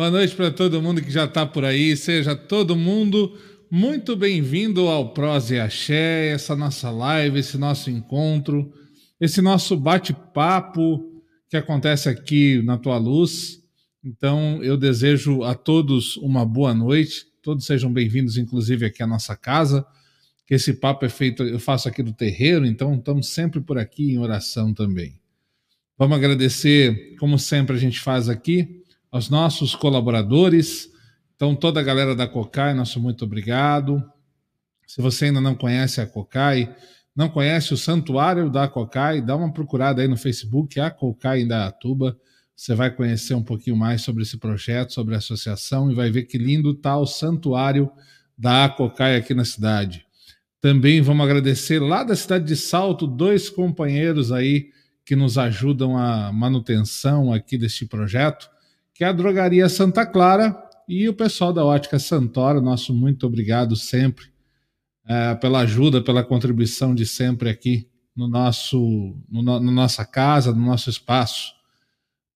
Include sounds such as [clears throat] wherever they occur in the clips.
Boa noite para todo mundo que já está por aí. Seja todo mundo muito bem-vindo ao Prose e Axé, essa nossa live, esse nosso encontro, esse nosso bate-papo que acontece aqui na Tua Luz. Então, eu desejo a todos uma boa noite. Todos sejam bem-vindos, inclusive aqui à nossa casa. Que esse papo é feito, eu faço aqui do terreiro, então estamos sempre por aqui em oração também. Vamos agradecer, como sempre a gente faz aqui, aos nossos colaboradores. Então, toda a galera da Cocai, nosso muito obrigado. Se você ainda não conhece a Cocai, não conhece o Santuário da Cocai, dá uma procurada aí no Facebook, a Cocai Indaiatuba. Você vai conhecer um pouquinho mais sobre esse projeto, sobre a associação e vai ver que lindo está o Santuário da Cocai aqui na cidade. Também vamos agradecer lá da cidade de Salto, dois companheiros aí que nos ajudam a manutenção aqui deste projeto que é a Drogaria Santa Clara e o pessoal da Ótica Santoro. Nosso muito obrigado sempre é, pela ajuda, pela contribuição de sempre aqui no nosso, no, na nossa casa, no nosso espaço.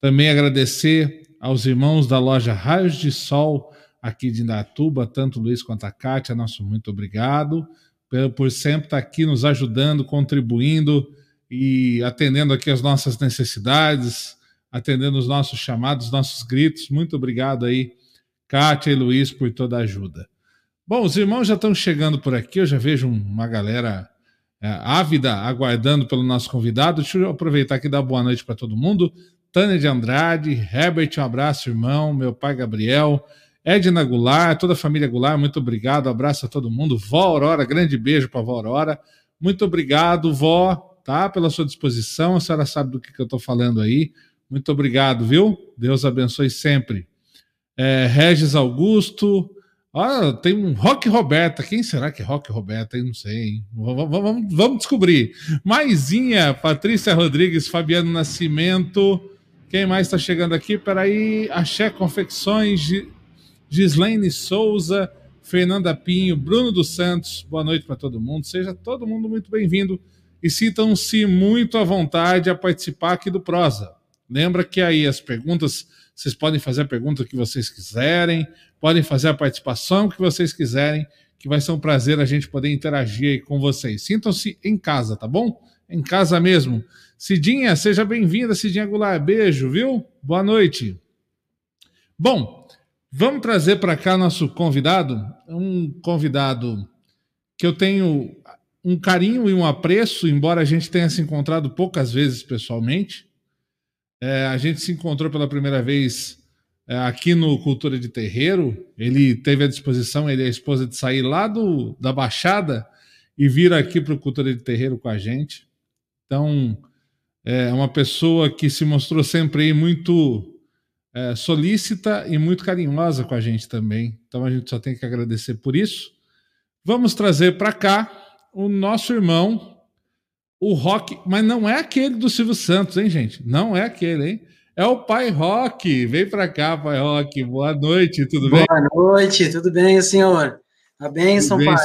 Também agradecer aos irmãos da loja Raios de Sol aqui de Indatuba, tanto o Luiz quanto a Kátia, nosso muito obrigado por, por sempre estar aqui nos ajudando, contribuindo e atendendo aqui as nossas necessidades, atendendo os nossos chamados, nossos gritos. Muito obrigado aí, Kátia e Luiz, por toda a ajuda. Bom, os irmãos já estão chegando por aqui, eu já vejo uma galera é, ávida aguardando pelo nosso convidado. Deixa eu aproveitar aqui e dar boa noite para todo mundo. Tânia de Andrade, Herbert, um abraço, irmão, meu pai Gabriel, Edna Goulart, toda a família Goulart, muito obrigado, abraço a todo mundo. Vó Aurora, grande beijo para vó Aurora. Muito obrigado, vó, tá? Pela sua disposição, a senhora sabe do que, que eu estou falando aí. Muito obrigado, viu? Deus abençoe sempre. É, Regis Augusto. Ah, tem um Rock Roberta. Quem será que é Rock Roberta? Eu não sei. Vamos, vamos, vamos descobrir. Maisinha, Patrícia Rodrigues, Fabiano Nascimento. Quem mais está chegando aqui? Peraí. Axé Confecções, Gislaine Souza, Fernanda Pinho, Bruno dos Santos. Boa noite para todo mundo. Seja todo mundo muito bem-vindo e sintam-se muito à vontade a participar aqui do Prosa. Lembra que aí as perguntas, vocês podem fazer a pergunta que vocês quiserem, podem fazer a participação que vocês quiserem, que vai ser um prazer a gente poder interagir aí com vocês. Sintam-se em casa, tá bom? Em casa mesmo. Cidinha, seja bem-vinda, Cidinha Goulart. Beijo, viu? Boa noite. Bom, vamos trazer para cá nosso convidado, um convidado que eu tenho um carinho e um apreço, embora a gente tenha se encontrado poucas vezes pessoalmente. É, a gente se encontrou pela primeira vez é, aqui no Cultura de Terreiro. Ele teve à disposição, ele e a esposa, de sair lá do, da Baixada e vir aqui para o Cultura de Terreiro com a gente. Então, é uma pessoa que se mostrou sempre muito é, solícita e muito carinhosa com a gente também. Então, a gente só tem que agradecer por isso. Vamos trazer para cá o nosso irmão o rock, mas não é aquele do Silvio Santos, hein, gente? Não é aquele, hein? É o Pai Rock. Vem para cá, Pai Rock. Boa noite, tudo Boa bem? Boa noite, tudo bem, senhor? A bênção, bem, Pai.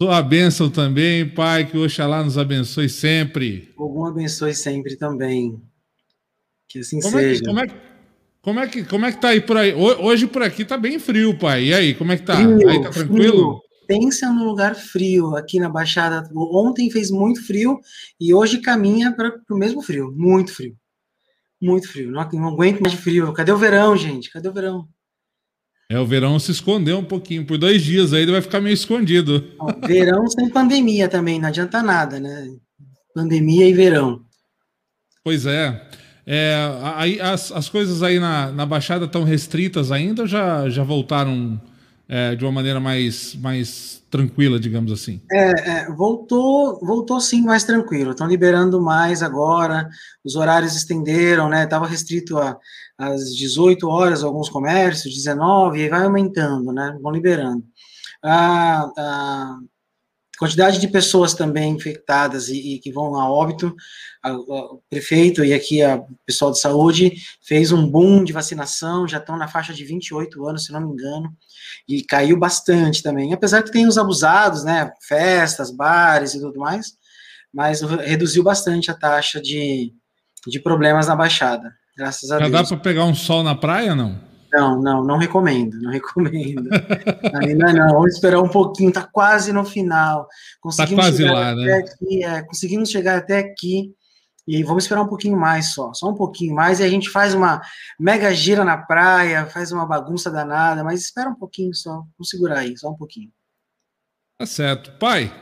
Sua bênção também, Pai, que Oxalá nos abençoe sempre. Algum abençoe sempre também. Que assim como seja. É que, como, é, como, é que, como é que tá aí por aí? Hoje por aqui tá bem frio, Pai. E aí, como é que tá? Frio, aí tá tranquilo? Frio pensa num lugar frio aqui na Baixada. Ontem fez muito frio e hoje caminha para o mesmo frio. Muito frio. Muito frio. Não, não aguento mais de frio. Cadê o verão, gente? Cadê o verão? É, o verão se escondeu um pouquinho. Por dois dias aí ele vai ficar meio escondido. Verão sem pandemia também, não adianta nada, né? Pandemia e verão. Pois é. é aí, as, as coisas aí na, na Baixada estão restritas ainda ou já, já voltaram é, de uma maneira mais, mais tranquila, digamos assim? É, é, voltou, voltou sim mais tranquilo. Estão liberando mais agora. Os horários estenderam, né? Estava restrito a, às 18 horas alguns comércios, 19, e vai aumentando, né? Vão liberando. A, a quantidade de pessoas também infectadas e, e que vão a óbito, a, o prefeito e aqui o pessoal de saúde fez um boom de vacinação, já estão na faixa de 28 anos, se não me engano e caiu bastante também. Apesar que tem os abusados, né, festas, bares e tudo mais, mas reduziu bastante a taxa de, de problemas na Baixada, graças a Já Deus. Já dá para pegar um sol na praia, não? Não, não, não recomendo, não recomendo. [laughs] Ainda não, vamos esperar um pouquinho, tá quase no final. Conseguimos tá quase lá, né? Aqui, é, conseguimos chegar até aqui e vamos esperar um pouquinho mais só, só um pouquinho mais, e a gente faz uma mega gira na praia, faz uma bagunça danada, mas espera um pouquinho só, vamos segurar aí, só um pouquinho. Tá certo. Pai,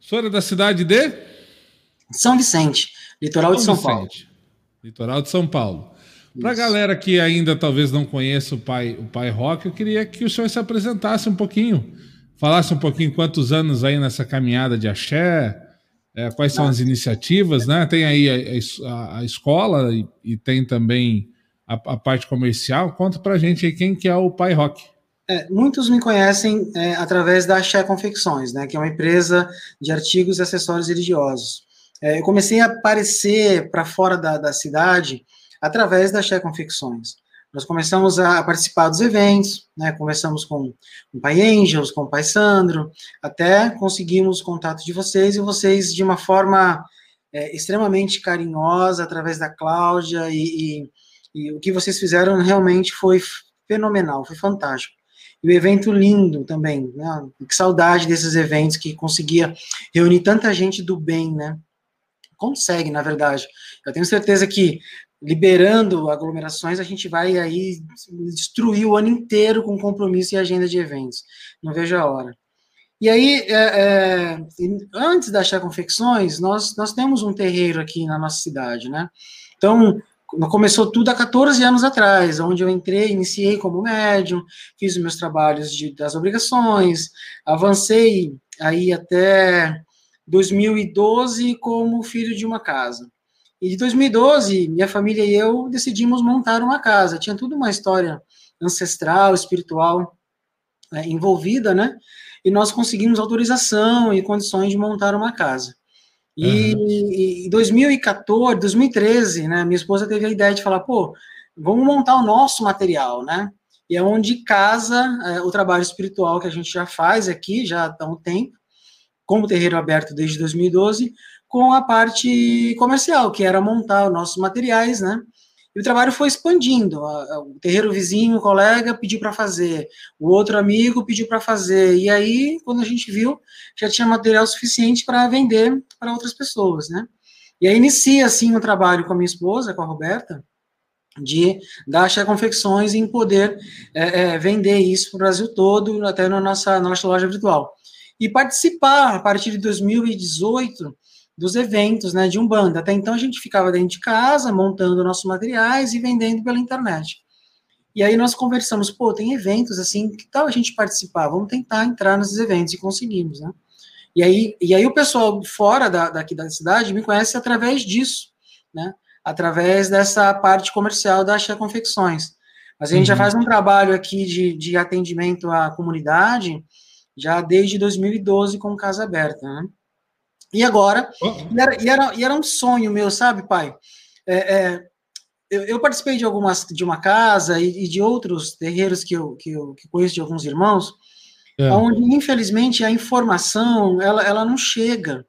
o senhor é da cidade de? São Vicente, litoral São de São Vicente, Paulo. Litoral de São Paulo. Para a galera que ainda talvez não conheça o pai, o pai Rock, eu queria que o senhor se apresentasse um pouquinho, falasse um pouquinho quantos anos aí nessa caminhada de axé, é, quais são as iniciativas, né? Tem aí a, a, a escola e, e, tem também a, a, parte comercial. Conta para gente aí quem que é o Pai Rock. É, muitos me conhecem é, através da Axé Confecções, né? Que é uma empresa de artigos e acessórios religiosos. É, eu comecei a aparecer para fora da, da cidade através da Xé Confecções. Nós começamos a participar dos eventos, né? Conversamos com o Pai Angels, com o Pai Sandro, até conseguimos contato de vocês e vocês, de uma forma é, extremamente carinhosa, através da Cláudia, e, e, e, o que vocês fizeram realmente foi fenomenal, foi fantástico. E o evento lindo também, né? Que saudade desses eventos que conseguia reunir tanta gente do bem, né? Consegue, na verdade. Eu tenho certeza que liberando aglomerações, a gente vai aí destruir o ano inteiro com compromisso e agenda de eventos. Não vejo a hora. E aí, é, é, antes da Chá Confecções, nós, nós temos um terreiro aqui na nossa cidade, né? Então, começou tudo há 14 anos atrás, onde eu entrei, iniciei como médium, fiz os meus trabalhos de, das obrigações, avancei aí até 2012 como filho de uma casa. E de 2012, minha família e eu decidimos montar uma casa. Tinha tudo uma história ancestral, espiritual é, envolvida, né? E nós conseguimos autorização e condições de montar uma casa. E uhum. em 2014, 2013, né, minha esposa teve a ideia de falar, pô, vamos montar o nosso material, né? E é onde casa é, o trabalho espiritual que a gente já faz aqui, já há um tempo, como terreiro aberto desde 2012, com a parte comercial, que era montar os nossos materiais, né? E o trabalho foi expandindo. O terreiro vizinho, o colega, pediu para fazer, o outro amigo pediu para fazer. E aí, quando a gente viu, já tinha material suficiente para vender para outras pessoas, né? E aí inicia, assim, um trabalho com a minha esposa, com a Roberta, de dar Axé Confecções em poder é, é, vender isso para o Brasil todo, até na nossa, nossa loja virtual. E participar, a partir de 2018, dos eventos, né, de Umbanda. Até então a gente ficava dentro de casa, montando nossos materiais e vendendo pela internet. E aí nós conversamos, pô, tem eventos assim, que tal a gente participar? Vamos tentar entrar nesses eventos e conseguimos, né? E aí, e aí o pessoal fora da, daqui da cidade me conhece através disso, né? Através dessa parte comercial da Axé Confecções. Mas a gente uhum. já faz um trabalho aqui de, de atendimento à comunidade já desde 2012 com Casa Aberta, né? E agora, e, era, e, era, e era um sonho meu, sabe, pai? É, é, eu, eu, participei de algumas de uma casa e, e, de outros terreiros que eu, que eu que conheço de alguns irmãos, é. onde infelizmente a informação ela, ela não chega,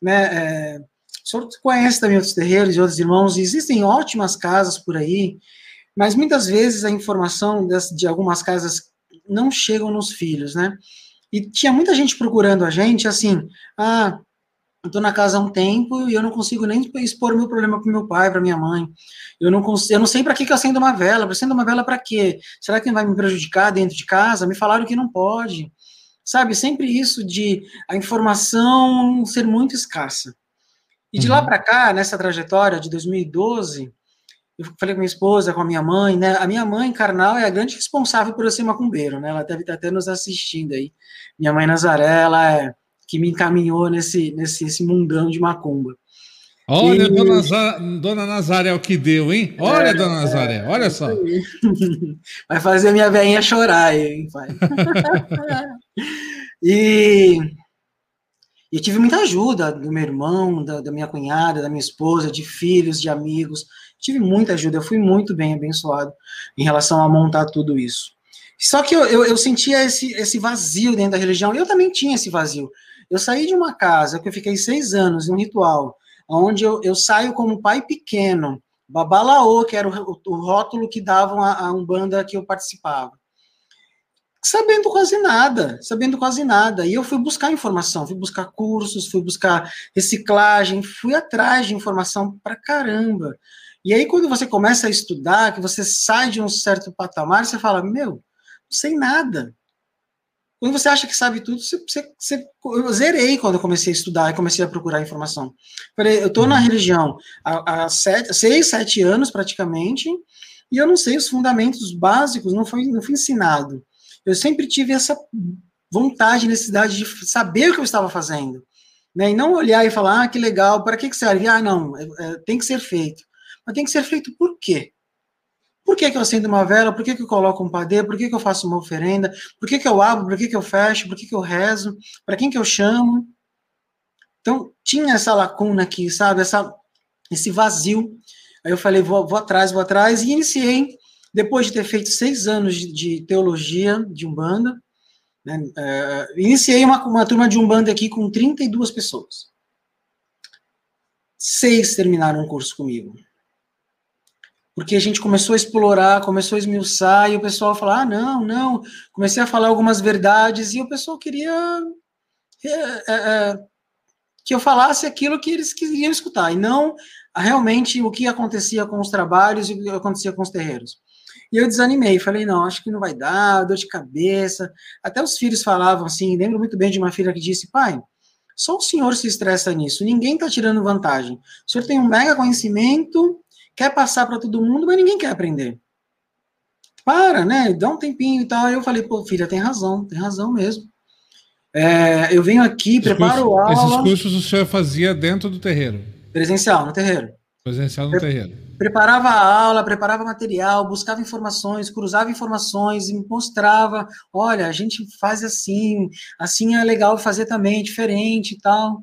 né? É, o senhor conhece também outros terreiros e outros irmãos, existem ótimas casas por aí, mas muitas vezes a informação das, de algumas casas não chegam nos filhos, né? E tinha muita gente procurando a gente, assim, ah, eu estou na casa há um tempo e eu não consigo nem expor meu problema para meu pai, para minha mãe. Eu não consigo, eu não sei para que, que eu acendo uma vela. Acendo uma vela para quê? Será que vai me prejudicar dentro de casa? Me falaram que não pode. Sabe, sempre isso de a informação ser muito escassa. E de uhum. lá para cá, nessa trajetória de 2012, eu falei com minha esposa, com a minha mãe, né? A minha mãe carnal é a grande responsável por eu ser macumbeiro, né? Ela deve estar até nos assistindo aí. Minha mãe Nazaré, ela é que me encaminhou nesse, nesse, nesse mundão de macumba. Olha, e... dona, Nazaré, dona Nazaré é o que deu, hein? Olha, é, dona Nazaré, é, olha só. [laughs] Vai fazer minha velhinha chorar, hein, pai? [laughs] e eu tive muita ajuda do meu irmão, da, da, minha cunhada, da minha esposa, de filhos, de amigos. Tive muita ajuda, eu fui muito bem abençoado em relação a montar tudo isso. Só que eu, eu, eu sentia esse, esse vazio dentro da religião, eu também tinha esse vazio. Eu saí de uma casa que eu fiquei seis anos em um ritual, onde eu, eu saio como pai pequeno Babalaô, que era o, o rótulo que davam a, a Umbanda que eu participava. Sabendo quase nada, sabendo quase nada. E eu fui buscar informação, fui buscar cursos, fui buscar reciclagem, fui atrás de informação pra caramba. E aí, quando você começa a estudar, que você sai de um certo patamar, você fala: Meu, não sei nada. Quando você acha que sabe tudo, você, você, você, eu zerei quando eu comecei a estudar e comecei a procurar informação. Falei, eu estou na uhum. religião há, há sete, seis, sete anos praticamente, e eu não sei os fundamentos básicos, não foi, não fui ensinado. Eu sempre tive essa vontade, necessidade de saber o que eu estava fazendo. Né? E não olhar e falar, ah, que legal, para que, que serve? Ah, não, é, é, tem que ser feito. Mas tem que ser feito por quê? Por que, que eu acendo uma vela? Por que, que eu coloco um padê? Por que, que eu faço uma oferenda? Por que, que eu abro? Por que, que eu fecho? Por que, que eu rezo? Para quem que eu chamo? Então, tinha essa lacuna aqui, sabe? Essa, esse vazio. Aí eu falei, vou, vou atrás, vou atrás, e iniciei, depois de ter feito seis anos de, de teologia de Umbanda, né, uh, iniciei uma, uma turma de Umbanda aqui com 32 pessoas. Seis terminaram o curso comigo porque a gente começou a explorar, começou a esmiuçar, e o pessoal falou, ah, não, não, comecei a falar algumas verdades, e o pessoal queria é, é, que eu falasse aquilo que eles queriam escutar, e não realmente o que acontecia com os trabalhos e o que acontecia com os terreiros. E eu desanimei, falei, não, acho que não vai dar, dor de cabeça. Até os filhos falavam assim, lembro muito bem de uma filha que disse, pai, só o senhor se estressa nisso, ninguém está tirando vantagem. O senhor tem um mega conhecimento, quer passar para todo mundo, mas ninguém quer aprender. Para, né? Dá um tempinho e tal. Aí eu falei, pô, filha, tem razão, tem razão mesmo. É, eu venho aqui, esses preparo cursos, aula. Esses cursos o senhor fazia dentro do terreiro? Presencial, no terreiro. Presencial no Pre terreiro. Preparava a aula, preparava material, buscava informações, cruzava informações e mostrava: olha, a gente faz assim, assim é legal fazer também, diferente e tal.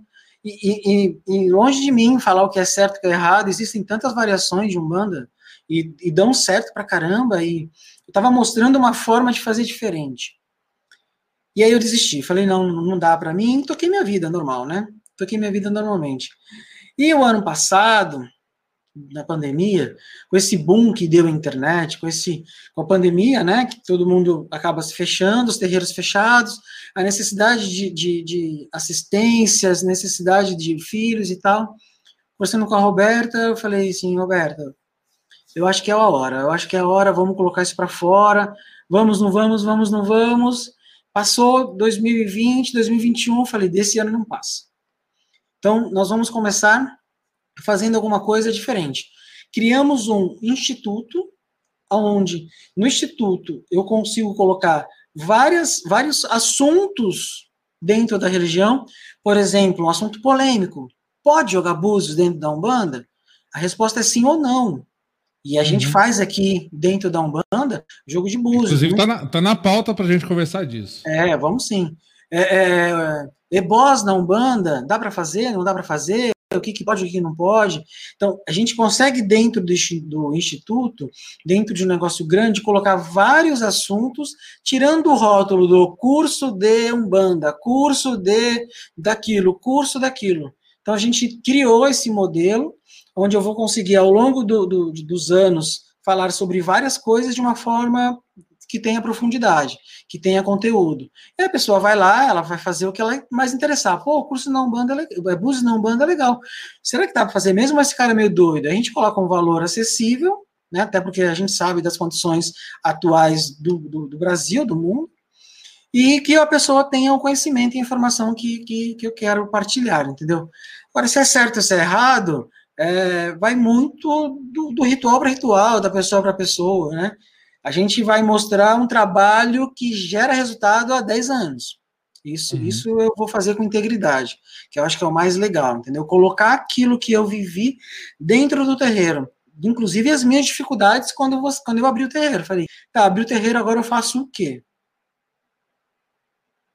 E, e, e, longe de mim falar o que é certo e o que é errado, existem tantas variações de Umbanda e, e dão certo pra caramba, e eu estava mostrando uma forma de fazer diferente. E aí eu desisti, falei, não, não dá para mim, toquei minha vida normal, né? Toquei minha vida normalmente. E o ano passado, na pandemia, com esse boom que deu a internet, com esse com a pandemia, né, que todo mundo acaba se fechando, os terreiros fechados, a necessidade de, de, de assistências, necessidade de filhos e tal. Conversando com a Roberta, eu falei assim, Roberta, eu acho que é a hora, eu acho que é a hora, vamos colocar isso para fora, vamos, não vamos, vamos, não vamos. Passou 2020, 2021, eu falei, desse ano não passa. Então, nós vamos começar fazendo alguma coisa diferente. Criamos um instituto, onde no instituto eu consigo colocar várias, vários assuntos dentro da religião. Por exemplo, um assunto polêmico. Pode jogar búzios dentro da Umbanda? A resposta é sim ou não. E a uhum. gente faz aqui dentro da Umbanda jogo de búzios. Inclusive, está na, tá na pauta para a gente conversar disso. É, vamos sim. É, é, Ebós na Umbanda, dá para fazer? Não dá para fazer? O que, que pode, o que não pode. Então, a gente consegue, dentro do, do, instituto, dentro de um negócio grande, colocar vários assuntos, tirando o rótulo do curso de Umbanda, curso de daquilo, curso daquilo. Então, a gente criou esse modelo, onde eu vou conseguir, ao longo do, do, dos anos, falar sobre várias coisas de uma forma que tenha profundidade, que tenha conteúdo. E a pessoa vai lá, ela vai fazer o que ela mais interessar. Pô, curso não banda é é Búzios não banda é legal. Será que dá para fazer mesmo esse cara é meio doido? A gente coloca um valor acessível, né, até porque a gente sabe das condições atuais do, do, do Brasil, do mundo, e que a pessoa tenha o conhecimento e a informação que, que, que eu quero partilhar, entendeu? Agora, se é certo ou se é errado, é, vai muito do, do ritual para ritual, da pessoa para pessoa, né? A gente vai mostrar um trabalho que gera resultado há 10 anos. Isso, uhum. isso eu vou fazer com integridade, que eu acho que é o mais legal, entendeu? Colocar aquilo que eu vivi dentro do terreiro, inclusive as minhas dificuldades quando eu, quando eu abri o terreiro. Falei, tá, abri o terreiro, agora eu faço o quê?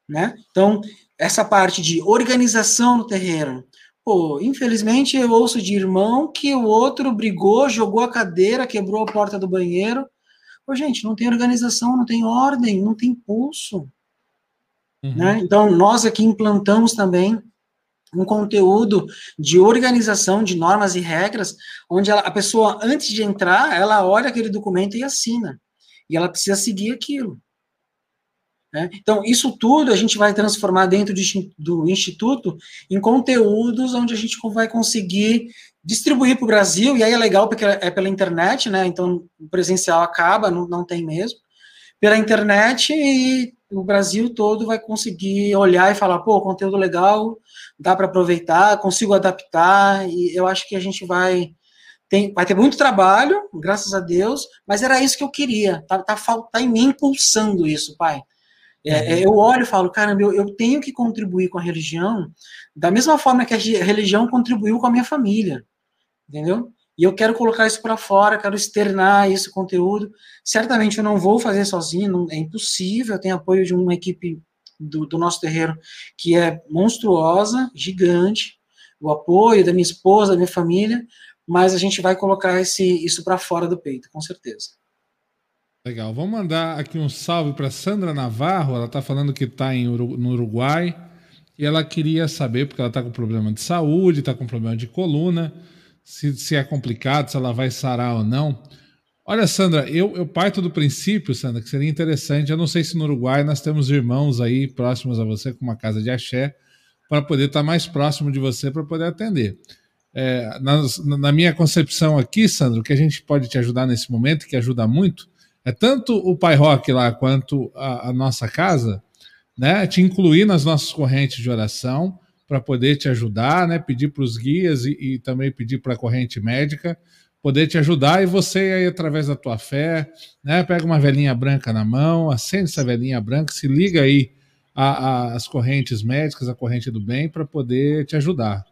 Né? Então, essa parte de organização no terreiro. Pô, infelizmente eu ouço de irmão que o outro brigou, jogou a cadeira, quebrou a porta do banheiro, Pô, gente, não tem organização, não tem ordem, não tem pulso. Uhum. Né? Então, nós aqui implantamos também um conteúdo de organização de normas e regras, onde ela, a pessoa, antes de entrar, ela olha aquele documento e assina. E ela precisa seguir aquilo. Né? Então, isso tudo a gente vai transformar dentro de, do Instituto em conteúdos onde a gente vai conseguir distribuir para o Brasil, e aí é legal porque é pela internet, né? Então, o presencial acaba, não, não tem mesmo. Pela internet, e o Brasil todo vai conseguir olhar e falar, pô, conteúdo legal, dá para aproveitar, consigo adaptar, e eu acho que a gente vai. Tem, vai ter muito trabalho, graças a Deus, mas era isso que eu queria. Tá, tá, tá em mim impulsando isso, pai. É, é, eu olho e falo, caramba, eu, eu, tenho que contribuir com a religião da mesma forma que a religião contribuiu com a minha família, entendeu? E eu quero colocar isso para fora, quero externar esse conteúdo. Certamente eu não vou fazer sozinho, não, é impossível. Eu tenho apoio de uma equipe do, do nosso terreiro que é monstruosa, gigante, o apoio da minha esposa, da minha família, mas a gente vai colocar esse, isso para fora do peito, com certeza. Legal. Vamos mandar aqui um salve para Sandra Navarro. Ela está falando que está no Uruguai e ela queria saber, porque ela está com problema de saúde, está com problema de coluna, se, se é complicado, se ela vai sarar ou não. Olha, Sandra, eu, eu parto do princípio, Sandra, que seria interessante. Eu não sei se no Uruguai nós temos irmãos aí próximos a você com uma casa de axé para poder estar mais próximo de você para poder atender. É, na, na minha concepção aqui, Sandra, o que a gente pode te ajudar nesse momento, que ajuda muito, é tanto o Pai Rock lá quanto a, a nossa casa, né? Te incluir nas nossas correntes de oração para poder te ajudar, né? Pedir para os guias e, e, também pedir para a corrente médica poder te ajudar e você aí através da tua fé, né? Pega uma velhinha branca na mão, acende essa velhinha branca, se liga aí às correntes médicas, a corrente do bem para poder te ajudar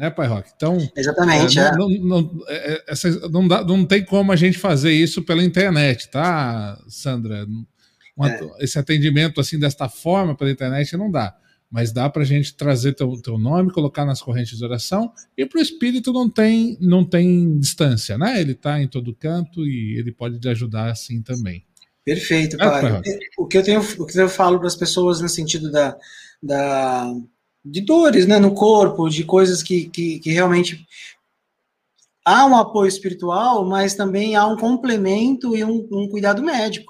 né, Pai Rock? Então, exatamente. É, não, não, não, é, é, essa, não, dá, não tem como a gente fazer isso pela internet, tá, Sandra? Uma, é. Esse atendimento assim desta forma pela internet não dá. Mas dá para a gente trazer teu, teu nome, colocar nas correntes de oração, e para o espírito não tem, não tem distância, né? Ele está em todo canto e ele pode te ajudar assim também. Perfeito, pai. pai o que eu tenho, o que eu falo para as pessoas no sentido da, da de dores né, no corpo, de coisas que, que, que realmente há um apoio espiritual, mas também há um complemento e um, um cuidado médico.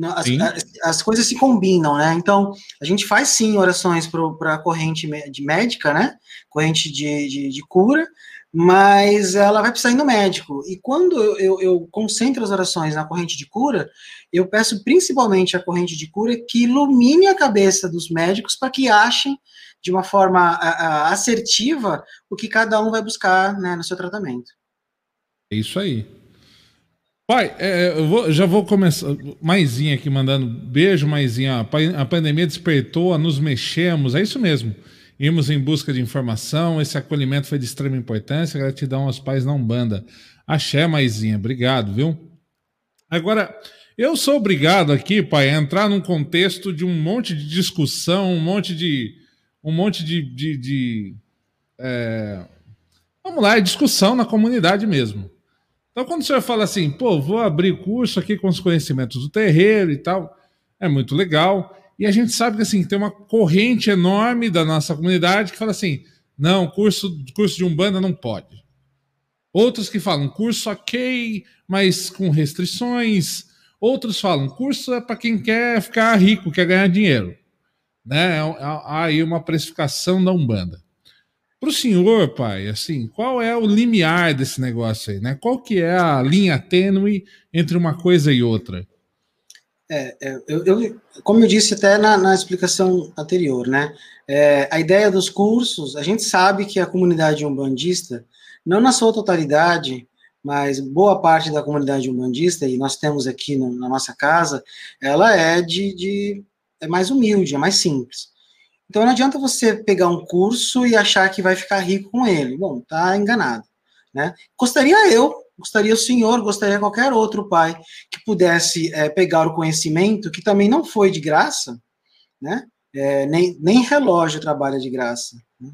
As, as, as, coisas se combinam, né? Então, a gente faz sim orações para a corrente de médica, né? Corrente de, de, de, cura, mas ela vai precisar ir no médico. E quando eu, eu, eu, concentro as orações na corrente de cura, eu peço principalmente a corrente de cura que ilumine a cabeça dos médicos para que achem de uma forma a, a, assertiva o que cada um vai buscar né, no seu tratamento. É isso aí. Pai, é, eu vou, já vou começar. Maisinha aqui mandando beijo, Maisinha. A pandemia despertou, nos mexemos, é isso mesmo. Irmos em busca de informação, esse acolhimento foi de extrema importância. Gratidão aos pais não banda. Axé, Maisinha, obrigado, viu? Agora, eu sou obrigado aqui, pai, a entrar num contexto de um monte de discussão, um monte de um monte de. de, de é, vamos lá, é discussão na comunidade mesmo. Então, quando o senhor fala assim, pô, vou abrir curso aqui com os conhecimentos do terreiro e tal, é muito legal. E a gente sabe que assim, tem uma corrente enorme da nossa comunidade que fala assim: não, curso, curso de Umbanda não pode. Outros que falam curso ok, mas com restrições. Outros falam curso é para quem quer ficar rico, quer ganhar dinheiro né? Há aí uma precificação da Umbanda. Para o senhor, pai, assim, qual é o limiar desse negócio aí, né? Qual que é a linha tênue entre uma coisa e outra? É, é eu, eu, como eu disse até na, na explicação anterior, né? É, a ideia dos cursos, a gente sabe que a comunidade umbandista, não na sua totalidade, mas boa parte da comunidade umbandista, e nós temos aqui no, na nossa casa, ela é de, de é mais humilde, é mais simples. Então não adianta você pegar um curso e achar que vai ficar rico com ele. Bom, tá enganado, né? Gostaria eu, gostaria o senhor, gostaria qualquer outro pai que pudesse é, pegar o conhecimento que também não foi de graça, né? É, nem, nem relógio trabalha de graça. Né?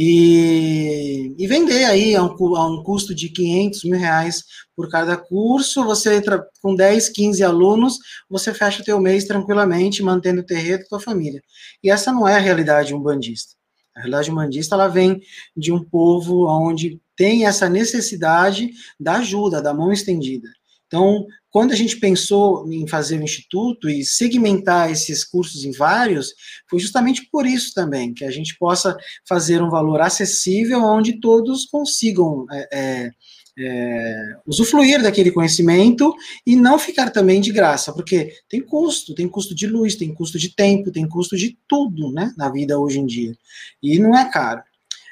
E, e vender aí a um, a um, custo de 500 mil reais por cada curso, você entra com 10, 15 alunos, você fecha o teu mês tranquilamente, mantendo o terreno da tua família. E essa não é a realidade um bandista. A realidade humanista ela vem de um povo onde tem essa necessidade da ajuda, da mão estendida. Então, quando a gente pensou em fazer o instituto e segmentar esses cursos em vários, foi justamente por isso também, que a gente possa fazer um valor acessível onde todos consigam é, é, é, usufruir daquele conhecimento e não ficar também de graça, porque tem custo, tem custo de luz, tem custo de tempo, tem custo de tudo, né, na vida hoje em dia. E não é caro.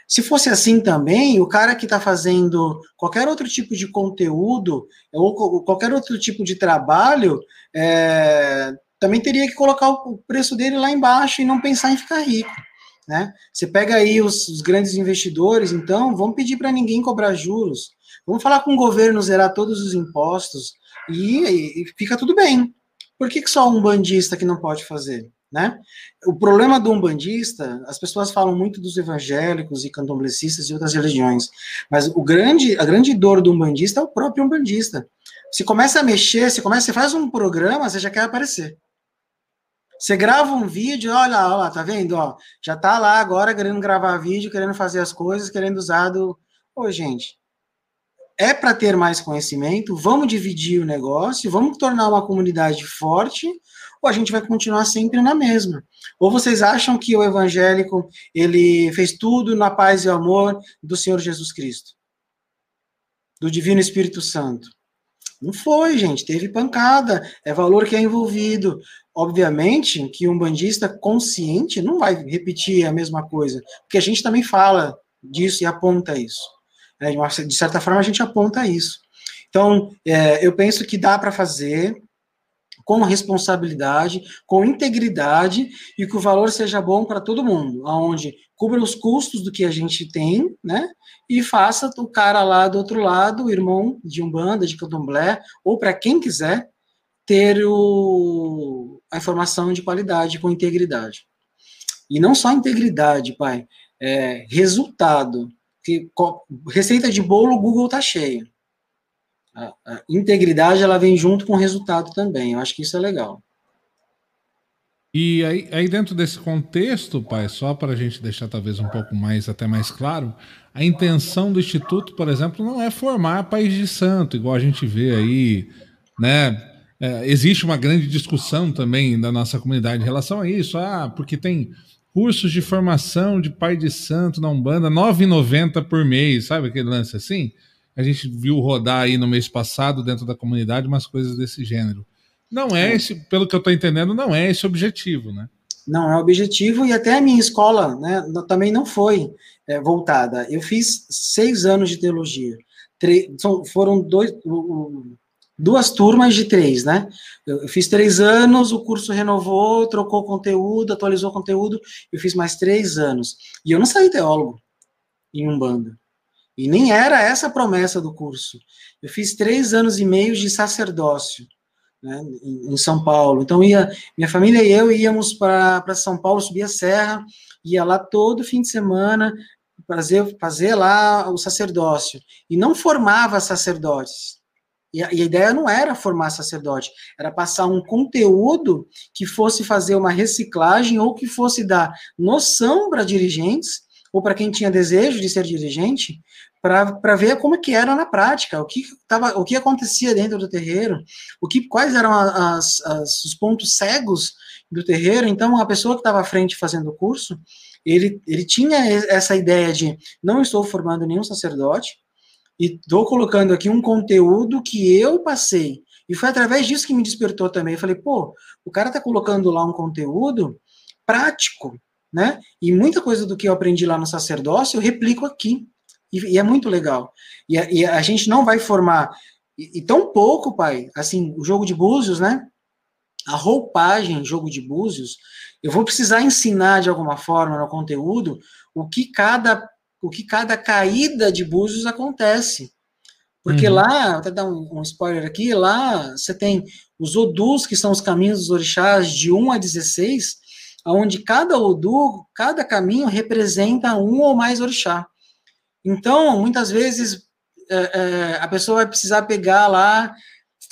Se fosse assim também, o cara que está fazendo qualquer outro tipo de conteúdo ou qualquer outro tipo de trabalho, é, também teria que colocar o preço dele lá embaixo e não pensar em ficar rico. Né? Você pega aí os, os grandes investidores, então, vamos pedir para ninguém cobrar juros, vamos falar com o governo zerar todos os impostos e, e fica tudo bem. Por que, que só um bandista que não pode fazer? Né? O problema do umbandista, as pessoas falam muito dos evangélicos e candomblecistas e outras religiões, mas o grande, a grande dor do umbandista é o próprio umbandista. Se começa a mexer, se começa, você faz um programa, você já quer aparecer. Você grava um vídeo, olha, lá, tá vendo? Ó, já tá lá agora querendo gravar vídeo, querendo fazer as coisas, querendo usar do. Ô, gente, é para ter mais conhecimento, vamos dividir o negócio, vamos tornar uma comunidade forte, ou a gente vai continuar sempre na mesma. Ou vocês acham que o evangélico ele fez tudo na paz e amor do Senhor Jesus Cristo? Do Divino Espírito Santo? Não foi, gente, teve pancada, é valor que é envolvido. Obviamente que um bandista consciente não vai repetir a mesma coisa, porque a gente também fala disso e aponta isso. É, de certa forma, a gente aponta isso. Então, é, eu penso que dá para fazer, com responsabilidade, com integridade e que o valor seja bom para todo mundo, aonde cubra os custos do que a gente tem, né? E faça o cara lá do outro lado, o irmão de Umbanda, de Candomblé, ou para quem quiser, ter o, a informação de qualidade, com integridade. E não só integridade, pai, é resultado. Que, receita de bolo, o Google tá cheio a, a integridade ela vem junto com o resultado também. Eu acho que isso é legal. E aí, aí, dentro desse contexto, pai, só para a gente deixar talvez um pouco mais até mais claro, a intenção do instituto, por exemplo, não é formar país de santo, igual a gente vê aí, né? É, existe uma grande discussão também da nossa comunidade em relação a isso, ah, porque tem cursos de formação de pai de santo na Umbanda, R$ 9,90 por mês, sabe aquele lance assim? A gente viu rodar aí no mês passado dentro da comunidade umas coisas desse gênero. Não é esse, pelo que eu estou entendendo, não é esse o objetivo, né? Não é o objetivo e até a minha escola, né, também não foi é, voltada. Eu fiz seis anos de teologia. foram dois, duas turmas de três, né? Eu fiz três anos, o curso renovou, trocou conteúdo, atualizou conteúdo, eu fiz mais três anos. E eu não saí teólogo em Umbanda. E nem era essa a promessa do curso. Eu fiz três anos e meio de sacerdócio né, em São Paulo. Então, ia, minha família e eu íamos para São Paulo, subir a serra, ia lá todo fim de semana fazer, fazer lá o sacerdócio. E não formava sacerdotes. E a, e a ideia não era formar sacerdote, era passar um conteúdo que fosse fazer uma reciclagem ou que fosse dar noção para dirigentes ou para quem tinha desejo de ser dirigente, para ver como que era na prática, o que tava, o que acontecia dentro do terreiro, o que quais eram as, as, os pontos cegos do terreiro. Então, a pessoa que estava à frente fazendo o curso, ele, ele tinha essa ideia de não estou formando nenhum sacerdote e estou colocando aqui um conteúdo que eu passei. E foi através disso que me despertou também. Eu falei, pô, o cara está colocando lá um conteúdo prático, né? E muita coisa do que eu aprendi lá no sacerdócio eu replico aqui. E, e é muito legal. E a, e a, gente não vai formar. E, e, tão pouco, pai, assim, o jogo de búzios, né? A roupagem, jogo de búzios, eu vou precisar ensinar de alguma forma no conteúdo o que cada, o que cada caída de búzios acontece. Porque uhum. lá, vou até dar um, um, spoiler aqui, lá você tem os odus, que são os caminhos dos orixás, de 1 a 16, onde cada Odu, cada caminho representa um ou mais orixá. Então, muitas vezes, é, é, a pessoa vai precisar pegar lá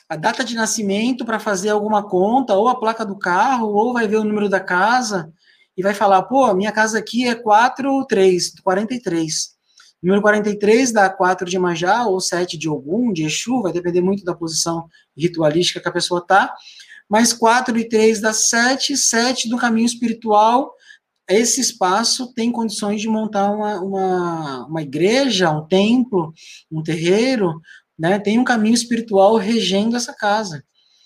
a data de nascimento para fazer alguma conta, ou a placa do carro, ou vai ver o número da casa. E vai falar, pô, minha casa aqui é 4, 3, 43. Número 43 dá 4 de Manjá ou 7 de Ogum, de Exu, vai depender muito da posição ritualística que a pessoa tá. Mas 4 e 3 dá 7, 7 do caminho espiritual. Esse espaço tem condições de montar uma, uma, uma igreja, um templo, um terreiro, né? Tem um caminho espiritual regendo essa casa.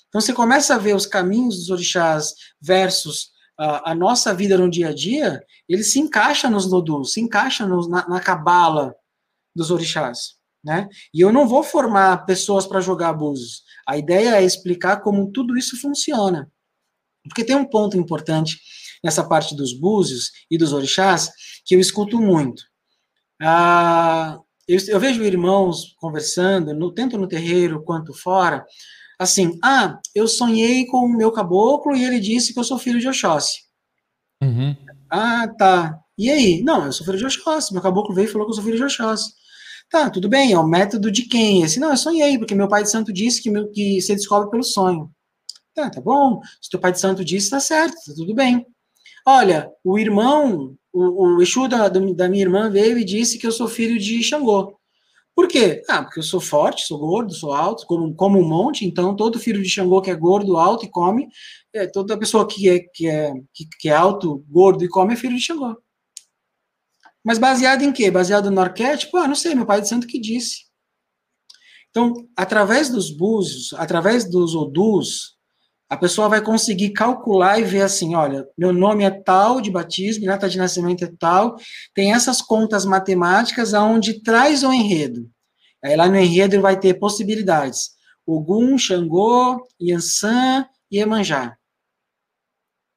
Então você começa a ver os caminhos dos orixás versus a, nossa vida no dia a dia, ele se encaixa nos nodus, se encaixa no, na cabala dos orixás. Né? E eu não vou formar pessoas para jogar abusos. A ideia é explicar como tudo isso funciona. Porque tem um ponto importante nessa parte dos búzios e dos orixás que eu escuto muito. Ah, eu, eu, vejo irmãos conversando, no, tanto no terreiro quanto fora, assim, ah, eu sonhei com o meu caboclo e ele disse que eu sou filho de Oxóssi. Uhum. Ah, tá. E aí? Não, eu sou filho de Oxóssi. Meu caboclo veio e falou que eu sou filho de Oxóssi. Tá, tudo bem, é o método de quem? Esse, não, eu sonhei, porque meu pai de santo disse que, meu, que você descobre pelo sonho. Tá, tá bom. Se teu pai de santo disse, tá certo, tá tudo bem. Olha, o irmão, o, o Exu da, da minha irmã veio e disse que eu sou filho de Xangô. Por quê? Ah, porque eu sou forte, sou gordo, sou alto, como, como um monte, então todo filho de Xangô que é gordo, alto e come, é, toda pessoa que é, que, é, que, que é alto, gordo e come é filho de Xangô. Mas baseado em quê? Baseado no arquétipo? Ah, não sei, meu pai de santo que disse. Então, através dos búzios, através dos odus, a pessoa vai conseguir calcular e ver assim, olha, meu nome é tal de batismo, data de nascimento é tal, tem essas contas matemáticas aonde traz o enredo. Aí lá no enredo vai ter possibilidades. Ogum, Xangô, Yansan e Emanjá.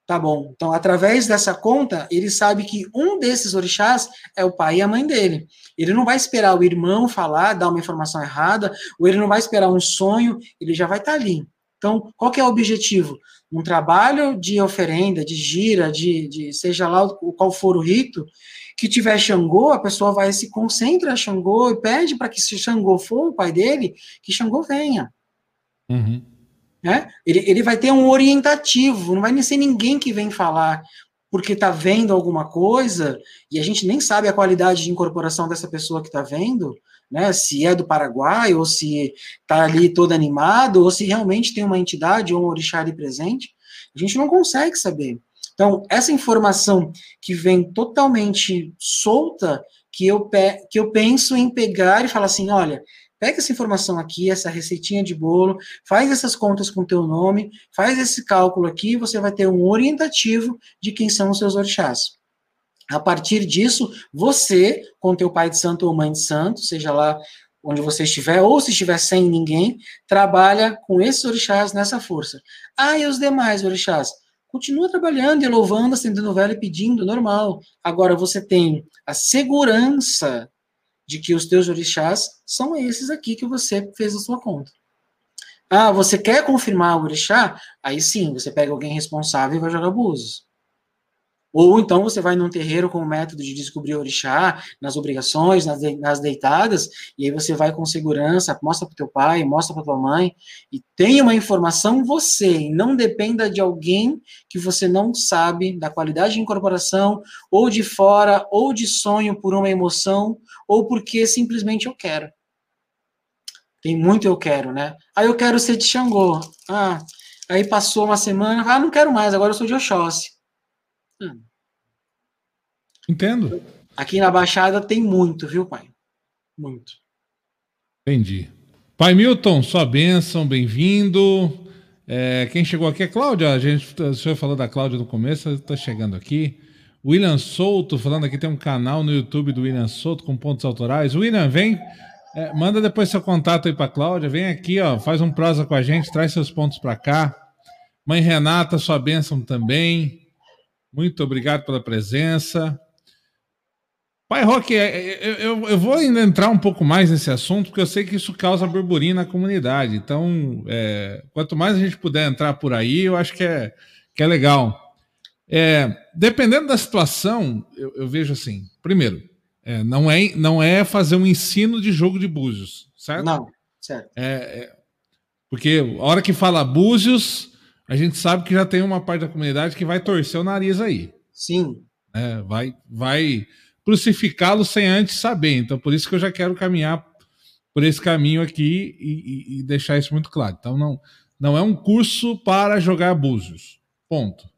Tá bom. Então, através dessa conta, ele sabe que um desses orixás é o pai e a mãe dele. Ele não vai esperar o irmão falar, dar uma informação errada, ou ele não vai esperar um sonho, ele já vai estar tá ali. Então, qual que é o objetivo? Um trabalho de oferenda, de gira, de, de seja lá o, qual for o rito, que tiver Xangô, a pessoa vai se concentra a Xangô e pede para que se Xangô for o pai dele, que Xangô venha. Uhum. Né? Ele, ele vai ter um orientativo, não vai ser ninguém que vem falar porque está vendo alguma coisa e a gente nem sabe a qualidade de incorporação dessa pessoa que está vendo, né, se é do Paraguai, ou se está ali todo animado, ou se realmente tem uma entidade ou um orixá ali presente, a gente não consegue saber. Então, essa informação que vem totalmente solta, que eu, que eu penso em pegar e falar assim, olha, pega essa informação aqui, essa receitinha de bolo, faz essas contas com teu nome, faz esse cálculo aqui, você vai ter um orientativo de quem são os seus orixás. A partir disso, você, com teu pai de santo ou mãe de santo, seja lá onde você estiver, ou se estiver sem ninguém, trabalha com esses orixás nessa força. Ah, e os demais orixás? Continua trabalhando e louvando, acendendo vela e pedindo, normal. Agora você tem a segurança de que os teus orixás são esses aqui que você fez a sua conta. Ah, você quer confirmar o orixá? Aí sim, você pega alguém responsável e vai jogar búzios. Ou então você vai num terreiro com o método de descobrir orixá, nas obrigações, nas, de, nas deitadas, e aí você vai com segurança, mostra para teu pai, mostra para tua mãe, e tenha uma informação você, e não dependa de alguém que você não sabe da qualidade de incorporação, ou de fora, ou de sonho por uma emoção, ou porque simplesmente eu quero. Tem muito eu quero, né? Ah, eu quero ser de Xangô. Ah, aí passou uma semana, ah, não quero mais, agora eu sou de Oxóssi. Entendo. Aqui na Baixada tem muito, viu, pai? Muito. Entendi. Pai Milton, sua bênção, bem-vindo. É, quem chegou aqui é Cláudia. A gente, o senhor falou da Cláudia no começo, está chegando aqui. William Souto, falando aqui, tem um canal no YouTube do William Souto com pontos autorais. William, vem, é, manda depois seu contato aí para Cláudia. Vem aqui, ó, faz um prosa com a gente, traz seus pontos para cá. Mãe Renata, sua bênção também. Muito obrigado pela presença. Pai Roque, é, é, eu, eu, eu, vou ainda entrar um pouco mais nesse assunto, porque eu sei que isso causa burburinho na comunidade. Então, é, quanto mais a gente puder entrar por aí, eu acho que é, que é legal. É, dependendo da situação, eu, eu vejo assim: primeiro, é, não, é, não é fazer um ensino de jogo de búzios, certo? Não, certo. É, porque a hora que fala búzios, a gente sabe que já tem uma parte da comunidade que vai torcer o nariz aí. Sim. É, vai vai crucificá-lo sem antes saber. Então, por isso que eu já quero caminhar por esse caminho aqui e, e, e deixar isso muito claro. Então, não, não é um curso para jogar búzios. Ponto.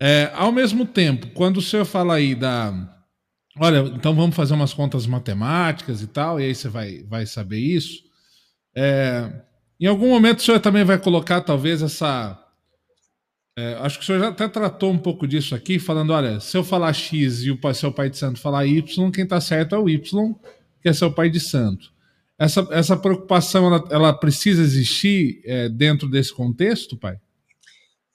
É, ao mesmo tempo, quando o senhor fala aí da. Olha, então vamos fazer umas contas matemáticas e tal, e aí você vai, vai saber isso. É, em algum momento o senhor também vai colocar, talvez, essa. É, acho que o senhor já até tratou um pouco disso aqui, falando: olha, se eu falar X e o seu pai de santo falar Y, quem está certo é o Y, que é seu pai de santo. Essa, essa preocupação ela, ela precisa existir é, dentro desse contexto, pai?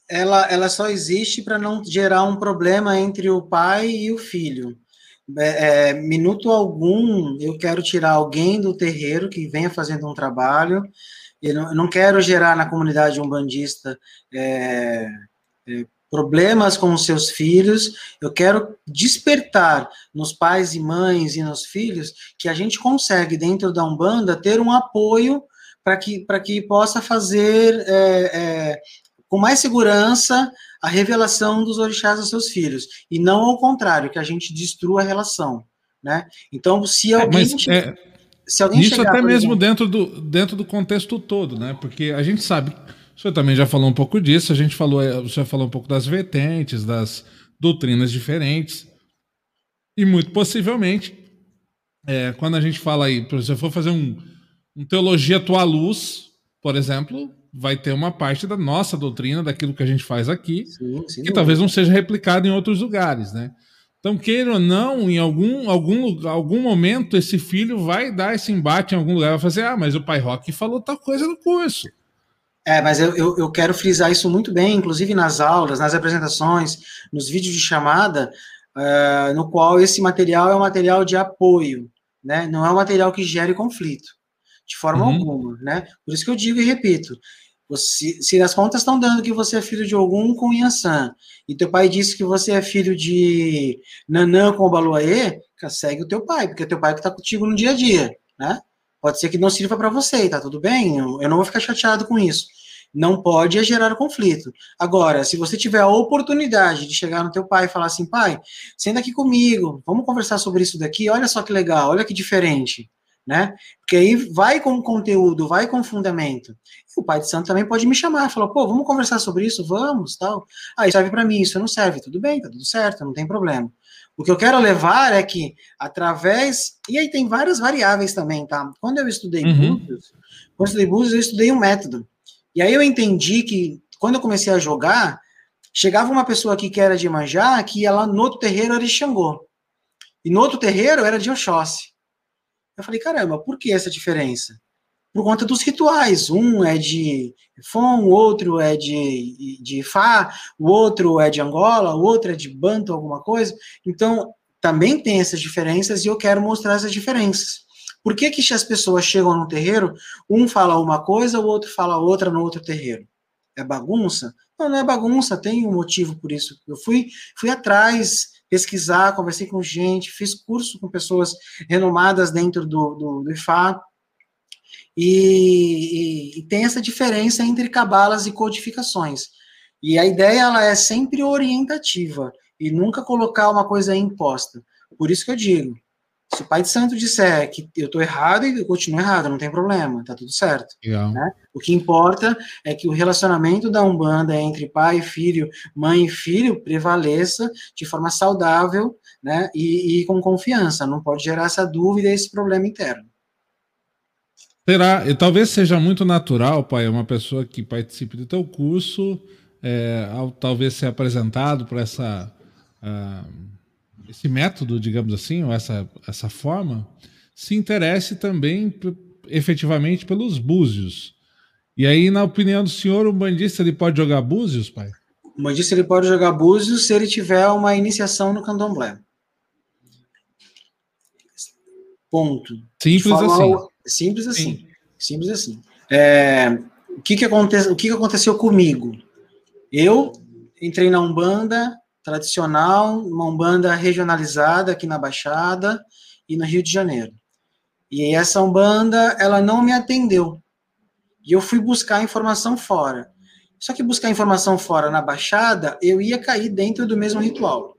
Ela, ela só existe para não gerar um problema entre o pai e o filho. É, é, minuto algum eu quero tirar alguém do terreiro que venha fazendo um trabalho. Eu não, eu não quero gerar na comunidade umbandista é, é problemas com os seus filhos, eu quero despertar nos pais e mães e nos filhos que a gente consegue, dentro da Umbanda, ter um apoio para que, que possa fazer é, é, com mais segurança a revelação dos orixás aos seus filhos, e não ao contrário, que a gente destrua a relação. Né? Então, se é, alguém. Mas, é, se alguém isso até mesmo exemplo, dentro, do, dentro do contexto todo, né? Porque a gente sabe o senhor também já falou um pouco disso, a gente falou, é, o senhor falou um pouco das vertentes, das doutrinas diferentes. E muito possivelmente, é, quando a gente fala aí, se você for fazer um, um teologia tua luz, por exemplo, vai ter uma parte da nossa doutrina, daquilo que a gente faz aqui, sim, sim, que sim. talvez não seja replicado em outros lugares, né? Então, queira ou não, em algum, algum, algum momento, esse filho vai dar esse embate em algum lugar, vai fazer, ah, mas o pai Rock falou tal coisa no curso. É, mas eu, eu, eu, quero frisar isso muito bem, inclusive nas aulas, nas apresentações, nos vídeos de chamada, uh, no qual esse material é um material de apoio, né? Não é um material que gere conflito, de forma uhum. alguma, né? Por isso que eu digo e repito, você, se as contas estão dando que você é filho de algum com Yansan, e teu pai disse que você é filho de Nanã com Baluaê, segue o teu pai, porque é teu pai que está contigo no dia a dia, né? Pode ser que não sirva para você, tá tudo bem? Eu não vou ficar chateado com isso. Não pode gerar conflito. Agora, se você tiver a oportunidade de chegar no teu pai e falar assim, pai, senta aqui comigo, vamos conversar sobre isso daqui, olha só que legal, olha que diferente, né? Porque aí vai com conteúdo, vai com fundamento. E o pai de santo também pode me chamar, falar, pô, vamos conversar sobre isso, vamos, tal. Aí serve para mim, isso não serve, tudo bem, tá tudo certo, não tem problema. O que eu quero levar é que, através. E aí tem várias variáveis também, tá? Quando eu estudei uhum. Búzios, quando eu estudei Búzios, eu estudei um método. E aí eu entendi que, quando eu comecei a jogar, chegava uma pessoa aqui que era de Manjá, que ia lá no outro terreiro era de Xangô. E no outro terreiro era de Oxóssi. Eu falei, caramba, por que essa diferença? por conta dos rituais. Um é de Fon, o outro é de, de Fá, o outro é de Angola, o outro é de Banto, alguma coisa. Então, também tem essas diferenças e eu quero mostrar essas diferenças. Por que, que as pessoas chegam no terreiro, um fala uma coisa, o outro fala outra no outro terreiro? É bagunça? Não, não é bagunça, tem um motivo por isso. Eu fui, fui atrás, pesquisar, conversei com gente, fiz curso com pessoas renomadas dentro do, do, do IFA, e, e, e tem essa diferença entre cabalas e codificações. E a ideia ela é sempre orientativa e nunca colocar uma coisa imposta. Por isso que eu digo, se o pai de santo disser que eu estou errado, eu continuo errado, não tem problema, tá tudo certo. Né? O que importa é que o relacionamento da Umbanda entre pai e filho, mãe e filho, prevaleça de forma saudável né? e, e com confiança. Não pode gerar essa dúvida e esse problema interno. Será, e talvez seja muito natural, pai, uma pessoa que participe do teu curso, é, ao talvez ser apresentado por essa, uh, esse método, digamos assim, ou essa, essa forma, se interesse também efetivamente pelos búzios. E aí, na opinião do senhor, o bandista ele pode jogar búzios, pai? O bandista ele pode jogar búzios se ele tiver uma iniciação no candomblé. Ponto. Simples assim. Simples assim. Sim. Simples assim. É, o que que, aconte, o que que aconteceu comigo? Eu entrei na Umbanda tradicional, uma Umbanda regionalizada aqui na Baixada e no Rio de Janeiro. E essa Umbanda, ela não me atendeu. E eu fui buscar informação fora. Só que buscar informação fora na Baixada, eu ia cair dentro do mesmo ritual.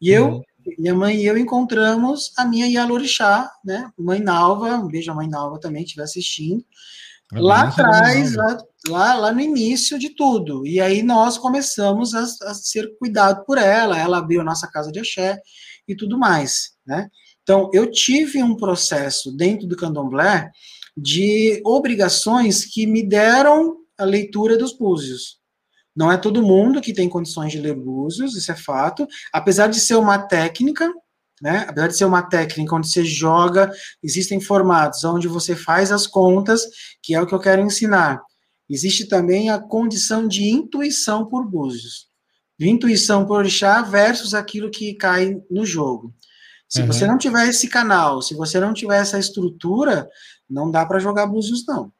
E eu, uhum. minha mãe e eu encontramos a minha Yalorixá, né? Mãe Nalva, um beijo à mãe Nalva também, que estiver assistindo. É lá atrás, lá, lá, lá, no início de tudo. E aí nós começamos a, a ser cuidado por ela, ela abriu a nossa casa de axé e tudo mais, né? Então, eu tive um processo dentro do candomblé de obrigações que me deram a leitura dos búzios. Não é todo mundo que tem condições de ler búzios, isso é fato. Apesar de ser uma técnica, né? Apesar de ser uma técnica onde você joga, existem formatos onde você faz as contas, que é o que eu quero ensinar. Existe também a condição de intuição por búzios. De intuição por orixá versus aquilo que cai no jogo. Se uhum. você não tiver esse canal, se você não tiver essa estrutura, não dá para jogar búzios, não.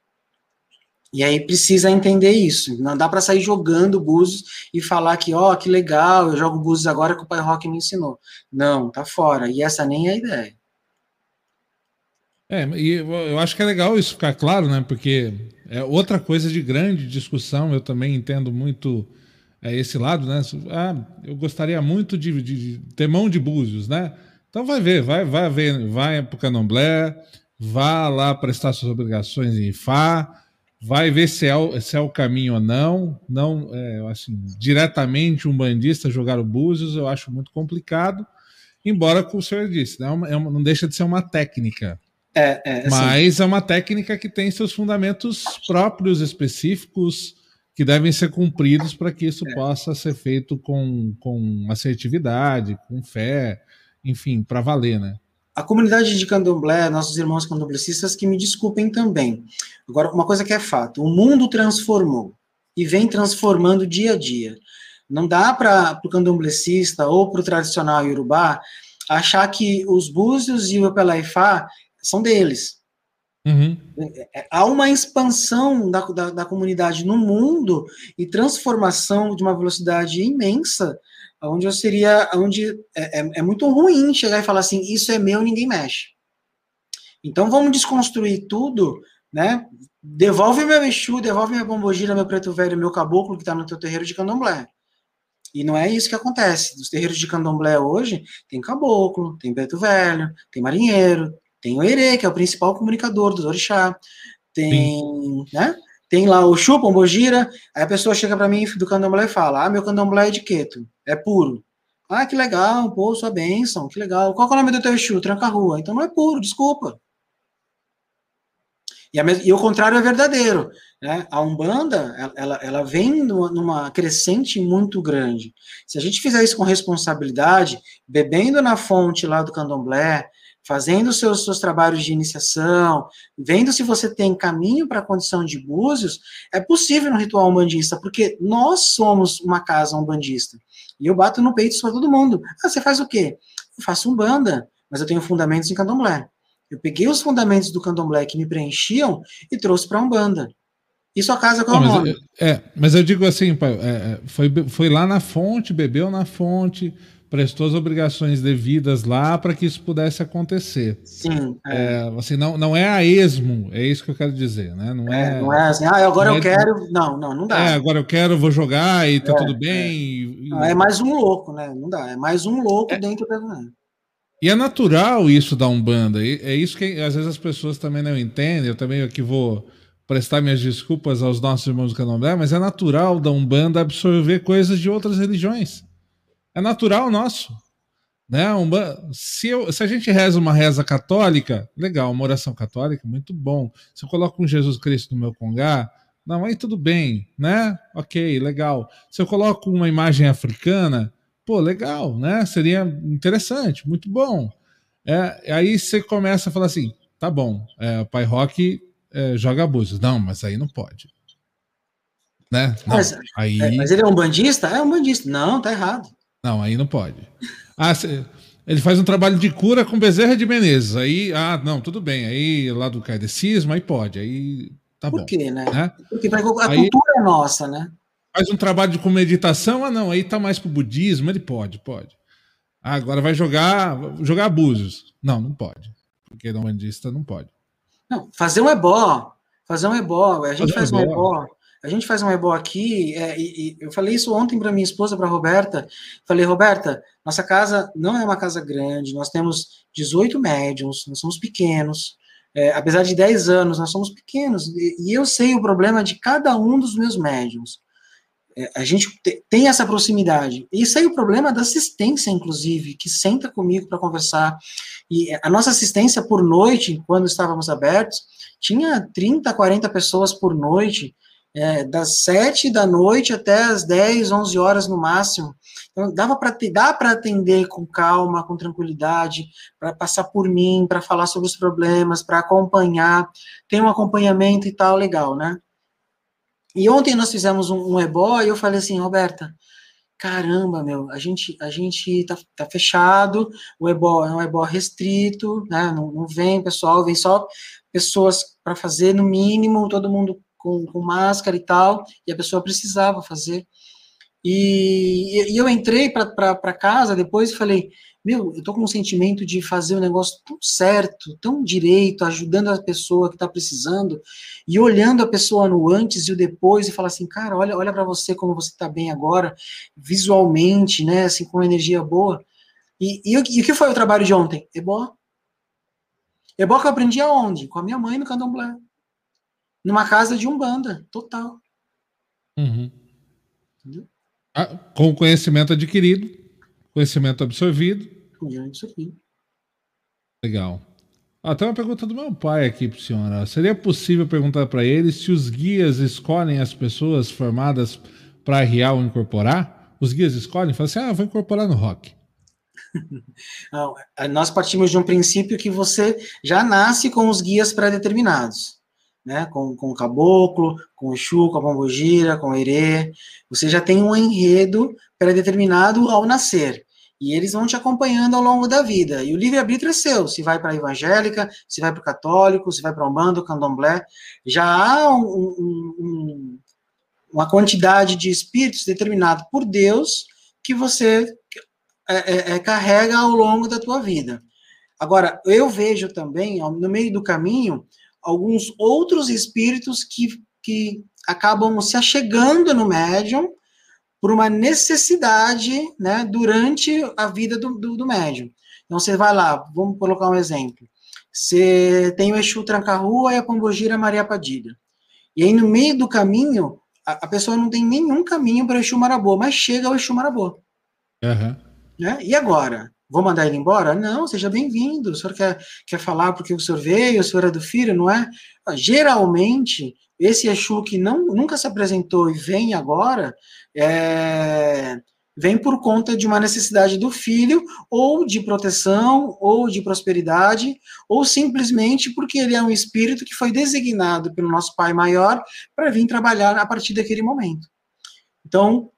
E aí precisa entender isso. Não dá para sair jogando búzios e falar que, ó, oh, que legal, eu jogo búzios agora que o pai Rock me ensinou. Não, tá fora. E essa nem é a ideia. É, e eu acho que é legal isso ficar claro, né? Porque é outra coisa de grande discussão, eu também entendo muito é, esse lado, né? Ah, eu gostaria muito de, de, de ter mão de búzios, né? Então vai ver, vai, vai ver, vai para o Candomblé, vá lá prestar suas obrigações em Ifá, vai ver se é, o, se é o caminho ou não. Não, é, assim, diretamente um bandista jogar o Búzios eu acho muito complicado, embora, como o senhor disse, né, é uma, é não deixa de ser uma técnica. É, é, assim, Mas é uma técnica que tem seus fundamentos próprios, específicos, que devem ser cumpridos para que isso é. possa ser feito com, com assertividade, com fé, enfim, para valer, né? A comunidade de candomblé, nossos irmãos candomblecistas, que me desculpem também. Agora, uma coisa que é fato: o mundo transformou e vem transformando dia a dia. Não dá para o candomblecista ou para o tradicional iorubá achar que os búzios e o pelaifá são deles. Uhum. É, há uma expansão da, da, da, comunidade no mundo e transformação de uma velocidade imensa onde eu seria, onde é, é, é, muito ruim chegar e falar assim, isso é meu, ninguém mexe. Então vamos desconstruir tudo, né? Devolve meu Exu, devolve minha bombogira, meu preto velho, meu caboclo que está no teu terreiro de candomblé. E não é isso que acontece. Nos terreiros de candomblé hoje, tem caboclo, tem preto velho, tem marinheiro, tem o erê, que é o principal comunicador do orixá, tem, Sim. né? Tem lá o chupa, o bogira, aí a pessoa chega para mim do candomblé e fala: Ah, meu candomblé é de queto, é puro. Ah, que legal, pô, sua bênção, que legal. Qual é o nome do teu Exu? Tranca a rua. Então não é puro, desculpa. E, e o contrário é verdadeiro. Né? A Umbanda, ela, ela vem numa crescente muito grande. Se a gente fizer isso com responsabilidade, bebendo na fonte lá do candomblé, fazendo seus, seus trabalhos de iniciação, vendo se você tem caminho para a condição de búzios, é possível no ritual umbandista, porque nós somos uma casa umbandista. E eu bato no peito para todo mundo. Ah, você faz o quê? Eu faço umbanda, mas eu tenho fundamentos em candomblé. Eu peguei os fundamentos do candomblé que me preenchiam e trouxe para a umbanda. Isso a casa com a mas, É, mas eu digo assim, pai, é, é, foi, foi lá na fonte, bebeu na fonte, prestou as obrigações devidas lá para que isso pudesse acontecer. Sim. É. É, assim, não, não é a esmo, é isso que eu quero dizer, né? Não é, é não é assim, ah, agora eu é quero. Não, não, não dá. É, agora eu quero, vou jogar e tá é, tudo bem. E, não, é mais um louco, né? Não dá, é mais um louco dentro da. E é natural isso da Umbanda, é isso que às vezes as pessoas também não entendem, eu também aqui vou prestar minhas desculpas aos nossos irmãos do Candomblé, mas é natural da Umbanda absorver coisas de outras religiões. É natural nosso. Né? Se, eu, se a gente reza uma reza católica, legal, uma oração católica, muito bom. Se eu coloco um Jesus Cristo no meu congá, não, aí tudo bem, né? Ok, legal. Se eu coloco uma imagem africana, pô, legal, né? Seria interessante, muito bom. É, aí você começa a falar assim, tá bom, é, o pai Rock é, joga abusos. Não, mas aí não pode. Né? Não, mas, aí... É, mas ele é um bandista? É um bandista. Não, tá errado. Não, aí não pode. Ah, ele faz um trabalho de cura com Bezerra de Menezes. Aí, ah, não, tudo bem. Aí lá do kardecismo, aí pode. Aí tá Por bom. Por quê, né? né? Porque a aí, cultura é nossa, né? Faz um trabalho de, com meditação, ah, não, aí tá mais pro budismo, ele pode, pode. Ah, agora vai jogar, jogar abusos. Não, não pode. Porque não bandista não pode. Não, fazer um ebó. Fazer um ebó. A gente fazer faz um ebó. A gente faz um ebó aqui, é, e, e, eu falei isso ontem para minha esposa, para Roberta. Falei, Roberta, nossa casa não é uma casa grande, nós temos 18 médiums, nós somos pequenos. É, apesar de 10 anos, nós somos pequenos. E, e, eu sei o problema de cada um dos meus médiums. É, a gente te, tem essa proximidade. E sei o problema da assistência, inclusive, que senta comigo para conversar. E a nossa assistência por noite, quando estávamos abertos, tinha 30, 40 pessoas por noite é, das sete da noite até as 10, 11 horas no máximo. Então, dava para dá para atender com calma, com tranquilidade, para passar por mim, para falar sobre os problemas, para acompanhar. Tem um acompanhamento e tal, legal, né? E ontem nós fizemos um, um ebó e eu falei assim, Roberta, caramba, meu, a gente, a gente tá, tá fechado, o ebó é um ebó restrito, né? Não, não vem pessoal, vem só pessoas para fazer no mínimo, todo mundo com, com máscara e tal, e a pessoa precisava fazer. E, e eu entrei para casa depois e falei, meu, eu tô com um sentimento de fazer um negócio tão certo, tão direito, ajudando a pessoa que está precisando, e olhando a pessoa no antes e o depois, e falar assim, cara, olha, olha para você como você está bem agora, visualmente, né, assim, com energia boa. E, e, e o que foi o trabalho de ontem? Ebó. Ebó que eu aprendi aonde? Com a minha mãe no candomblé numa casa de umbanda, total. Uhum. Ah, com conhecimento adquirido, conhecimento absorvido. Conhecimento absorvido. Legal. Ah, tem uma pergunta do meu pai aqui para senhora. Seria possível perguntar para ele se os guias escolhem as pessoas formadas para real incorporar? Os guias escolhem? Falam assim, ah, vou incorporar no rock. [laughs] Não, nós partimos de um princípio que você já nasce com os guias pré-determinados né, com, com o caboclo, com o Exu, com a pombogira, com o erê, você já tem um enredo pré-determinado ao nascer, e eles vão te acompanhando ao longo da vida, e o livre-arbítrio é seu, se vai para a evangélica, se vai para o católico, se vai para o umbanda, candomblé, já há um, um, um, uma quantidade de espíritos determinado por Deus que você é, é, é, carrega ao longo da tua vida. Agora, eu vejo também, no meio do caminho, alguns outros espíritos que, que acabam se achegando no médium por uma necessidade, né, durante a vida do, do, do médium. Então, você vai lá, vamos colocar um exemplo. Você tem o Exu Tranca-Rua e a Pombogira Maria Padilha. E aí, no meio do caminho, a, a pessoa não tem nenhum caminho para o Exu Marabô, mas chega ao Exu Marabô. Uhum. Né? E agora? Vou mandar ele embora? Não, seja bem-vindo. O senhor quer, quer falar porque o senhor veio, o senhor é do filho, não é? Geralmente, esse Exu que não, nunca se apresentou e vem agora, é, vem por conta de uma necessidade do filho, ou de proteção, ou de prosperidade, ou simplesmente porque ele é um espírito que foi designado pelo nosso Pai Maior para vir trabalhar a partir daquele momento. Então,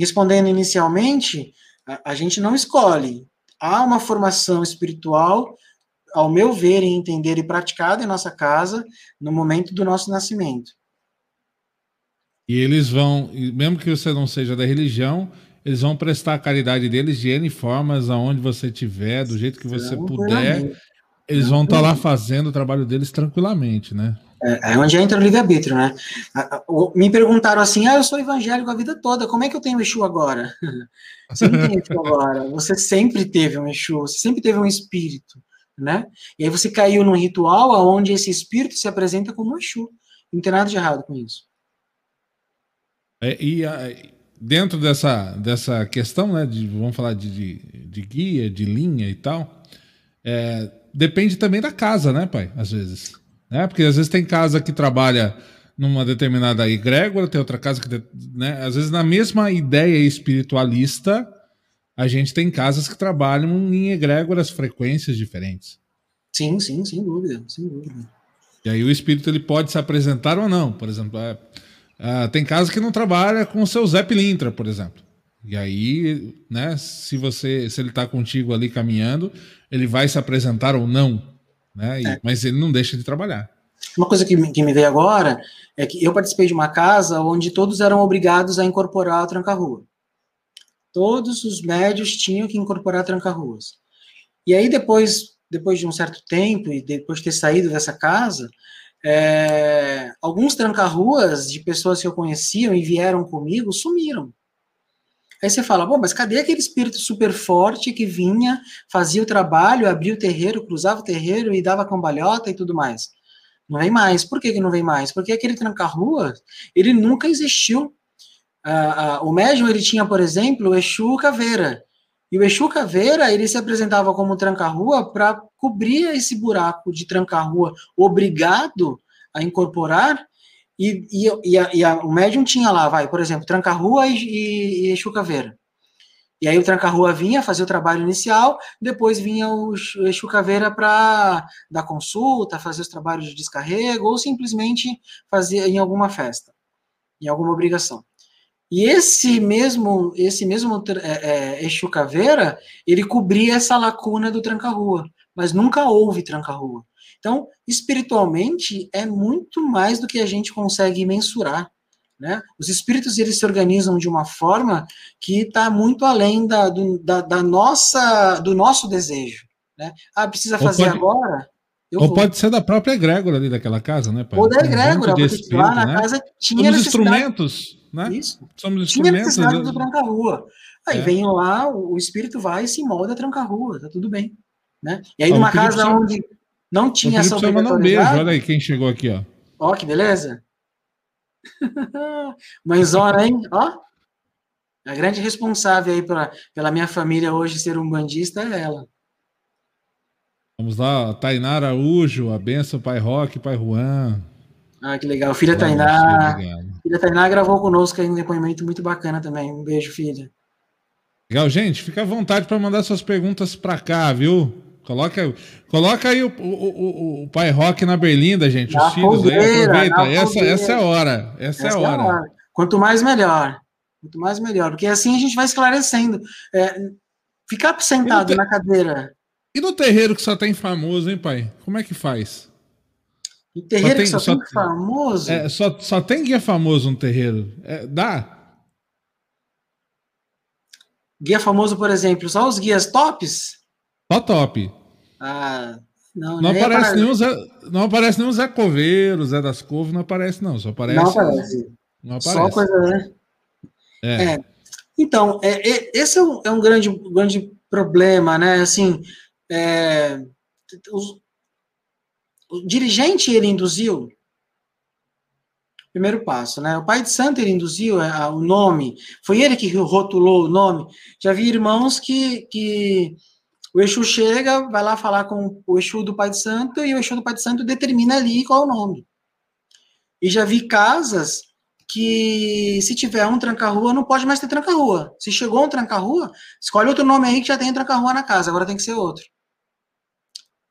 respondendo inicialmente, a, a gente não escolhe, há uma formação espiritual, ao meu ver, em entender e praticada em nossa casa, no momento do nosso nascimento. E eles vão, mesmo que você não seja da religião, eles vão prestar a caridade deles de N formas, aonde você estiver, do jeito que você puder. Eles vão estar tá lá fazendo o trabalho deles tranquilamente, né? É, é onde entra o livre-arbítrio, né? Me perguntaram assim: ah, eu sou evangélico a vida toda, como é que eu tenho Exu agora? [laughs] Você não tem Exu agora, você sempre teve um Exu, você sempre teve um espírito, né? E aí você caiu num ritual onde esse espírito se apresenta como Exu. Não tem nada de errado com isso. É, e a, dentro dessa, dessa questão, né, de, vamos falar de, de, de guia, de linha e tal, é, depende também da casa, né, pai? Às vezes. Né? Porque às vezes tem casa que trabalha numa determinada egrégora, tem outra casa que. Né? Às vezes, na mesma ideia espiritualista, a gente tem casas que trabalham em egrégoras, frequências diferentes. Sim, sim, sem dúvida, sem dúvida. E aí o espírito ele pode se apresentar ou não. Por exemplo, é, é, tem casas que não trabalha com o seu Zé Pilintra, por exemplo. E aí, né, se você, se ele está contigo ali caminhando, ele vai se apresentar ou não né? E, é. Mas ele não deixa de trabalhar. Uma coisa que me, que me veio agora é que eu participei de uma casa onde todos eram obrigados a incorporar a tranca-rua. Todos os médios tinham que incorporar tranca-ruas. E aí depois, depois de um certo tempo e depois de ter saído dessa casa, é, alguns tranca-ruas de pessoas que eu conheciam e vieram comigo sumiram. Aí você fala, bom, mas cadê aquele espírito super forte que vinha, fazia o trabalho, abria o terreiro, cruzava o terreiro e dava cambalhota e tudo mais? Não vem mais. Por que, que não vem mais? Porque aquele tranca-rua, ele nunca existiu. Ah, ah, o médium, ele tinha, por exemplo, o Exu Caveira. E o Exu Caveira, ele se apresentava como tranca-rua para cobrir esse buraco de tranca-rua obrigado a incorporar e, e, e, a, e a, o médium tinha lá, vai, por exemplo, tranca-rua e, e, e Caveira. E aí o tranca-rua vinha fazer o trabalho inicial, depois vinha o Exu Caveira para dar consulta, fazer os trabalhos de descarrego, ou simplesmente fazer em alguma festa, em alguma obrigação. E esse mesmo, esse mesmo é, é, Exu Caveira, ele cobria essa lacuna do tranca-rua, mas nunca houve tranca-rua. Então, espiritualmente, é muito mais do que a gente consegue mensurar. Né? Os espíritos eles se organizam de uma forma que está muito além da, do, da, da, nossa, do nosso desejo. Né? Ah, precisa fazer pode, agora? ou vou. pode ser da própria egrégora ali daquela casa, né, pai? Ou da egrégora, um porque espírito, lá na né? casa tinha Somos instrumentos, né? Isso. Somos tinha necessidade do tranca-rua. Aí é. vem lá, o, o espírito vai e se molda tranca-rua, tá tudo bem. Né? E aí, ah, numa casa onde não tinha essa obrigatoriedade. Um beijo, olha aí quem chegou aqui, ó. Ó, que beleza. [laughs] Mãezona, hein? Ó. A grande responsável aí pela, pela minha família hoje ser um bandista é ela. Vamos lá, Tainara Araújo, a benção, pai Roque, pai Juan. Ah, que legal. Filha Tainá. Filha Tainá gravou conosco aí um depoimento muito bacana também. Um beijo, filha. Legal, gente. Fica à vontade para mandar suas perguntas para cá, viu? Coloca, coloca aí o, o, o, o pai Rock na Berlinda, gente. Na os filhos aí, aproveita. Essa, essa é a hora. Essa, essa é a hora. É a hora. Quanto mais melhor. Quanto mais melhor. Porque assim a gente vai esclarecendo. É, ficar sentado na cadeira. E no terreiro que só tem famoso, hein, pai? Como é que faz? No terreiro só tem, que só, só tem famoso? É, só, só tem guia famoso no terreiro. É, dá? Guia famoso, por exemplo, só os guias tops? Só top. Ah, não, não aparece, para... nenhum Zé, não aparece nenhum Zé Coveiro, Zé das Covas, não aparece, não. Só aparece. Não aparece. Não aparece. Só coisa, né? É. é. Então, é, é, esse é um, é um grande, grande problema, né? Assim, é, os, o dirigente ele induziu primeiro passo, né? O pai de santo ele induziu é, o nome, foi ele que rotulou o nome. Já vi irmãos que, que o Exu chega, vai lá falar com o Exu do Pai de Santo e o Exu do Pai de Santo determina ali qual é o nome. E já vi casas que se tiver um tranca-rua, não pode mais ter tranca-rua. Se chegou um tranca-rua, escolhe outro nome aí que já tem tranca-rua na casa, agora tem que ser outro.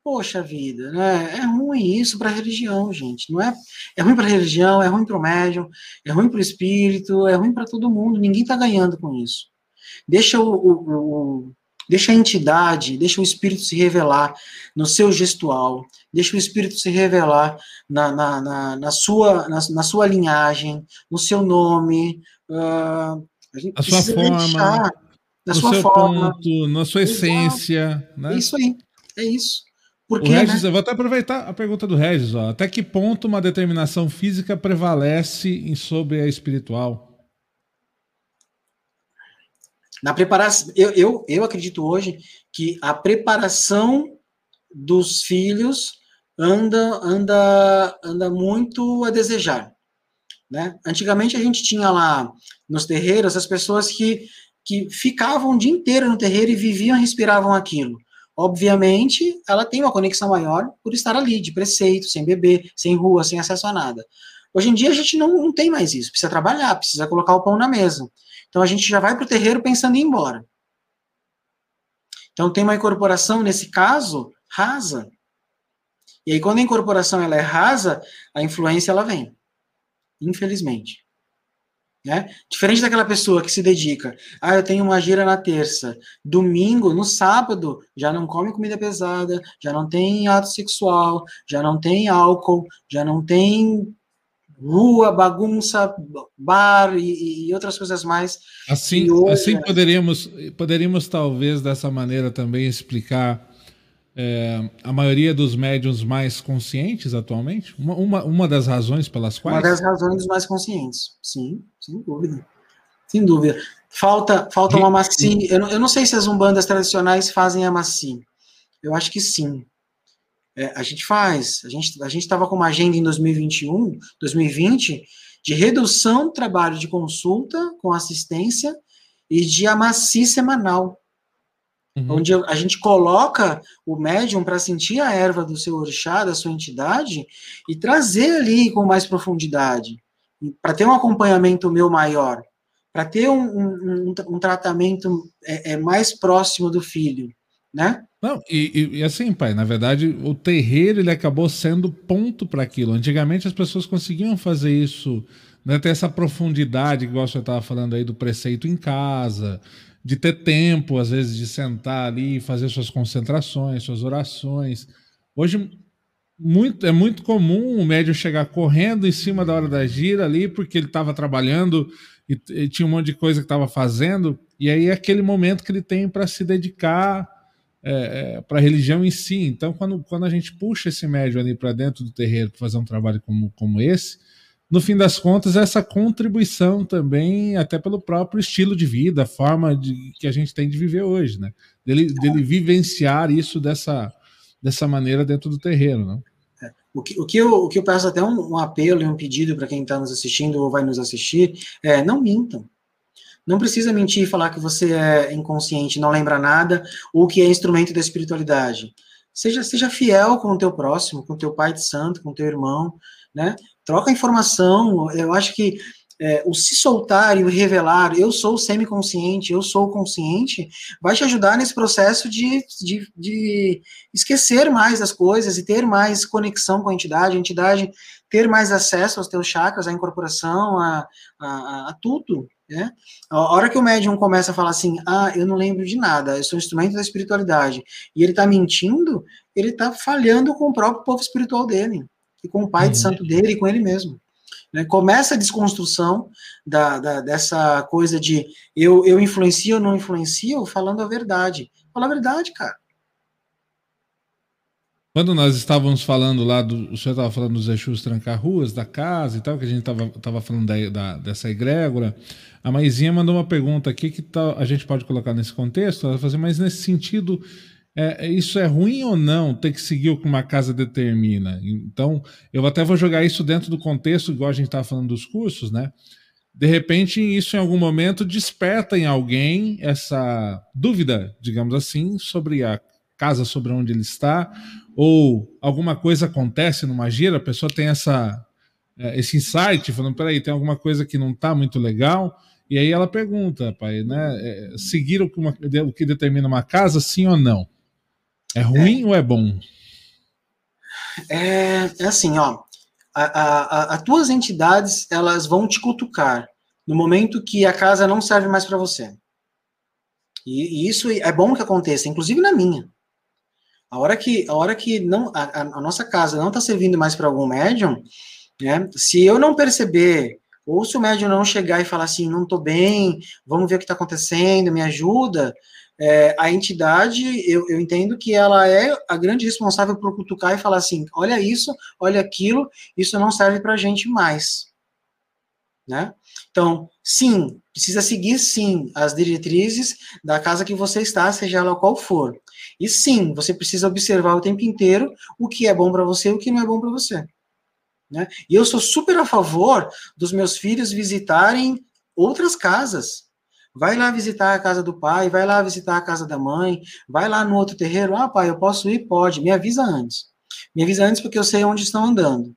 Poxa vida, né? É ruim isso para a religião, gente. Não é? É ruim para a religião, é ruim para o médium, é ruim para o espírito, é ruim para todo mundo. Ninguém está ganhando com isso. Deixa o, o, o, Deixa a entidade, deixa o Espírito se revelar no seu gestual, deixa o Espírito se revelar na, na, na, na sua, na, na, sua linhagem, no seu nome. Uh, a, gente a sua forma, deixar, na sua forma, ponto, na sua essência. Né? É isso aí, é isso. Porque, o Regis, né? eu vou até aproveitar a pergunta do Regis. Ó. Até que ponto uma determinação física prevalece em sobre a espiritual? Na preparação, eu, eu, eu acredito hoje que a preparação dos filhos anda, anda, anda muito a desejar. Né? Antigamente a gente tinha lá nos terreiros as pessoas que, que ficavam o dia inteiro no terreiro e viviam e respiravam aquilo. Obviamente, ela tem uma conexão maior por estar ali, de preceito, sem beber, sem rua, sem acesso a nada. Hoje em dia a gente não, não tem mais isso, precisa trabalhar, precisa colocar o pão na mesa. Então a gente já vai para o terreiro pensando em ir embora. Então tem uma incorporação, nesse caso, rasa. E aí quando a incorporação ela é rasa, a influência ela vem. Infelizmente. Né? Diferente daquela pessoa que se dedica, ah, eu tenho uma gira na terça, domingo, no sábado, já não come comida pesada, já não tem ato sexual, já não tem álcool, já não tem rua, bagunça, bar e, e outras coisas mais. Assim, hoje, assim poderíamos, poderíamos talvez dessa maneira também explicar é, a maioria dos médiums mais conscientes atualmente? Uma, uma, uma das razões pelas quais? Uma das razões mais conscientes, sim, sem dúvida. Sem dúvida. Falta, falta uma maci. Eu, eu não sei se as umbandas tradicionais fazem a maci. Eu acho que sim. É, a gente faz. A gente a estava com uma agenda em 2021, 2020, de redução do trabalho de consulta com assistência e de amaci semanal. Uhum. Onde a gente coloca o médium para sentir a erva do seu orixá, da sua entidade, e trazer ali com mais profundidade, para ter um acompanhamento meu maior, para ter um, um, um tratamento é, é, mais próximo do filho, né? Não, e, e, assim, pai, na verdade, o terreiro ele acabou sendo ponto para aquilo. Antigamente as pessoas conseguiam fazer isso, né, ter essa profundidade, igual você estava falando aí do preceito em casa, de ter tempo, às vezes, de sentar ali e fazer suas concentrações, suas orações. Hoje muito, é muito comum o médium chegar correndo em cima da hora da gira ali, porque ele estava trabalhando e, e, tinha um monte de coisa que estava fazendo, e aí é aquele momento que ele tem para se dedicar é, é, para a religião em si. Então, quando, quando a gente puxa esse médium ali para dentro do terreiro para fazer um trabalho como, como esse, no fim das contas, essa contribuição também, até pelo próprio estilo de vida, a forma de, que a gente tem de viver hoje, né? Dele, dele vivenciar isso dessa, dessa maneira dentro do terreno, né? O que, o, que eu, o que eu peço até um, um apelo e um pedido para quem está nos assistindo ou vai nos assistir é não mintam. Não precisa mentir e falar que você é inconsciente, não lembra nada, ou que é instrumento da espiritualidade. Seja, seja fiel com o teu próximo, com o teu pai de santo, com o teu irmão, né? troca informação. Eu acho que é, o se soltar e o revelar, eu sou semiconsciente, eu sou consciente, vai te ajudar nesse processo de, de, de, esquecer mais das coisas e ter mais conexão com a entidade, a entidade ter mais acesso aos teus chakras, à incorporação, a, a, a tudo. Né? A hora que o médium começa a falar assim, ah, eu não lembro de nada, eu sou um instrumento da espiritualidade, e ele está mentindo, ele está falhando com o próprio povo espiritual dele e com o pai uhum. de santo dele e com ele mesmo. Né? Começa a desconstrução da, da, dessa coisa de eu, eu influencio ou não influencio, falando a verdade. Fala a verdade, cara. Quando nós estávamos falando lá, do, o senhor estava falando dos Exus trancar ruas, da casa e tal, que a gente estava tava falando da, da, dessa egrégora, a Maisinha mandou uma pergunta aqui que tá, a gente pode colocar nesse contexto, ela fazer, mas nesse sentido é, é, isso é ruim ou não ter que seguir o que uma casa determina? Então, eu até vou jogar isso dentro do contexto, igual a gente estava falando dos cursos, né? De repente, isso em algum momento desperta em alguém essa dúvida, digamos assim, sobre a casa, sobre onde ele está, ou alguma coisa acontece numa gira, a pessoa tem essa, é, esse insight, falando: peraí, tem alguma coisa que não está muito legal. E aí ela pergunta, pai, né? É, seguir o que, uma, o que determina uma casa, sim ou não? É ruim é, ou é bom? É, é assim, ó. As tuas entidades elas vão te cutucar no momento que a casa não serve mais para você. E, e, isso é bom que aconteça, inclusive na minha. A hora que a hora que não a, a nossa casa não está servindo mais para algum médium, né? Se eu não perceber ou se o médium não chegar e falar assim, não estou bem, vamos ver o que está acontecendo, me ajuda, é, a entidade, eu, eu, entendo que ela é a grande responsável por cutucar e falar assim: olha isso, olha aquilo, isso não serve para gente mais. Né? Então, sim, precisa seguir sim as diretrizes da casa que você está, seja ela qual for. E sim, você precisa observar o tempo inteiro o que é bom para você e o que não é bom para você. Né? E eu sou super a favor dos meus filhos visitarem outras casas. Vai lá visitar a casa do pai, vai lá visitar a casa da mãe, vai lá no outro terreiro. Ah, pai, eu posso ir? Pode. Me avisa antes. Me avisa antes porque eu sei onde estão andando.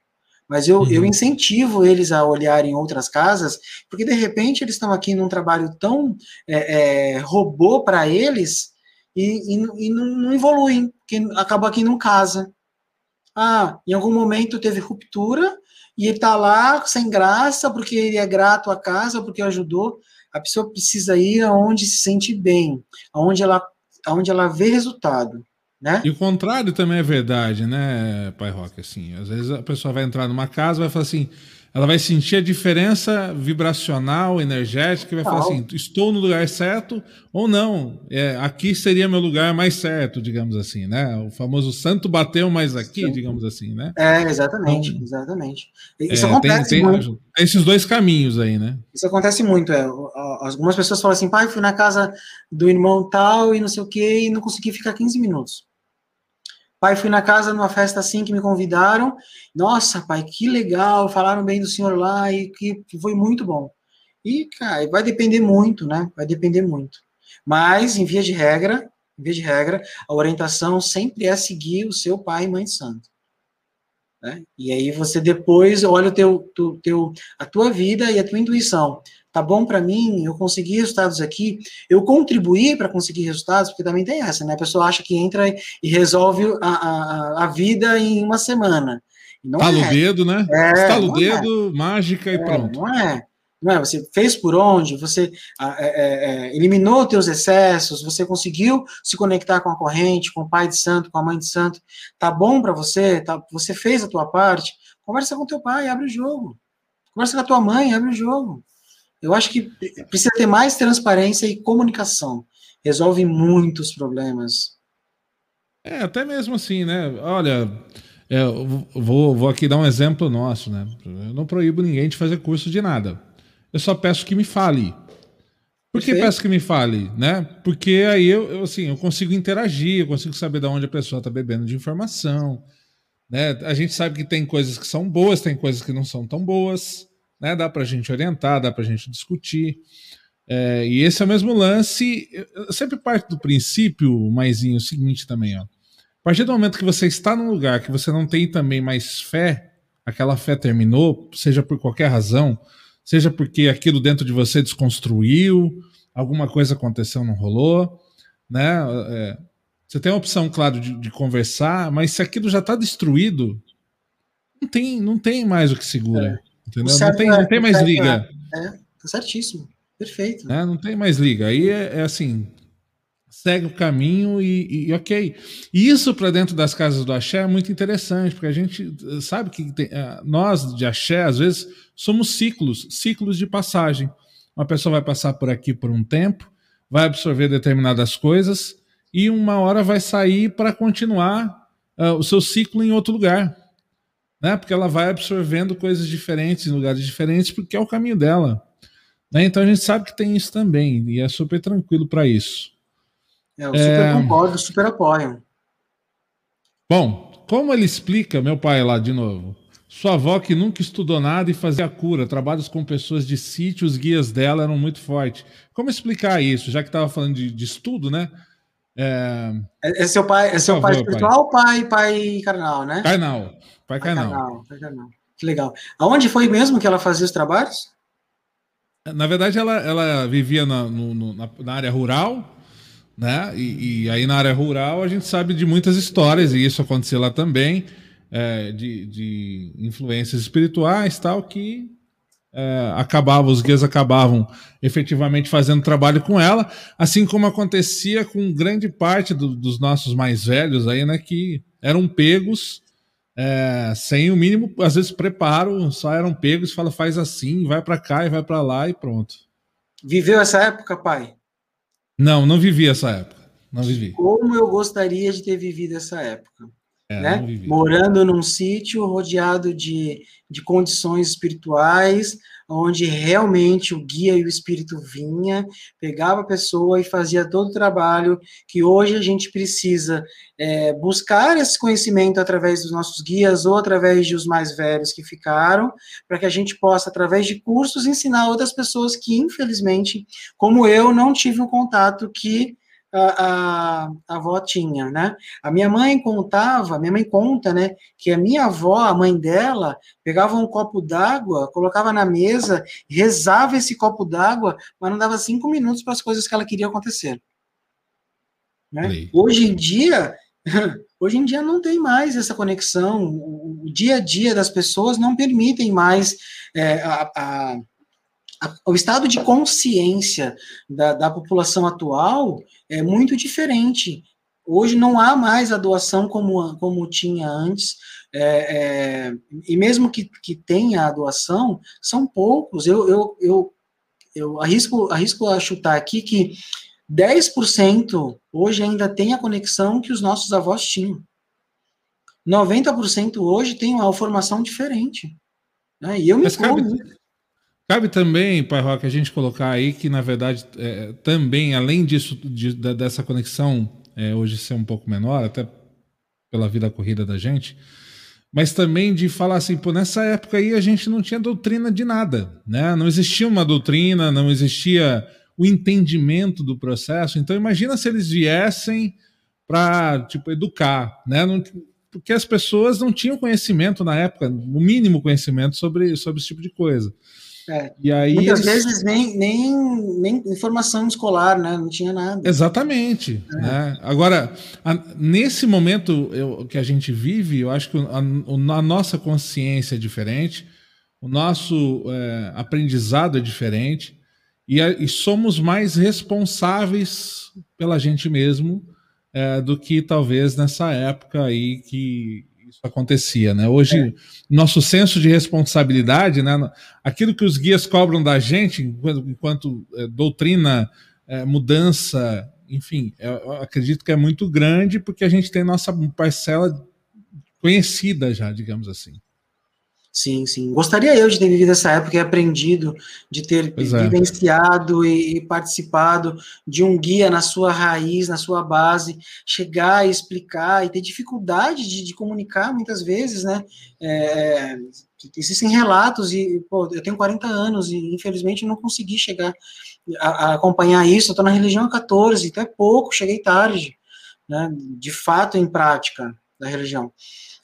Mas eu, uhum. eu incentivo eles a olharem outras casas, porque de repente eles estão aqui num trabalho tão é, é, robô para eles e, e, e não, não evoluem, porque acaba aqui não casa. Ah, em algum momento teve ruptura e ele está lá sem graça porque ele é grato à casa, porque ajudou a pessoa precisa ir aonde se sente bem, aonde ela, aonde ela vê resultado. Né? E o contrário também é verdade, né, Pai Roque? Assim, às vezes a pessoa vai entrar numa casa e vai falar assim: ela vai sentir a diferença vibracional, energética, e vai falar assim: estou no lugar certo ou não. É, aqui seria meu lugar mais certo, digamos assim, né? O famoso santo bateu mais aqui, Sim. digamos assim, né? É, exatamente, então, exatamente. Isso é, acontece tem, tem, muito. Tem esses dois caminhos aí, né? Isso acontece muito. É. Algumas pessoas falam assim: pai, fui na casa do irmão tal e não sei o quê, e não consegui ficar 15 minutos. Pai, fui na casa numa festa assim que me convidaram. Nossa, pai, que legal, falaram bem do senhor lá e que foi muito bom. E, cara, vai depender muito, né? Vai depender muito. Mas, em via de regra, em via de regra, a orientação sempre é seguir o seu pai e mãe santo. Né? E aí você depois olha o teu, teu, teu, a tua vida e a tua intuição tá bom para mim, eu consegui resultados aqui, eu contribuí para conseguir resultados, porque também tem essa, né? A pessoa acha que entra e resolve a, a, a vida em uma semana. Não Estala é. o dedo, né? É, Estala o é. dedo, é. mágica e é, pronto. Não é. Não é, você fez por onde, você é, é, eliminou teus excessos, você conseguiu se conectar com a corrente, com o pai de santo, com a mãe de santo, tá bom para você, tá, você fez a tua parte, conversa com teu pai, abre o jogo. Conversa com a tua mãe, abre o jogo. Eu acho que precisa ter mais transparência e comunicação. Resolve muitos problemas. É, até mesmo assim, né? Olha, é, vou, vou aqui dar um exemplo nosso, né? Eu não proíbo ninguém de fazer curso de nada. Eu só peço que me fale. Por que peço que me fale, né? Porque aí eu, eu, assim, eu consigo interagir, eu consigo saber de onde a pessoa está bebendo de informação. Né? A gente sabe que tem coisas que são boas, tem coisas que não são tão boas né? Dá para a gente orientar, dá para a gente discutir. É, e esse é o mesmo lance. Eu sempre parte do princípio, Maisinho, o seguinte também, ó. A partir do momento que você está num lugar que você não tem também mais fé, aquela fé terminou, seja por qualquer razão, seja porque aquilo dentro de você desconstruiu, alguma coisa aconteceu, não rolou, né? É, você tem a opção, claro, de, de, conversar, mas se aquilo já está destruído, não tem, não tem mais o que segura. É. Entendeu? Não tem, não tem mais liga. É, tá certíssimo. Perfeito. É, não tem mais liga. Aí é, é assim, segue o caminho e, e ok. E isso para dentro das casas do axé é muito interessante, porque a gente sabe que tem, é, nós de axé, às vezes, somos ciclos, ciclos de passagem. Uma pessoa vai passar por aqui por um tempo, vai absorver determinadas coisas e uma hora vai sair para continuar uh, o seu ciclo em outro lugar né? Porque ela vai absorvendo coisas diferentes em lugares diferentes, porque é o caminho dela. Né? Então a gente sabe que tem isso também, e é super tranquilo para isso. É, eu super é... concordo, super apoio. Bom, como ele explica, meu pai lá de novo, sua avó que nunca estudou nada e fazia cura, trabalhos com pessoas de sítio, os guias dela eram muito fortes. Como explicar isso? Já que estava falando de, de, estudo, né? É... é, é seu pai, é seu pai espiritual ou pai, pai carnal, né? Carnal. Pai, pai canal. canal. Pai canal. Que legal. Aonde foi mesmo que ela fazia os trabalhos? Na verdade, ela, ela vivia na, no, na, na área rural, né? E, e, aí na área rural a gente sabe de muitas histórias, e isso aconteceu lá também, é, de, de influências espirituais tal, que é, acabavam, os guias acabavam efetivamente fazendo trabalho com ela, assim como acontecia com grande parte do, dos nossos mais velhos aí, né? Que eram pegos é, sem o mínimo, às vezes, preparo, só eram pegos, fala, faz assim, vai para cá e vai para lá e pronto. Viveu essa época, pai? Não, não vivi essa época. Não vivi. Como eu gostaria de ter vivido essa época. É, né? Morando num sítio rodeado de, de condições espirituais, onde realmente o guia e o espírito vinha, pegava a pessoa e fazia todo o trabalho que hoje a gente precisa é, buscar esse conhecimento através dos nossos guias ou através de os mais velhos que ficaram, para que a gente possa, através de cursos, ensinar outras pessoas que, infelizmente, como eu, não tive um contato que a, a, a avó tinha, né? A minha mãe contava, minha mãe conta, né, que a minha avó, a mãe dela, pegava um copo d'água, colocava na mesa, rezava esse copo d'água, mas não dava cinco minutos para as coisas que ela queria acontecer. Né? Hoje em dia, [laughs] hoje em dia não tem mais essa conexão, o, dia a dia das pessoas não permitem mais é, a, a o estado de consciência da, da população atual é muito diferente. Hoje não há mais a doação como, como tinha antes. É, é, e mesmo que, que tenha a doação, são poucos. Eu, eu, eu, eu arrisco, arrisco a chutar aqui que 10% hoje ainda tem a conexão que os nossos avós tinham. 90% hoje tem uma formação diferente. Né? E eu me cabe, cabe também, Pai Roca, a gente colocar aí que, na verdade, é, também, além disso, de, dessa conexão é, hoje ser um pouco menor, até pela vida corrida da gente, mas também de falar assim, pô, nessa época aí a gente não tinha doutrina de nada, né? Não existia uma doutrina, não existia o entendimento do processo. Então imagina se eles viessem para tipo educar, né? Não, porque as pessoas não tinham conhecimento na época, o mínimo conhecimento sobre, sobre esse tipo de coisa. É, e aí muitas eles... vezes nem, nem, nem informação escolar, né? Não tinha nada. Exatamente. É. Né? Agora, a, nesse momento eu, que a gente vive, eu acho que a, a nossa consciência é diferente, o nosso é, aprendizado é diferente, e, a, e somos mais responsáveis pela gente mesmo é, do que talvez nessa época aí que isso acontecia, né? Hoje, é. nosso senso de responsabilidade, né? Aquilo que os guias cobram da gente, enquanto, enquanto é, doutrina, é, mudança, enfim, é, eu acredito que é muito grande porque a gente tem nossa parcela conhecida já, digamos assim. Sim, sim. Gostaria eu de ter vivido essa época e aprendido, de ter pois é. vivenciado é. e, participado de um guia na sua raiz, na sua base, chegar e explicar e ter dificuldade de, de comunicar muitas vezes, né? É, existem relatos e, pô, eu tenho 40 anos e infelizmente não consegui chegar a, a acompanhar isso. Eu estou na religião há 14, então é pouco, cheguei tarde, né? De fato, em prática da religião.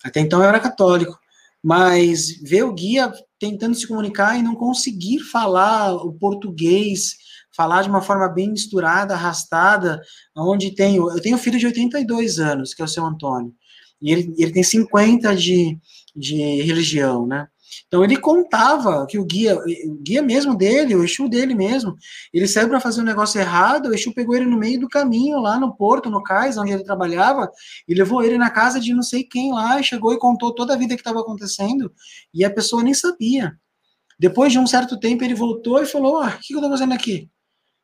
Até então eu era católico mas ver o guia tentando se comunicar e não conseguir falar o português, falar de uma forma bem misturada, arrastada, onde tenho, eu tenho um filho de 82 anos, que é o seu Antônio, e ele, ele tem 50 de, de religião, né? Então ele contava que o guia, o guia mesmo dele, o Exu dele mesmo, ele saiu para fazer um negócio errado, o Exu pegou ele no meio do caminho, lá no porto, no cais, onde ele trabalhava, e levou ele na casa de não sei quem lá, chegou e contou toda a vida que estava acontecendo, e a pessoa nem sabia. Depois de um certo tempo, ele voltou e falou: ah, o que eu estou fazendo aqui?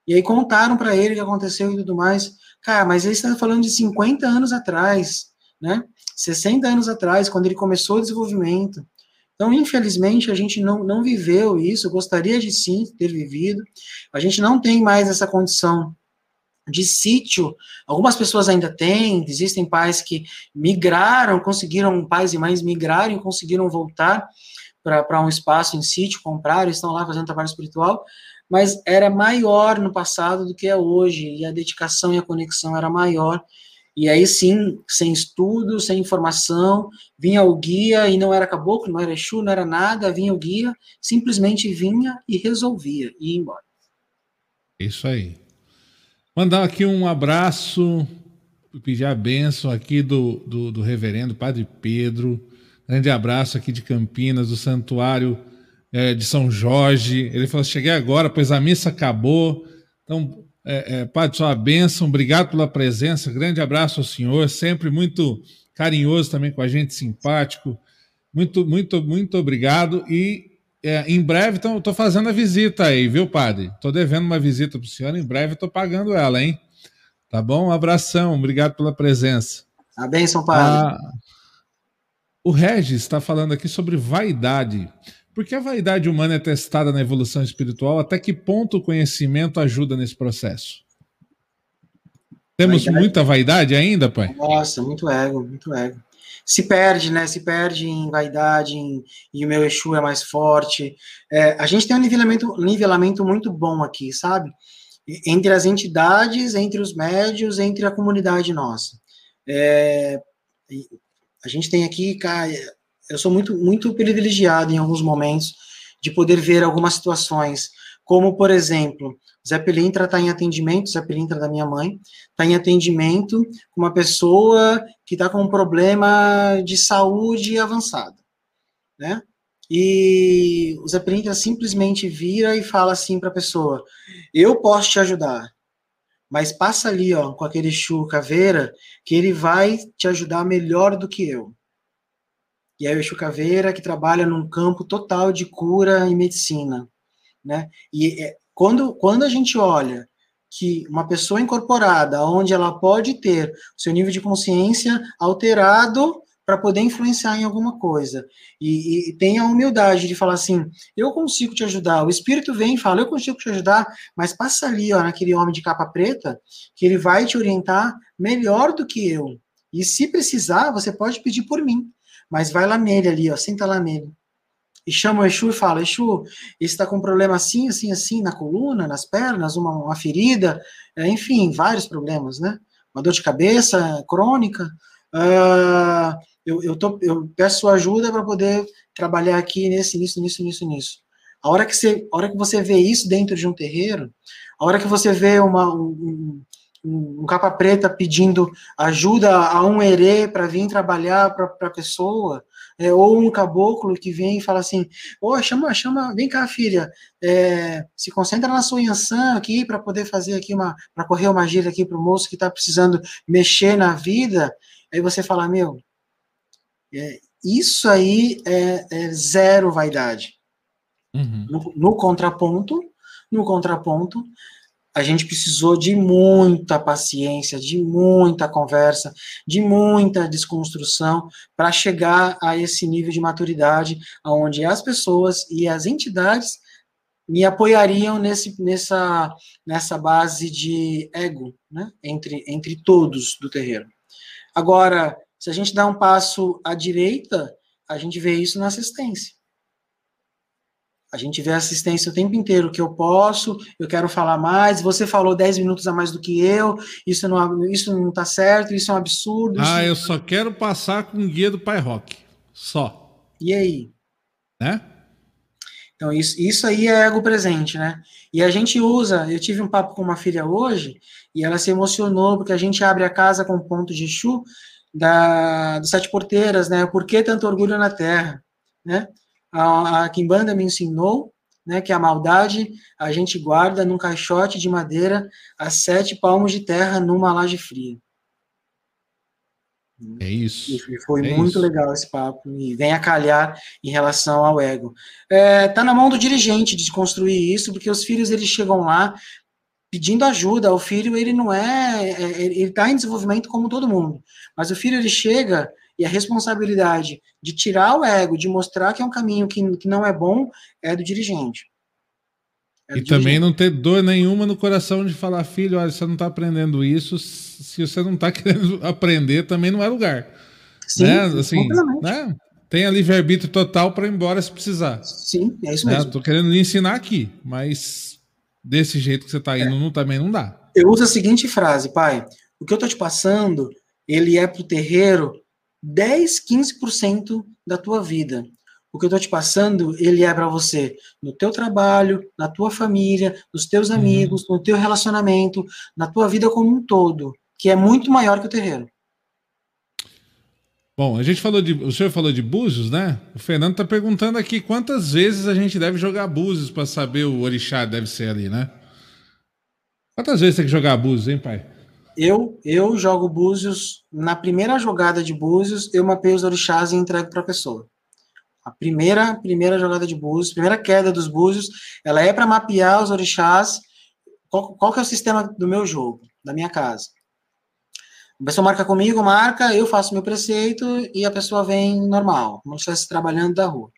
E aí contaram para ele o que aconteceu e tudo mais. Cara, mas ele está falando de 50 anos atrás, né? 60 anos atrás, quando ele começou o desenvolvimento. Então, infelizmente, a gente não, não viveu isso, gostaria de sim ter vivido. A gente não tem mais essa condição de sítio. Algumas pessoas ainda têm, existem pais que migraram, conseguiram, pais e mães migraram, conseguiram voltar para um espaço em sítio, compraram, estão lá fazendo trabalho espiritual, mas era maior no passado do que é hoje, e a dedicação e a conexão era maior. E aí sim, sem estudo, sem informação, vinha o guia e não era caboclo, não era Exu, não era nada, vinha o guia, simplesmente vinha e resolvia e ia embora. Isso aí. Mandar aqui um abraço, pedir a benção aqui do, do, do reverendo Padre Pedro. Grande abraço aqui de Campinas, do Santuário é, de São Jorge. Ele falou: cheguei agora, pois a missa acabou. Então, é, é, Padre, sua bênção, obrigado pela presença, grande abraço ao senhor, sempre muito carinhoso também com a gente, simpático. Muito, muito, muito obrigado. E é, em breve estou fazendo a visita aí, viu, padre? Estou devendo uma visita para o senhor, em breve estou pagando ela, hein? Tá bom? Um abração, obrigado pela presença. A bênção, padre. Ah, o Regis está falando aqui sobre vaidade. Por que a vaidade humana é testada na evolução espiritual? Até que ponto o conhecimento ajuda nesse processo? Temos vaidade. muita vaidade ainda, pai? Nossa, muito ego, muito ego. Se perde, né? Se perde em vaidade, em, e o meu Exu é mais forte. É, a gente tem um nivelamento, nivelamento muito bom aqui, sabe? Entre as entidades, entre os médios, entre a comunidade nossa. É, a gente tem aqui, cara, eu sou muito, muito privilegiado em alguns momentos de poder ver algumas situações, como, por exemplo, Zé Pelintra está em atendimento, Zé Pelintra da minha mãe, está em atendimento com uma pessoa que está com um problema de saúde avançado, né? E o Zé Pelintra simplesmente vira e fala assim para a pessoa: Eu posso te ajudar, mas passa ali, ó, com aquele chu caveira, que ele vai te ajudar melhor do que eu. E aí o Exu Caveira, que trabalha num campo total de cura e medicina, né? E é, quando, quando a gente olha que uma pessoa incorporada, onde ela pode ter seu nível de consciência alterado para poder influenciar em alguma coisa. E, e, tem a humildade de falar assim: eu consigo te ajudar. O espírito vem e fala: eu consigo te ajudar, mas passa ali, ó, naquele homem de capa preta, que ele vai te orientar melhor do que eu. E se precisar, você pode pedir por mim, mas vai lá nele ali, ó, senta lá nele. E chama o Exu e fala: Exu, está com um problema assim, assim, assim, na coluna, nas pernas, uma, uma ferida, é, enfim, vários problemas, né? Uma dor de cabeça crônica. Uh, eu, eu, tô, eu peço sua ajuda para poder trabalhar aqui nesse, nisso, nisso, nisso, nisso. A hora que você, a hora que você vê isso dentro de um terreiro, a hora que você vê uma, um, um, capa preta pedindo ajuda a um herê para vir trabalhar para a pessoa, é, ou um caboclo que vem e fala assim, ô, oh, chama, chama, vem cá, filha, é, se concentra na sua Yansan aqui para poder fazer aqui uma, para correr uma gira aqui para o moço que está precisando mexer na vida, aí você fala, meu, é, isso aí é, é, zero vaidade. Uhum. No, no, contraponto, no contraponto, a gente precisou de muita paciência, de muita conversa, de muita desconstrução para chegar a esse nível de maturidade, onde as pessoas e as entidades me apoiariam nesse, nessa, nessa base de ego, né, entre, entre todos do terreiro. Agora, se a gente dá um passo à direita, a gente vê isso na assistência. A gente vê assistência o tempo inteiro, que eu posso, eu quero falar mais, você falou 10 minutos a mais do que eu, isso não, isso não tá certo, isso é um absurdo. Ah, eu só quero passar com o guia do Pai Rock. Só. E aí? Né? Então, isso, isso aí é ego presente, né? E a gente usa, eu tive um papo com uma filha hoje, e ela se emocionou, porque a gente abre a casa com ponto de chu, da, do Sete Porteiras, né? Por que tanto orgulho na terra, né? A, a Kimbanda me ensinou, né, que a maldade a gente guarda num caixote de madeira a sete palmos de terra numa laje fria. É isso. E foi é muito isso. legal esse papo e vem a calhar em relação ao ego. É, tá na mão do dirigente de construir isso, porque os filhos eles chegam lá pedindo ajuda. O filho, ele não é, é ele está em desenvolvimento como todo mundo, mas o filho ele chega e a responsabilidade de tirar o ego, de mostrar que é um caminho que, que não é bom, é do dirigente. É do e dirigente. também não ter dor nenhuma no coração de falar, filho, olha, você não está aprendendo isso, se você não está [laughs] querendo aprender, também não é lugar. Sim, né? assim, né? Tem livre-arbítrio total para ir embora se precisar. Sim, é isso né? mesmo. Estou querendo lhe ensinar aqui, mas desse jeito que você está indo, é. não, também não dá. Eu uso a seguinte frase, pai: o que eu estou te passando, ele é para o terreiro 10, 15% da tua vida. O que eu estou te passando, ele é para você no teu trabalho, na tua família, nos teus uhum. amigos, uhum. no teu relacionamento, na tua vida como um todo, que é muito maior que o terreiro. Bom, a gente falou de. O senhor falou de Búzios, né? O Fernando está perguntando aqui quantas vezes a gente deve jogar Búzios para saber o orixá deve ser ali, né? Quantas vezes tem que jogar Búzios, hein, pai? Eu, eu jogo Búzios. Na primeira jogada de Búzios, eu mapei os orixás e entrego para a pessoa. A primeira, primeira jogada de Búzios, primeira queda dos Búzios, ela é para mapear os orixás. Qual, qual que é o sistema do meu jogo, da minha casa? A pessoa marca comigo, marca, eu faço meu preceito e a pessoa vem normal, como se estivesse trabalhando da rua.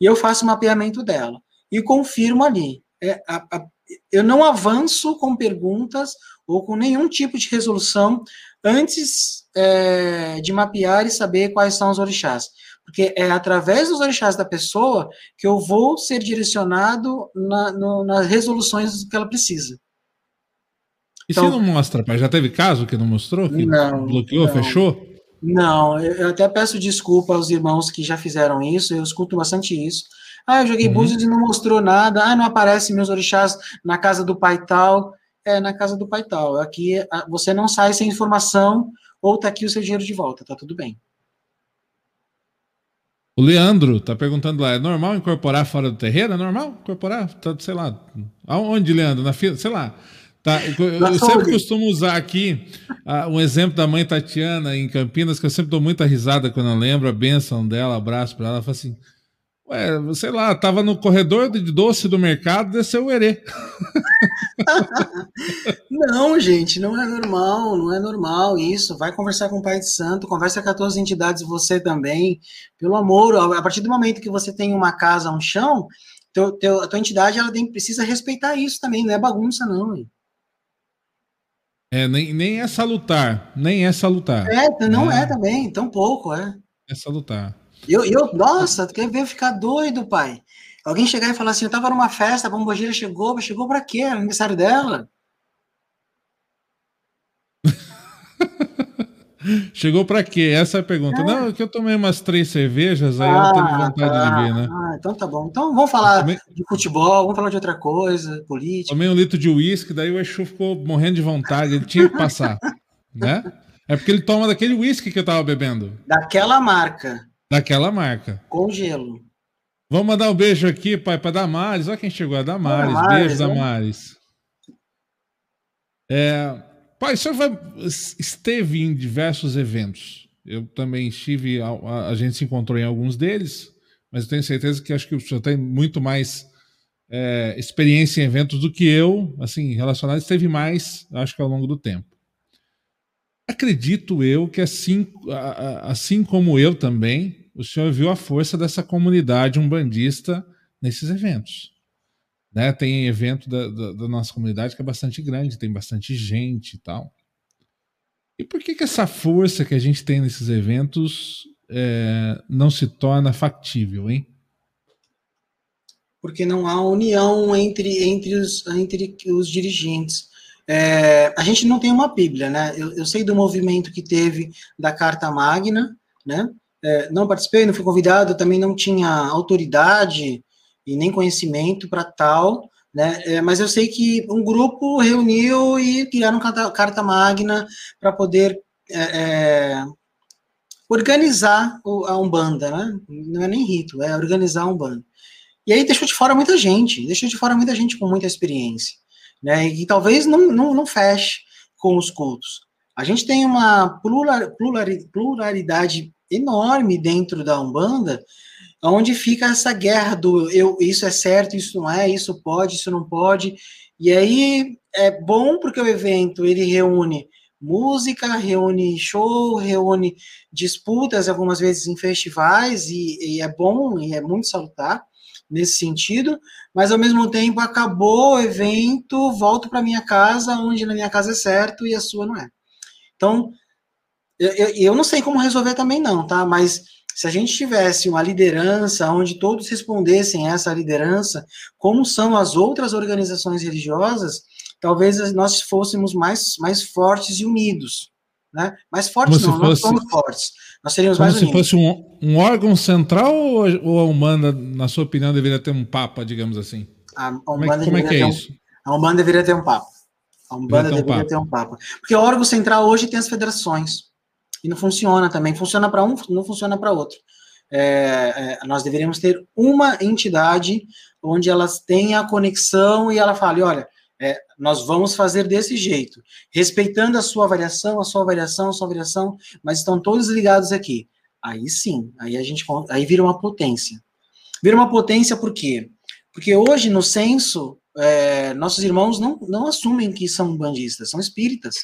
E eu faço o mapeamento dela e confirmo ali. É, a, a, eu não avanço com perguntas ou com nenhum tipo de resolução antes é, de mapear e saber quais são os orixás. Porque é através dos orixás da pessoa que eu vou ser direcionado na, no, nas resoluções que ela precisa. E então, se não mostra, pai? Já teve caso que não mostrou? Que não, bloqueou, não. fechou? Não, eu até peço desculpa aos irmãos que já fizeram isso, eu escuto bastante isso. Ah, eu joguei uhum. búzios e não mostrou nada. Ah, não aparece meus orixás na casa do pai tal. É, na casa do pai tal. Aqui você não sai sem informação ou tá aqui o seu dinheiro de volta, tá tudo bem. O Leandro tá perguntando lá, é normal incorporar fora do terreiro? É normal incorporar? Tá, sei lá. Aonde, Leandro? Na fila? Sei lá. Tá, eu, eu sempre costumo usar aqui uh, um exemplo da mãe Tatiana em Campinas, que eu sempre dou muita risada quando eu lembro a benção dela, abraço para ela. Ela fala assim: Ué, sei lá, tava no corredor de doce do mercado, desceu o erê. [laughs] não, gente, não é normal, não é normal isso. Vai conversar com o Pai de Santo, conversa com as tuas entidades, você também. Pelo amor, a partir do momento que você tem uma casa, um chão, teu, teu, a tua entidade ela tem, precisa respeitar isso também, não é bagunça, não. Hein? É, nem, nem é salutar, nem é salutar. É, não é, é também, tão pouco, é. É salutar. Eu, eu, nossa, tu quer ver eu ficar doido, pai? Alguém chegar e falar assim, eu tava numa festa, a bombogeira chegou, chegou pra quê? Era aniversário dela? [laughs] Chegou para quê? Essa é a pergunta. É. Não, é que eu tomei umas três cervejas, aí ah, eu tenho vontade tá. de ver, né? Ah, então tá bom. Então vamos falar tomei... de futebol, vamos falar de outra coisa, política. Tomei um litro de uísque, daí o Exu ficou morrendo de vontade, ele tinha que passar, [laughs] né? É porque ele toma daquele uísque que eu tava bebendo. Daquela marca. Daquela marca. Com gelo. Vamos mandar um beijo aqui, pai, para Damares. Olha quem chegou, a Damares. Damares beijo, né? Damares. É, pai, o senhor vai, esteve em diversos eventos. Eu também estive, a, a, a, gente se encontrou em alguns deles, mas eu tenho certeza que acho que o senhor tem muito mais é, experiência em eventos do que eu, assim, relacionado, esteve mais, acho que ao longo do tempo. Acredito eu que assim, assim como eu também, o senhor viu a força dessa comunidade umbandista nesses eventos. Né? Tem evento da, da, da, nossa comunidade que é bastante grande, tem bastante gente e tal. E por que, que essa força que a gente tem nesses eventos é, não se torna factível, hein? Porque não há união entre, entre, os, entre os dirigentes. É, a gente não tem uma Bíblia, né? Eu, eu, sei do movimento que teve da Carta Magna, né? É, não participei, não fui convidado, também não tinha autoridade e nem conhecimento para tal, né? É, mas eu sei que um grupo reuniu e criaram Carta, Carta Magna para poder é, é, organizar a Umbanda, né? Não é nem rito, é organizar a Umbanda. E aí deixou de fora muita gente, deixou de fora muita gente com muita experiência né? E talvez não, não, não feche com os cultos. A gente tem uma plural, plural, pluralidade enorme dentro da Umbanda, onde fica essa guerra do eu, isso é certo, isso não é, isso pode, isso não pode. E aí é bom porque o evento ele reúne música, reúne show, reúne disputas, algumas vezes em festivais, e, e é bom e é muito salutar nesse sentido, mas ao mesmo tempo acabou o evento, volto para minha casa, onde na minha casa é certo e a sua não é. Então, eu, eu não sei como resolver também não, tá? Mas se a gente tivesse uma liderança onde todos respondessem a essa liderança, como são as outras organizações religiosas, talvez nós fôssemos mais, mais fortes e unidos. Né? Mais fortes como não, fosse, não somos fortes. Nós seríamos como mais se fosse um, um, órgão central ou, ou a Umbanda, na sua opinião, deveria ter um papa, digamos assim? A, a como é, como é que é isso? Um, a Umbanda deveria ter um papa. A Umbanda deveria, deveria ter um papa. Porque o órgão central hoje tem as federações. E não funciona também. Funciona para um, não funciona para outro. É, é, nós deveríamos ter uma entidade onde elas tenham a conexão e ela fale, olha, nós vamos fazer desse jeito, respeitando a sua variação, a sua variação, a sua variação, mas estão todos ligados aqui. Aí sim, aí a gente aí vira uma potência. Vira uma potência por quê? Porque hoje no censo é, nossos irmãos não, não assumem que são bandistas, são espíritas.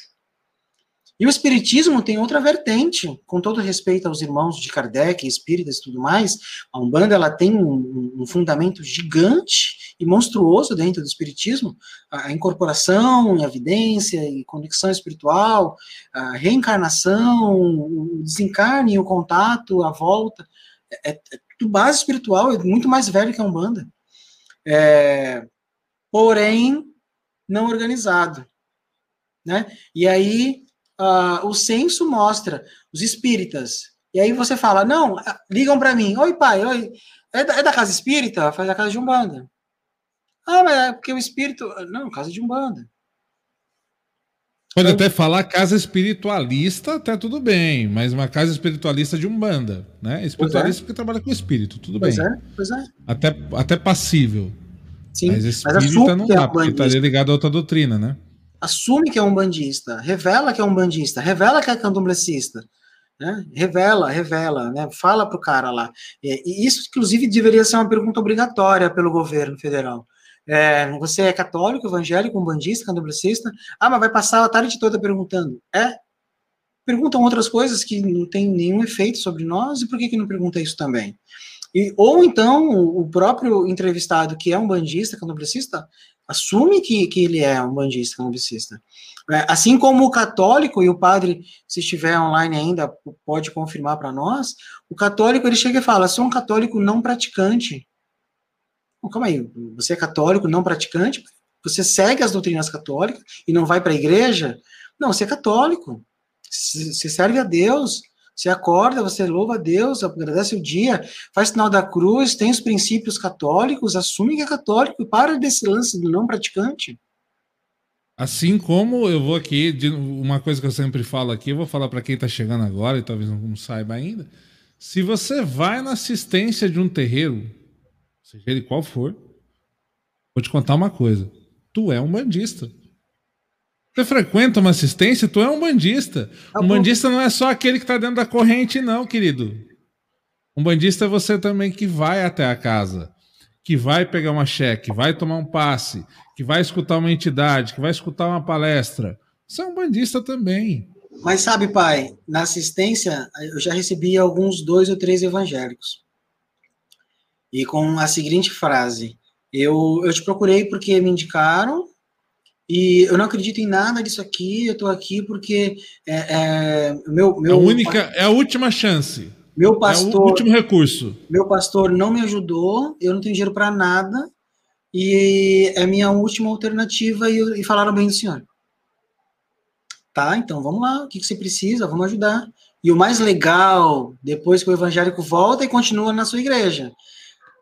E o espiritismo tem outra vertente, com todo respeito aos irmãos de Kardec, espíritas e tudo mais, a Umbanda ela tem um, um fundamento gigante e monstruoso dentro do espiritismo, a incorporação, a evidência e conexão espiritual, a reencarnação, o desencarne, o contato, a volta, é, é tudo base espiritual, é muito mais velho que a Umbanda. É, porém, não organizado. Né? E aí uh, o censo mostra os espíritas. E aí você fala, não, ligam para mim, oi pai, oi, é da, é da, casa espírita? Faz a casa de Umbanda. Ah, mas é porque o espírito. Não, casa de Umbanda. Pode então, até falar casa espiritualista, até tudo bem, mas uma casa espiritualista de Umbanda, né? Espiritualista é. porque trabalha com espírito, tudo pois bem. É, pois é. Até, até passível. Sim, mas espírita mas não dá, porque estaria ligado a outra doutrina, né? assume que é um bandista, revela que é um bandista, revela que é candomblecista. Né? Revela, revela, né? fala para o cara lá. E isso, inclusive, deveria ser uma pergunta obrigatória pelo governo federal. É, você é católico, evangélico, um bandista, candomblessista? Ah, mas vai passar a tarde toda perguntando. É? Perguntam outras coisas que não tem nenhum efeito sobre nós, e por que, que não pergunta isso também? E, ou então, o próprio entrevistado, que é um bandista, candomblessista, assume que, que ele é um bandista, candomblessista. É, assim como o católico, e o padre, se estiver online ainda, pode confirmar para nós, o católico, ele chega e fala, sou um católico não praticante. Bom, calma aí, você é católico não praticante? Você segue as doutrinas católicas e não vai para a igreja? Não, você é católico. Você serve a Deus. Você acorda, você louva a Deus, agradece o dia, faz sinal da cruz, tem os princípios católicos, assume que é católico e para desse lance do não praticante. Assim como eu vou aqui, uma coisa que eu sempre falo aqui, eu vou falar para quem está chegando agora e talvez não saiba ainda. Se você vai na assistência de um terreiro, seja ele qual for, vou te contar uma coisa: tu é um bandista. Você frequenta uma assistência, tu é um bandista. Tá um bandista não é só aquele que está dentro da corrente, não, querido. Um bandista é você também que vai até a casa que vai pegar uma cheque, vai tomar um passe, que vai escutar uma entidade, que vai escutar uma palestra. Você é um bandista também. Mas sabe, pai, na assistência eu já recebi alguns dois ou três evangélicos. E com a seguinte frase: Eu, eu te procurei porque me indicaram, e eu não acredito em nada disso aqui, eu estou aqui porque é, é, meu, meu. A única, é a última chance. Meu pastor. É o último recurso. Meu pastor não me ajudou, eu não tenho dinheiro para nada, e é minha última alternativa, e, e, falaram bem do senhor. Tá, então vamos lá, o que, que você precisa? Vamos ajudar. E o mais legal, depois que o evangélico volta e continua na sua igreja.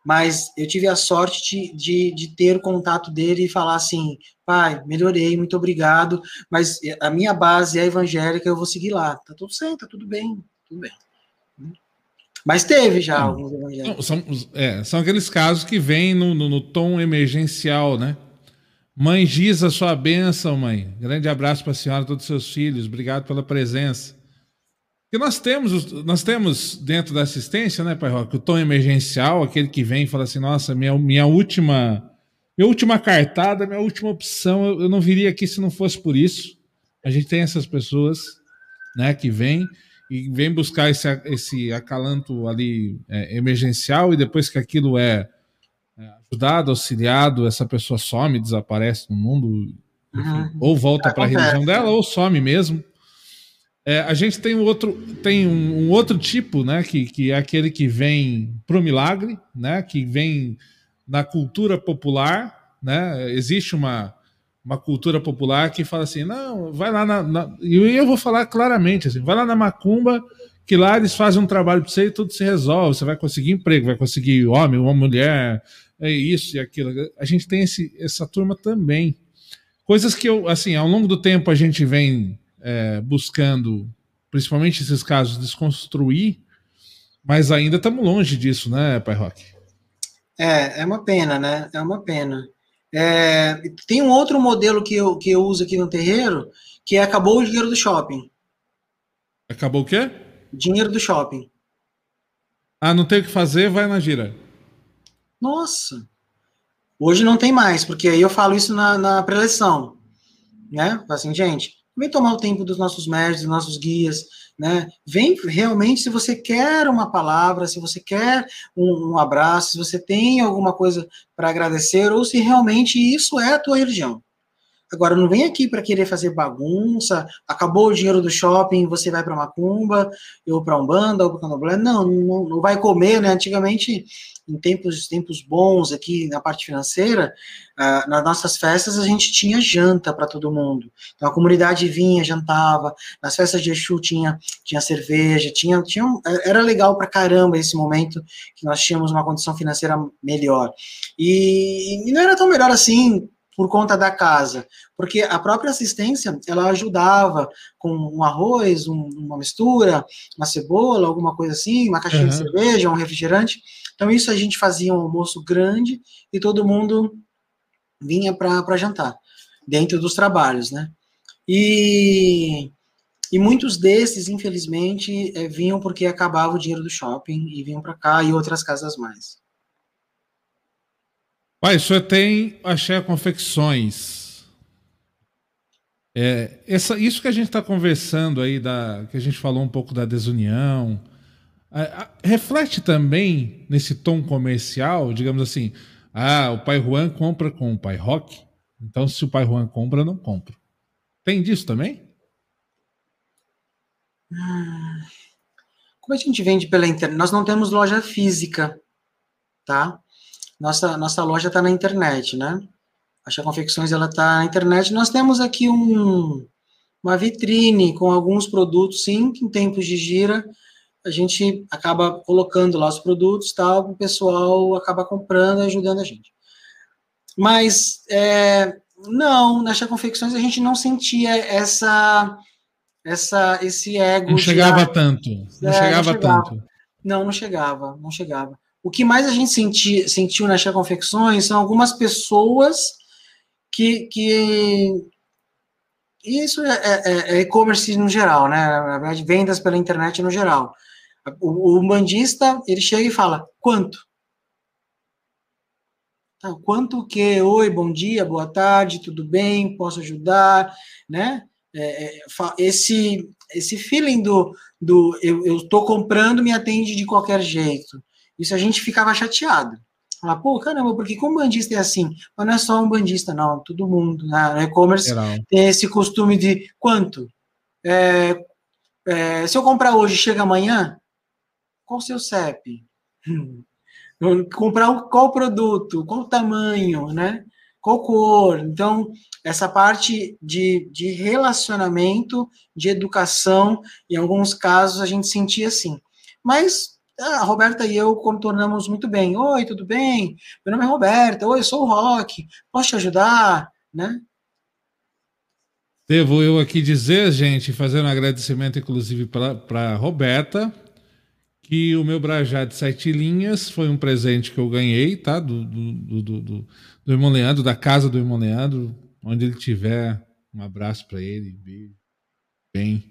Mas eu tive a sorte de, de, de ter o contato dele e falar assim: pai, melhorei, muito obrigado, mas a minha base é evangélica, eu vou seguir lá. Tá tudo certo, tá tudo bem, tudo bem. Mas teve já alguns evangélicos. São, é, são aqueles casos que vêm no, no, no, tom emergencial, né? Mãe Giza, sua bênção, mãe. Grande abraço para a senhora e todos os seus filhos. Obrigado pela presença. E nós temos, nós temos dentro da assistência, né, Pai Roque, o tom emergencial, aquele que vem e fala assim: nossa, minha, minha última. Minha última cartada, minha última opção, eu, eu não viria aqui se não fosse por isso. A gente tem essas pessoas, né, que vêm e vem buscar esse, esse acalanto ali é, emergencial e depois que aquilo é, é, ajudado, auxiliado, essa pessoa some, desaparece no mundo, enfim, uhum. ou volta para a religião dela ou some mesmo. É, a gente tem, um outro, tem um, um, outro tipo, né, que, que é aquele que vem pro milagre, né, que vem na cultura popular, né, existe uma, uma cultura popular que fala assim, não, vai lá na, na, e eu vou falar claramente assim, vai lá na macumba que lá eles fazem um trabalho para você e tudo se resolve, você vai conseguir emprego, vai conseguir homem, uma mulher, é isso e aquilo. A gente tem esse, essa turma também. Coisas que eu, assim, ao longo do tempo a gente vem é, buscando, principalmente esses casos, desconstruir, mas ainda estamos longe disso, né, Pai Roque? É, é uma pena, né? É uma pena. É, tem um outro modelo que eu, que eu uso aqui no terreiro, que é acabou o dinheiro do shopping. Acabou o quê? Dinheiro do shopping. Ah, não tem o que fazer, vai na gira. Nossa. Hoje não tem mais, porque aí eu falo isso na, na preleção. Né? Assim, gente, vem tomar o tempo dos nossos mestres, dos nossos guias, né? Vem realmente se você quer uma palavra, se você quer um, um abraço, se você tem alguma coisa para agradecer, ou se realmente isso é a tua religião. Agora, não vem aqui para querer fazer bagunça, acabou o dinheiro do shopping, você vai para Macumba, ou para Umbanda, ou para Candomblé. Não, não, não vai comer, né? Antigamente, em tempos, tempos bons aqui na parte financeira, uh, nas nossas festas a gente tinha janta para todo mundo. Então a comunidade vinha, jantava, nas festas de Exu tinha, tinha cerveja, tinha, tinha era legal para caramba esse momento que nós tínhamos uma condição financeira melhor. E, e não era tão melhor assim por conta da casa, porque a própria assistência ela ajudava com um arroz, um, uma mistura, uma cebola, alguma coisa assim, uma caixinha uhum. de cerveja, um refrigerante. Então isso a gente fazia um almoço grande e todo mundo vinha para jantar. dentro dos trabalhos, né? E, e muitos desses, infelizmente, é, vinham porque acabava o dinheiro do shopping e vinham para cá e outras casas mais. Pai, o senhor tem Axé Confecções. É, essa, isso que a gente está conversando aí, da, que a gente falou um pouco da desunião, reflete também nesse tom comercial, digamos assim, ah, o pai Juan compra com o pai Rock, então se o pai Juan compra, não compra. Tem disso também? Como a gente vende pela internet? Nós não temos loja física, tá? Nossa, nossa loja está na internet, né? A Confecções ela está na internet. Nós temos aqui um, uma vitrine com alguns produtos, sim, que em tempos de gira a gente acaba colocando lá os produtos, tal, o pessoal acaba comprando e ajudando a gente. Mas é, não, na Confecções a gente não sentia essa essa esse ego. Não chegava tanto. Não, é, chegava não chegava tanto. Não, não chegava, não chegava. O que mais a gente senti, sentiu na Confecções são algumas pessoas que, que isso é, é, é e-commerce no geral, né? Na verdade, vendas pela internet no geral. O, o bandista, ele chega e fala, quanto? Tá, quanto que? Oi, bom dia, boa tarde, tudo bem? Posso ajudar? Né? É, é esse, esse feeling do, do eu estou comprando, me atende de qualquer jeito. Isso a gente ficava chateado. Fala, pô, caramba, porque como bandista é assim? Mas não é só um bandista, não, todo mundo. Né? No e-commerce tem esse costume de quanto? É, é, se eu comprar hoje, chega amanhã? Qual o seu CEP? Hum. Comprar qual produto, qual tamanho, né? Qual cor? Então, essa parte de, de relacionamento, de educação, em alguns casos a gente sentia assim. Mas a Roberta e eu contornamos muito bem. Oi, tudo bem? Meu nome é Roberta. Oi, eu sou o Rock. Posso te ajudar? Né? Devo eu aqui dizer, gente, fazer um agradecimento, inclusive, para a Roberta, que o meu Brajá de sete linhas foi um presente que eu ganhei, tá? Do, do, do, do, do irmão Leandro, da casa do irmão Leandro, onde ele tiver. Um abraço para ele, bem.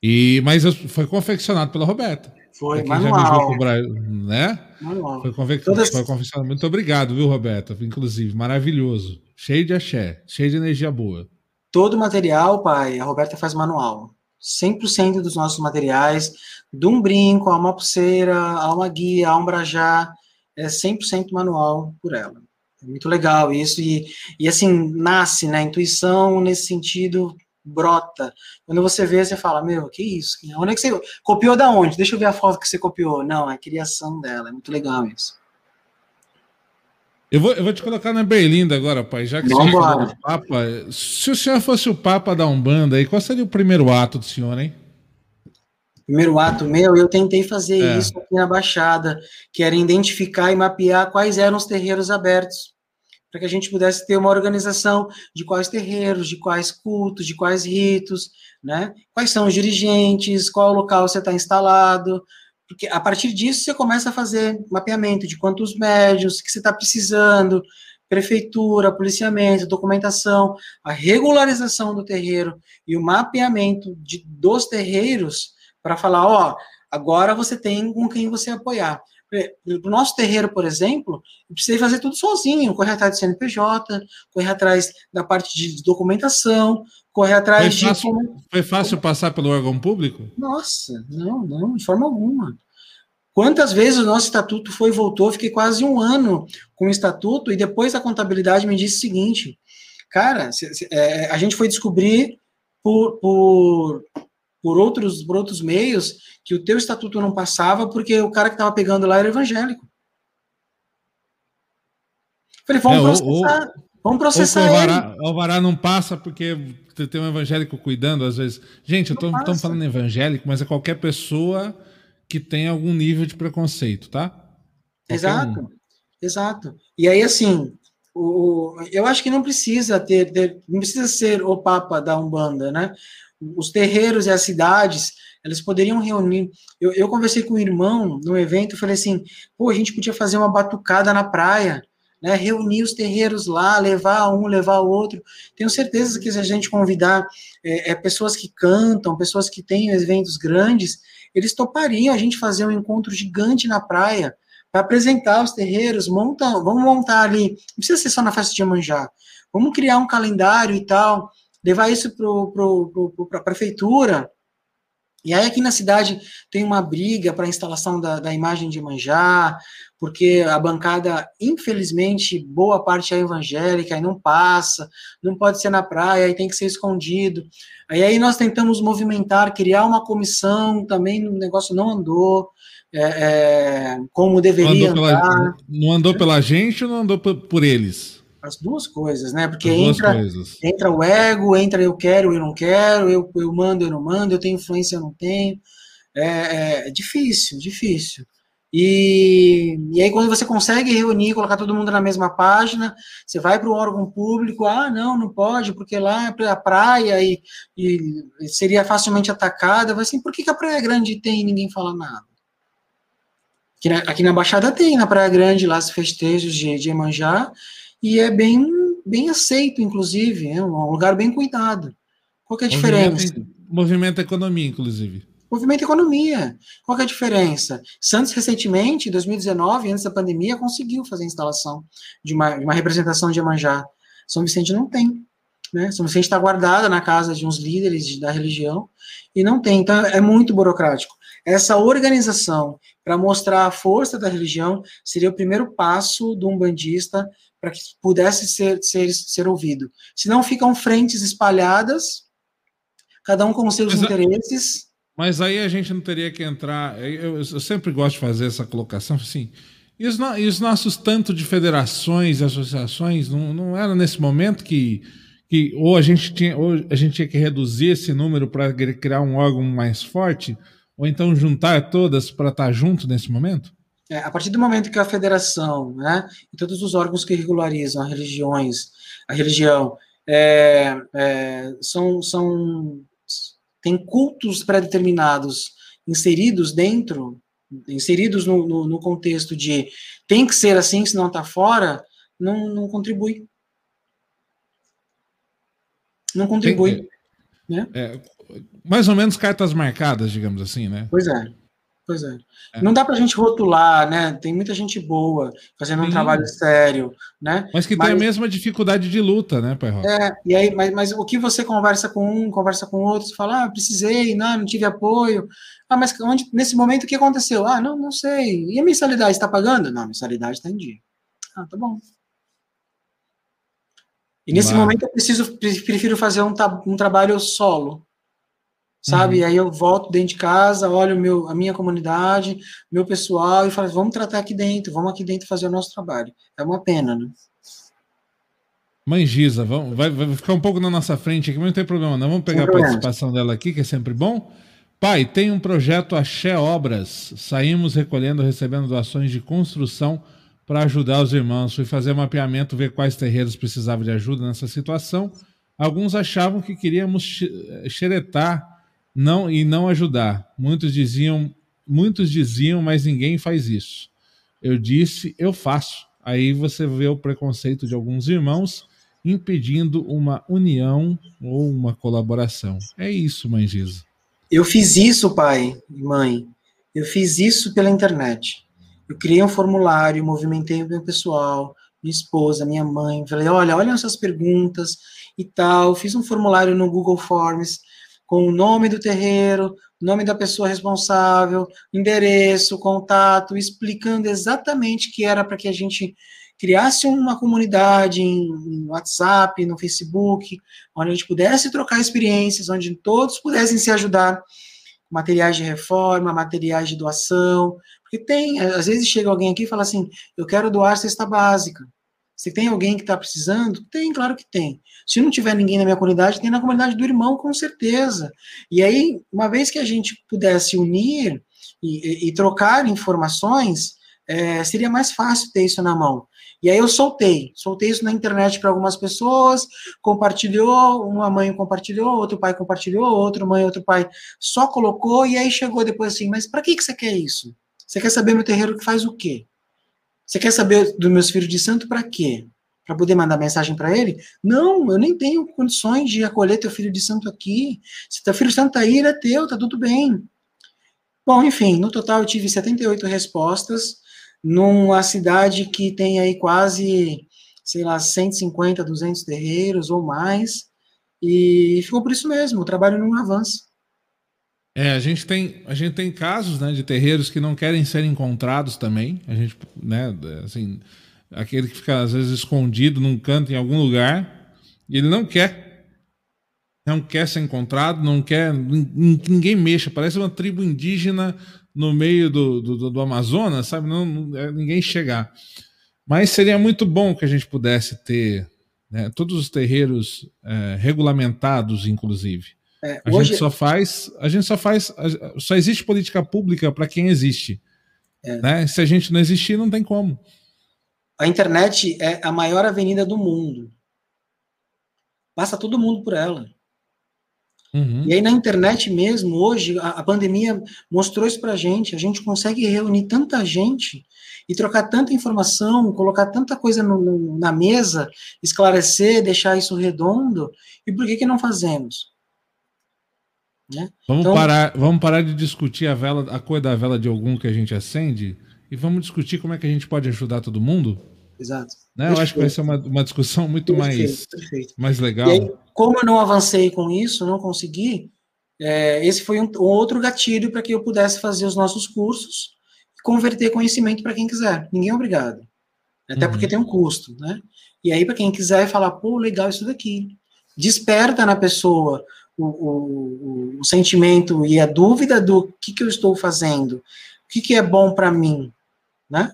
E, mas foi confeccionado pela Roberta. Foi, manual. Bra... Né? Manual. Foi, confe... Todas... foi confeccionado. Muito obrigado, viu, Roberta? Inclusive, maravilhoso. Cheio de axé, cheio de energia boa. Todo material, pai, a Roberta faz manual. 100% dos nossos materiais, de um brinco, a uma pulseira, a uma guia, a um brajá, é 100% manual por ela. É muito legal isso, e, e assim, nasce, né, intuição nesse sentido brota. Quando você vê, você fala, meu, que isso? Onde é que você copiou da onde? Deixa eu ver a foto que você copiou. Não, é a criação dela, é muito legal isso. Eu vou, eu vou te colocar na Berlinda agora, pai, já que Vamos você falou do Papa. Se o senhor fosse o Papa da Umbanda, aí, qual seria o primeiro ato do senhor, hein? Primeiro ato meu, eu tentei fazer é. isso aqui na Baixada, que era identificar e mapear quais eram os terreiros abertos, para que a gente pudesse ter uma organização de quais terreiros, de quais cultos, de quais ritos, né? Quais são os dirigentes, qual local você está instalado, porque a partir disso você começa a fazer mapeamento de quantos médios, que você está precisando, prefeitura, policiamento, documentação, a regularização do terreiro e o mapeamento de, dos terreiros para falar, ó, agora você tem com quem você apoiar. No nosso terreiro, por exemplo, eu precisei fazer tudo sozinho, correr atrás do CNPJ, correr atrás da parte de documentação, correr atrás foi fácil, de. Foi fácil passar pelo órgão público? Nossa, não, não, de forma alguma. Quantas vezes o nosso estatuto foi e voltou? Fiquei quase um ano com o estatuto e depois a contabilidade me disse o seguinte: cara, é, a gente foi descobrir por, por, por, outros, por outros meios que o teu estatuto não passava porque o cara que estava pegando lá era evangélico. Falei, vamos é, processar. Ou, vamos processar ou Alvará, ele. Alvará não passa porque tem um evangélico cuidando, às vezes. Gente, eu tô, falando evangélico, mas é qualquer pessoa que tem algum nível de preconceito, tá? Qualquer exato, um. exato. E aí, assim, o, eu acho que não precisa ter, ter, não precisa ser o Papa da Umbanda, né? Os terreiros e as cidades, eles poderiam reunir. Eu, eu conversei com o irmão no evento, falei assim, pô, a gente podia fazer uma batucada na praia, né, reunir os terreiros lá, levar um, levar o outro. Tenho certeza que se a gente convidar é, é, pessoas que cantam, pessoas que têm eventos grandes, eles topariam a gente fazer um encontro gigante na praia para apresentar os terreiros, monta, vamos montar ali, não precisa ser só na festa de Iemanjá, vamos criar um calendário e tal, levar isso para a prefeitura, e aí aqui na cidade tem uma briga para a instalação da, da imagem de Manjá, porque a bancada, infelizmente, boa parte é evangélica e não passa, não pode ser na praia, aí tem que ser escondido. Aí, aí nós tentamos movimentar, criar uma comissão, também o negócio não andou, é, é, como deveria não andou, pela, não andou pela gente ou não andou por, por eles? As duas coisas, né? Porque entra, entra o ego, entra eu quero, eu não quero, eu, eu mando, eu não mando, eu tenho influência, eu não tenho. É, é difícil, difícil. E, e aí, quando você consegue reunir, colocar todo mundo na mesma página, você vai para o órgão público, ah, não, não pode, porque lá é a praia e, e seria facilmente atacada. Vai assim, por que, que a Praia Grande tem e ninguém fala nada? Aqui na, aqui na Baixada tem, na Praia Grande, lá os festejos de, de Emanjá, e é bem, bem aceito, inclusive, é um lugar bem cuidado. Qual é a diferença? Movimento economia, inclusive. Movimento economia. Qual é a diferença? Santos, recentemente, em 2019, antes da pandemia, conseguiu fazer a instalação de uma, de uma representação de Iemanjá. São Vicente não tem. Né? São Vicente está guardada na casa de uns líderes de, da religião e não tem. Então, é muito burocrático. Essa organização para mostrar a força da religião seria o primeiro passo do umbandista para que pudesse ser, ser, ser ouvido. Se não ficam frentes espalhadas, cada um com os seus mas, interesses. Mas aí a gente não teria que entrar. Eu, eu sempre gosto de fazer essa colocação assim. E os, e os nossos tanto de federações e associações não, não era nesse momento que, que ou a gente tinha ou a gente tinha que reduzir esse número para criar um órgão mais forte, ou então juntar todas para estar junto nesse momento? É, a partir do momento que a federação, né, e todos os órgãos que regularizam as religiões, a religião, é, é, são, são tem cultos pré-determinados inseridos dentro, inseridos no, no, no, contexto de tem que ser assim, senão está fora, não, não contribui. Não contribui. Tem, né? É, mais ou menos cartas marcadas, digamos assim, né? Pois é. Pois é. é. Não dá para a gente rotular, né? Tem muita gente boa fazendo Sim. um trabalho sério, né? Mas que mas, tem a mesma dificuldade de luta, né, Pai É, e aí, mas, mas o que você conversa com um, conversa com outro, você fala, ah, precisei, não, não tive apoio. Ah, mas onde, nesse momento o que aconteceu? Ah, não, não sei. E a mensalidade está pagando? Não, a mensalidade está em dia. Ah, tá bom. E nesse momento eu preciso, prefiro fazer um, um trabalho solo, sabe? Uhum. Aí eu volto dentro de casa, olho meu, a minha comunidade, meu pessoal e falo, vamos tratar aqui dentro, vamos aqui dentro fazer o nosso trabalho. É uma pena, né? Mãe Giza, vamos, vai, vai ficar um pouco na nossa frente aqui, mas não tem problema não. Vamos pegar a participação dela aqui, que é sempre bom. Pai, tem um projeto Axé Obras. Saímos recolhendo, recebendo doações de construção para ajudar os irmãos. Fui fazer mapeamento, ver quais terreiros precisavam de ajuda nessa situação. Alguns achavam que queríamos xeretar não e não ajudar. Muitos diziam, muitos diziam, mas ninguém faz isso. Eu disse, eu faço. Aí você vê o preconceito de alguns irmãos impedindo uma união ou uma colaboração. É isso, mãe Giza. Eu fiz isso, pai e mãe. Eu fiz isso pela internet. Eu criei um formulário, movimentei o meu pessoal, minha esposa, minha mãe. Falei, olha, olha essas perguntas e tal. Fiz um formulário no Google Forms com o nome do terreiro, nome da pessoa responsável, endereço, contato, explicando exatamente que era para que a gente criasse uma comunidade em, WhatsApp, no Facebook, onde a gente pudesse trocar experiências, onde todos pudessem se ajudar, materiais de reforma, materiais de doação, porque tem, às vezes chega alguém aqui e fala assim, eu quero doar cesta básica. Se tem alguém que está precisando? Tem, claro que tem. Se não tiver ninguém na minha comunidade, tem na comunidade do irmão, com certeza. E aí, uma vez que a gente pudesse unir e, e, e trocar informações, é, seria mais fácil ter isso na mão. E aí eu soltei, soltei isso na internet para algumas pessoas, compartilhou, uma mãe compartilhou, outro pai compartilhou, outro mãe, outro pai só colocou, e aí chegou depois assim, mas para que, que você quer isso? Você quer saber meu terreiro que faz o quê? Você quer saber dos meus filhos de santo para quê? Para poder mandar mensagem para ele? Não, eu nem tenho condições de acolher teu filho de santo aqui. Se teu filho de santo tá aí, ele é teu, tá tudo bem. Bom, enfim, no total eu tive 78 respostas numa cidade que tem aí quase, sei lá, 150, 200 terreiros ou mais. E ficou por isso mesmo, o trabalho não avança. É, a gente tem, a gente tem casos né, de terreiros que não querem ser encontrados também. A gente, né, assim, aquele que fica às vezes escondido num canto em algum lugar e ele não quer, não quer ser encontrado, não quer que ninguém mexa. Parece uma tribo indígena no meio do, do, do Amazonas, sabe? Não, não é ninguém chegar. Mas seria muito bom que a gente pudesse ter né, todos os terreiros é, regulamentados, inclusive. É, a hoje... gente só faz, a gente só faz, só existe política pública para quem existe. É. Né? Se a gente não existir, não tem como. A internet é a maior avenida do mundo. Passa todo mundo por ela. Uhum. E aí na internet mesmo, hoje, a, a pandemia mostrou isso pra gente. A gente consegue reunir tanta gente e trocar tanta informação, colocar tanta coisa no, no, na mesa, esclarecer, deixar isso redondo. E por que que não fazemos? Né? Vamos, então, parar, vamos parar de discutir a vela, a cor da vela de algum que a gente acende e vamos discutir como é que a gente pode ajudar todo mundo? Exato. Né? Eu acho que vai ser uma, uma discussão muito perfeito, mais, perfeito. mais legal. Aí, como eu não avancei com isso, não consegui, é, esse foi um, um outro gatilho para que eu pudesse fazer os nossos cursos e converter conhecimento para quem quiser. Ninguém é obrigado. Até uhum. porque tem um custo, né? E aí, para quem quiser falar, pô, legal isso daqui. Desperta na pessoa o, o, o, sentimento e a dúvida do que, que eu estou fazendo, o que, que é bom para mim, né?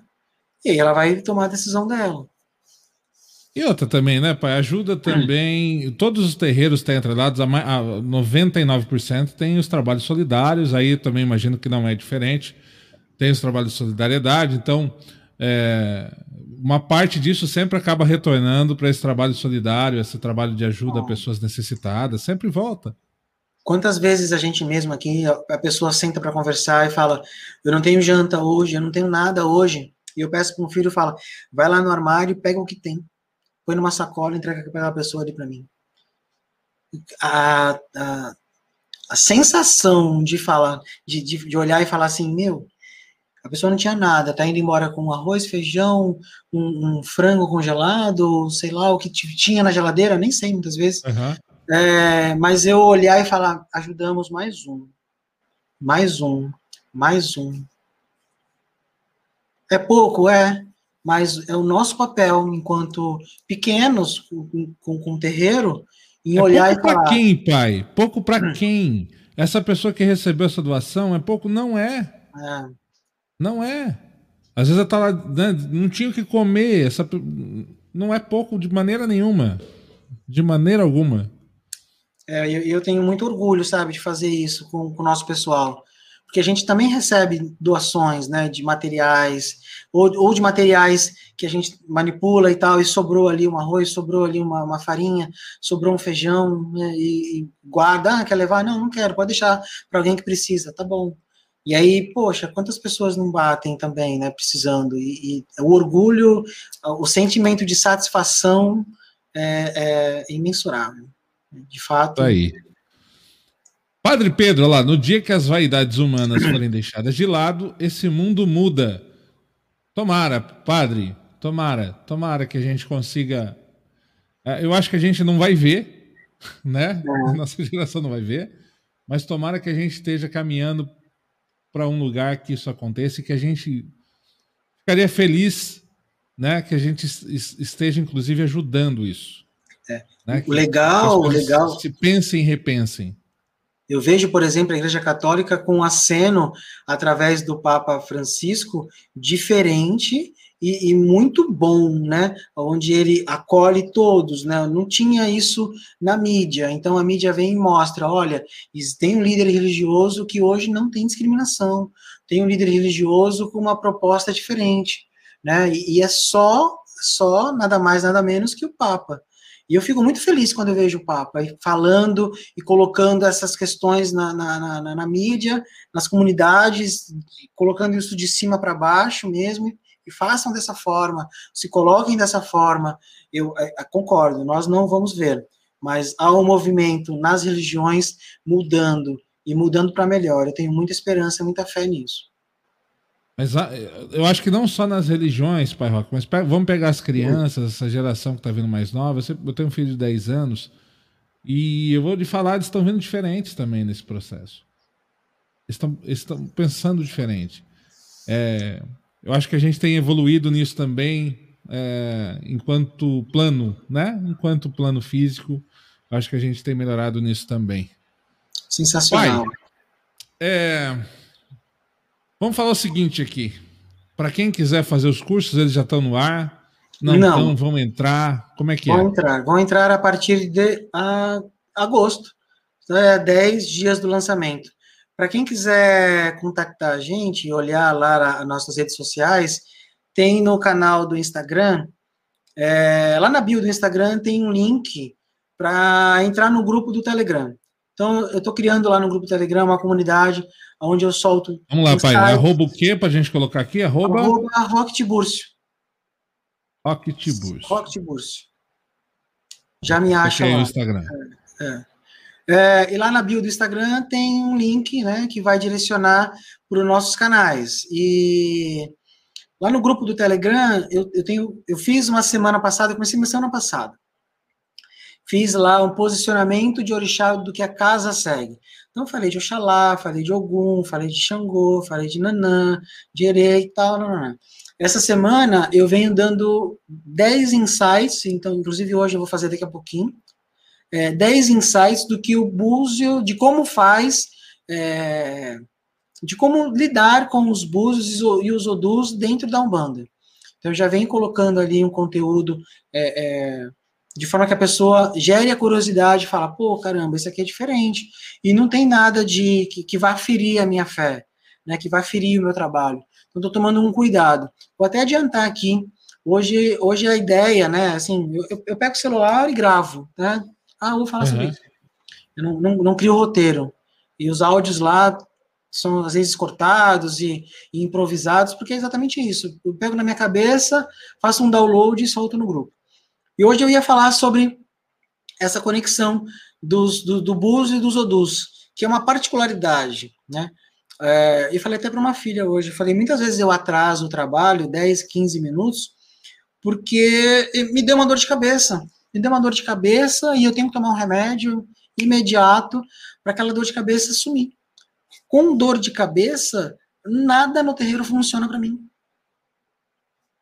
E aí ela vai tomar a decisão dela. E outra também, né, pai? Ajuda também. Todos os terreiros têm atrelados, a 99% tem os trabalhos solidários, aí também imagino que não é diferente. Tem os trabalhos de solidariedade, então é, uma parte disso sempre acaba retornando para esse trabalho solidário, esse trabalho de ajuda a pessoas necessitadas, sempre volta. Quantas vezes a gente mesmo aqui, a pessoa senta para conversar e fala: Eu não tenho janta hoje, eu não tenho nada hoje. E eu peço para um filho fala: Vai lá no armário pega o que tem. Põe numa sacola e entrega para a pessoa ali para mim. A, a, a, sensação de falar, de, de, de olhar e falar assim: Meu, a pessoa não tinha nada, tá indo embora com arroz, feijão, um, um frango congelado, sei lá o que tinha na geladeira, nem sei muitas vezes. Uhum. É, mas eu olhar e falar, ajudamos mais um, mais um, mais um. É pouco, é, mas é o nosso papel enquanto pequenos com, com, com terreiro em é olhar e falar. Pouco para quem, pai? Pouco para hum. quem? Essa pessoa que recebeu essa doação é pouco? Não é. É. Não é. Às vezes ela tá lá, né, não tinha o que comer. Essa, não é pouco de maneira nenhuma. De maneira alguma. É, eu, eu tenho muito orgulho, sabe, de fazer isso com, com o nosso pessoal. Porque a gente também recebe doações, né, de materiais, ou, ou de materiais que a gente manipula e tal, e sobrou ali um arroz, sobrou ali uma, uma farinha, sobrou um feijão, né, e, e guarda, ah, quer levar? Não, não quero, pode deixar para alguém que precisa, tá bom. E aí, poxa, quantas pessoas não batem também, né, precisando? E, e o orgulho, o sentimento de satisfação é, é imensurável. De fato. Tá aí. Padre Pedro, lá, no dia que as vaidades humanas forem [clears throat] deixadas de lado, esse mundo muda. Tomara, padre, tomara, tomara que a gente consiga. É, eu acho que a gente não vai ver, né? É. [laughs] Nossa geração não vai ver, mas tomara que a gente esteja caminhando para um lugar que isso aconteça e que a gente ficaria feliz, né, que a gente esteja inclusive ajudando isso. É. Né? legal, legal. Se pensem e repensem. Eu vejo, por exemplo, a Igreja Católica com um aceno através do Papa Francisco diferente e, e, muito bom, né? Onde ele acolhe todos, né? Não tinha isso na mídia. Então a mídia vem e mostra: olha, tem um líder religioso que hoje não tem discriminação, tem um líder religioso com uma proposta diferente, né? E, e é só, só nada mais, nada menos que o Papa. E eu fico muito feliz quando eu vejo o Papa falando e colocando essas questões na, na, na, na mídia, nas comunidades, colocando isso de cima para baixo mesmo, e façam dessa forma, se coloquem dessa forma. Eu é, é, concordo, nós não vamos ver, mas há um movimento nas religiões mudando e mudando para melhor. Eu tenho muita esperança, muita fé nisso. Mas ah, eu acho que não só nas religiões, Pai Rock, mas vamos pegar as crianças, essa geração que está vindo mais nova. Eu tenho um filho de 10 anos e eu vou lhe falar, eles estão vindo diferentes também nesse processo. Estão, estão pensando diferente. É, eu acho que a gente tem evoluído nisso também, é, enquanto plano, né? Enquanto plano físico, acho que a gente tem melhorado nisso também. Sensacional. Pai, é, vamos falar o seguinte aqui. Para quem quiser fazer os cursos, eles já estão no ar. Não, não. Então, vão entrar. Como é que vão é? Entrar. Vão entrar a partir de a, agosto. Então, é 10 dias do lançamento. Para quem quiser contactar a gente e olhar lá as nossas redes sociais, tem no canal do Instagram, é, lá na bio do Instagram tem um link para entrar no grupo do Telegram. Então, eu estou criando lá no grupo do Telegram uma comunidade onde eu solto. Vamos lá, pai. Arroba o quê para a gente colocar aqui? Arroba, arroba Rock Tiburcio. Rock Tiburcio. Rock Tiburcio. Já me acha lá. no Instagram. É, é. É, e lá na bio do Instagram tem um link né, que vai direcionar para os nossos canais. E lá no grupo do Telegram, eu, eu, tenho, eu fiz uma semana passada, eu comecei uma semana passada. Fiz lá um posicionamento de orixá do que a casa segue. Então, falei de Oxalá, falei de Ogum, falei de Xangô, falei de Nanã, de Ere e tal. Essa semana eu venho dando 10 insights, então, inclusive hoje eu vou fazer daqui a pouquinho, é, 10 insights do que o búzio, de como faz, é, de como lidar com os búzios e os odus dentro da Umbanda. Então, já vem colocando ali um conteúdo é, é, de forma que a pessoa gere a curiosidade fala, pô, caramba, isso aqui é diferente. E não tem nada de que, que vai ferir a minha fé, né, que vai ferir o meu trabalho. Então, estou tomando um cuidado. Vou até adiantar aqui, hoje, hoje a ideia, né, assim, eu, eu pego o celular e gravo, né, ah, vou falar uhum. sobre isso. Eu não, não, não crio roteiro. E os áudios lá são às vezes cortados e, e, improvisados, porque é exatamente isso. Eu pego na minha cabeça, faço um download e solto no grupo. E hoje eu ia falar sobre essa conexão dos, do, do Búzio e dos Odus, que é uma particularidade, né? É, e falei até para uma filha hoje, falei, muitas vezes eu atraso o trabalho 10, 15 minutos, porque me deu uma dor de cabeça me deu uma dor de cabeça e eu tenho que tomar um remédio imediato para aquela dor de cabeça sumir. Com dor de cabeça, nada no terreiro funciona para mim.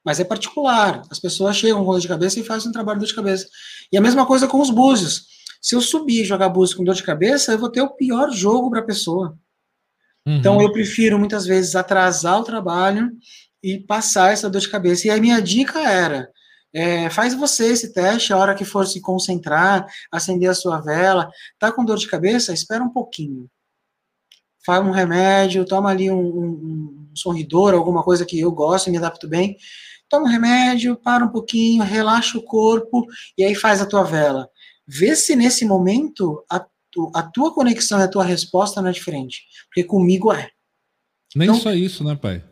Mas é particular. As pessoas chegam com dor de cabeça e fazem um trabalho de dor de cabeça. E a mesma coisa com os búzios. Se eu subir e jogar búzios com dor de cabeça, eu vou ter o pior jogo para a pessoa. Uhum. Então eu prefiro muitas vezes atrasar o trabalho e passar essa dor de cabeça. E a minha dica era: é, faz você esse teste, a hora que for se concentrar, acender a sua vela. Tá com dor de cabeça? Espera um pouquinho. Faz um remédio, toma ali um, um, um sorridor, alguma coisa que eu gosto e me adapto bem. Toma um remédio, para um pouquinho, relaxa o corpo e aí faz a tua vela. Vê se nesse momento a, tu, a tua conexão e a tua resposta não é diferente. Porque comigo é. Nem então, só isso, né, pai?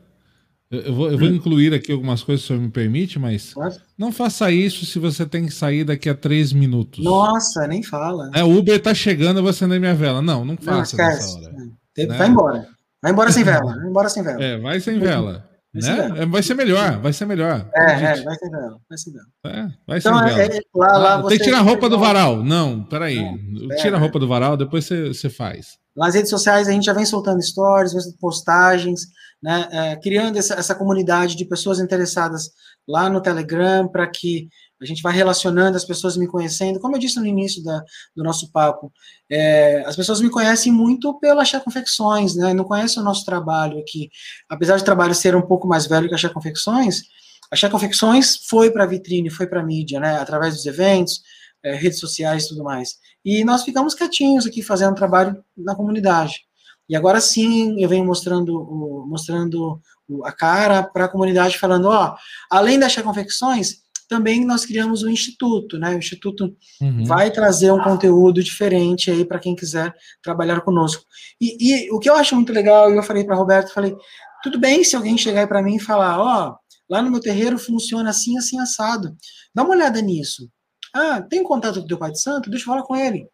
Eu vou, eu vou incluir aqui algumas coisas, se o senhor me permite, mas não faça isso se você tem que sair daqui a três minutos. Nossa, nem fala. É, o Uber tá chegando, eu vou acender minha vela. Não, não faça não, nessa hora. É. Né? Vai embora. Vai embora sem vela. [laughs] Vai embora sem vela. É, vai sem vela. Vai, né? É, vai ser melhor, vai ser melhor. É, é vai sem vela. Vai sem vela. É, vai então, sem vela. É, lá, lá tem que tirar a roupa do varal. Não, peraí. É, Tira a roupa do varal, depois você, você faz. Nas redes sociais a gente já vem soltando stories, postagens né, é, criando essa, essa, comunidade de pessoas interessadas lá no Telegram, para que a gente vá relacionando, as pessoas me conhecendo. Como eu disse no início da, do nosso papo, é, as pessoas me conhecem muito pela Chá Confecções, né, não conhecem o nosso trabalho aqui. Apesar de o trabalho ser um pouco mais velho que a Chá Confecções, a Chá Confecções foi para a vitrine, foi para a mídia, né, através dos eventos, é, redes sociais e tudo mais. E nós ficamos quietinhos aqui fazendo trabalho na comunidade. E agora sim eu venho mostrando, mostrando a cara para a comunidade, falando: ó, além das confecções, também nós criamos o Instituto, né? O Instituto uhum. vai trazer um conteúdo diferente aí para quem quiser trabalhar conosco. E, e, o que eu acho muito legal, eu falei para Roberto, falei, tudo bem se alguém chegar para mim e falar, ó, lá no meu terreiro funciona assim, assim, assado. Dá uma olhada nisso. Ah, tem contato do teu pai de santo? Deixa eu falar com ele.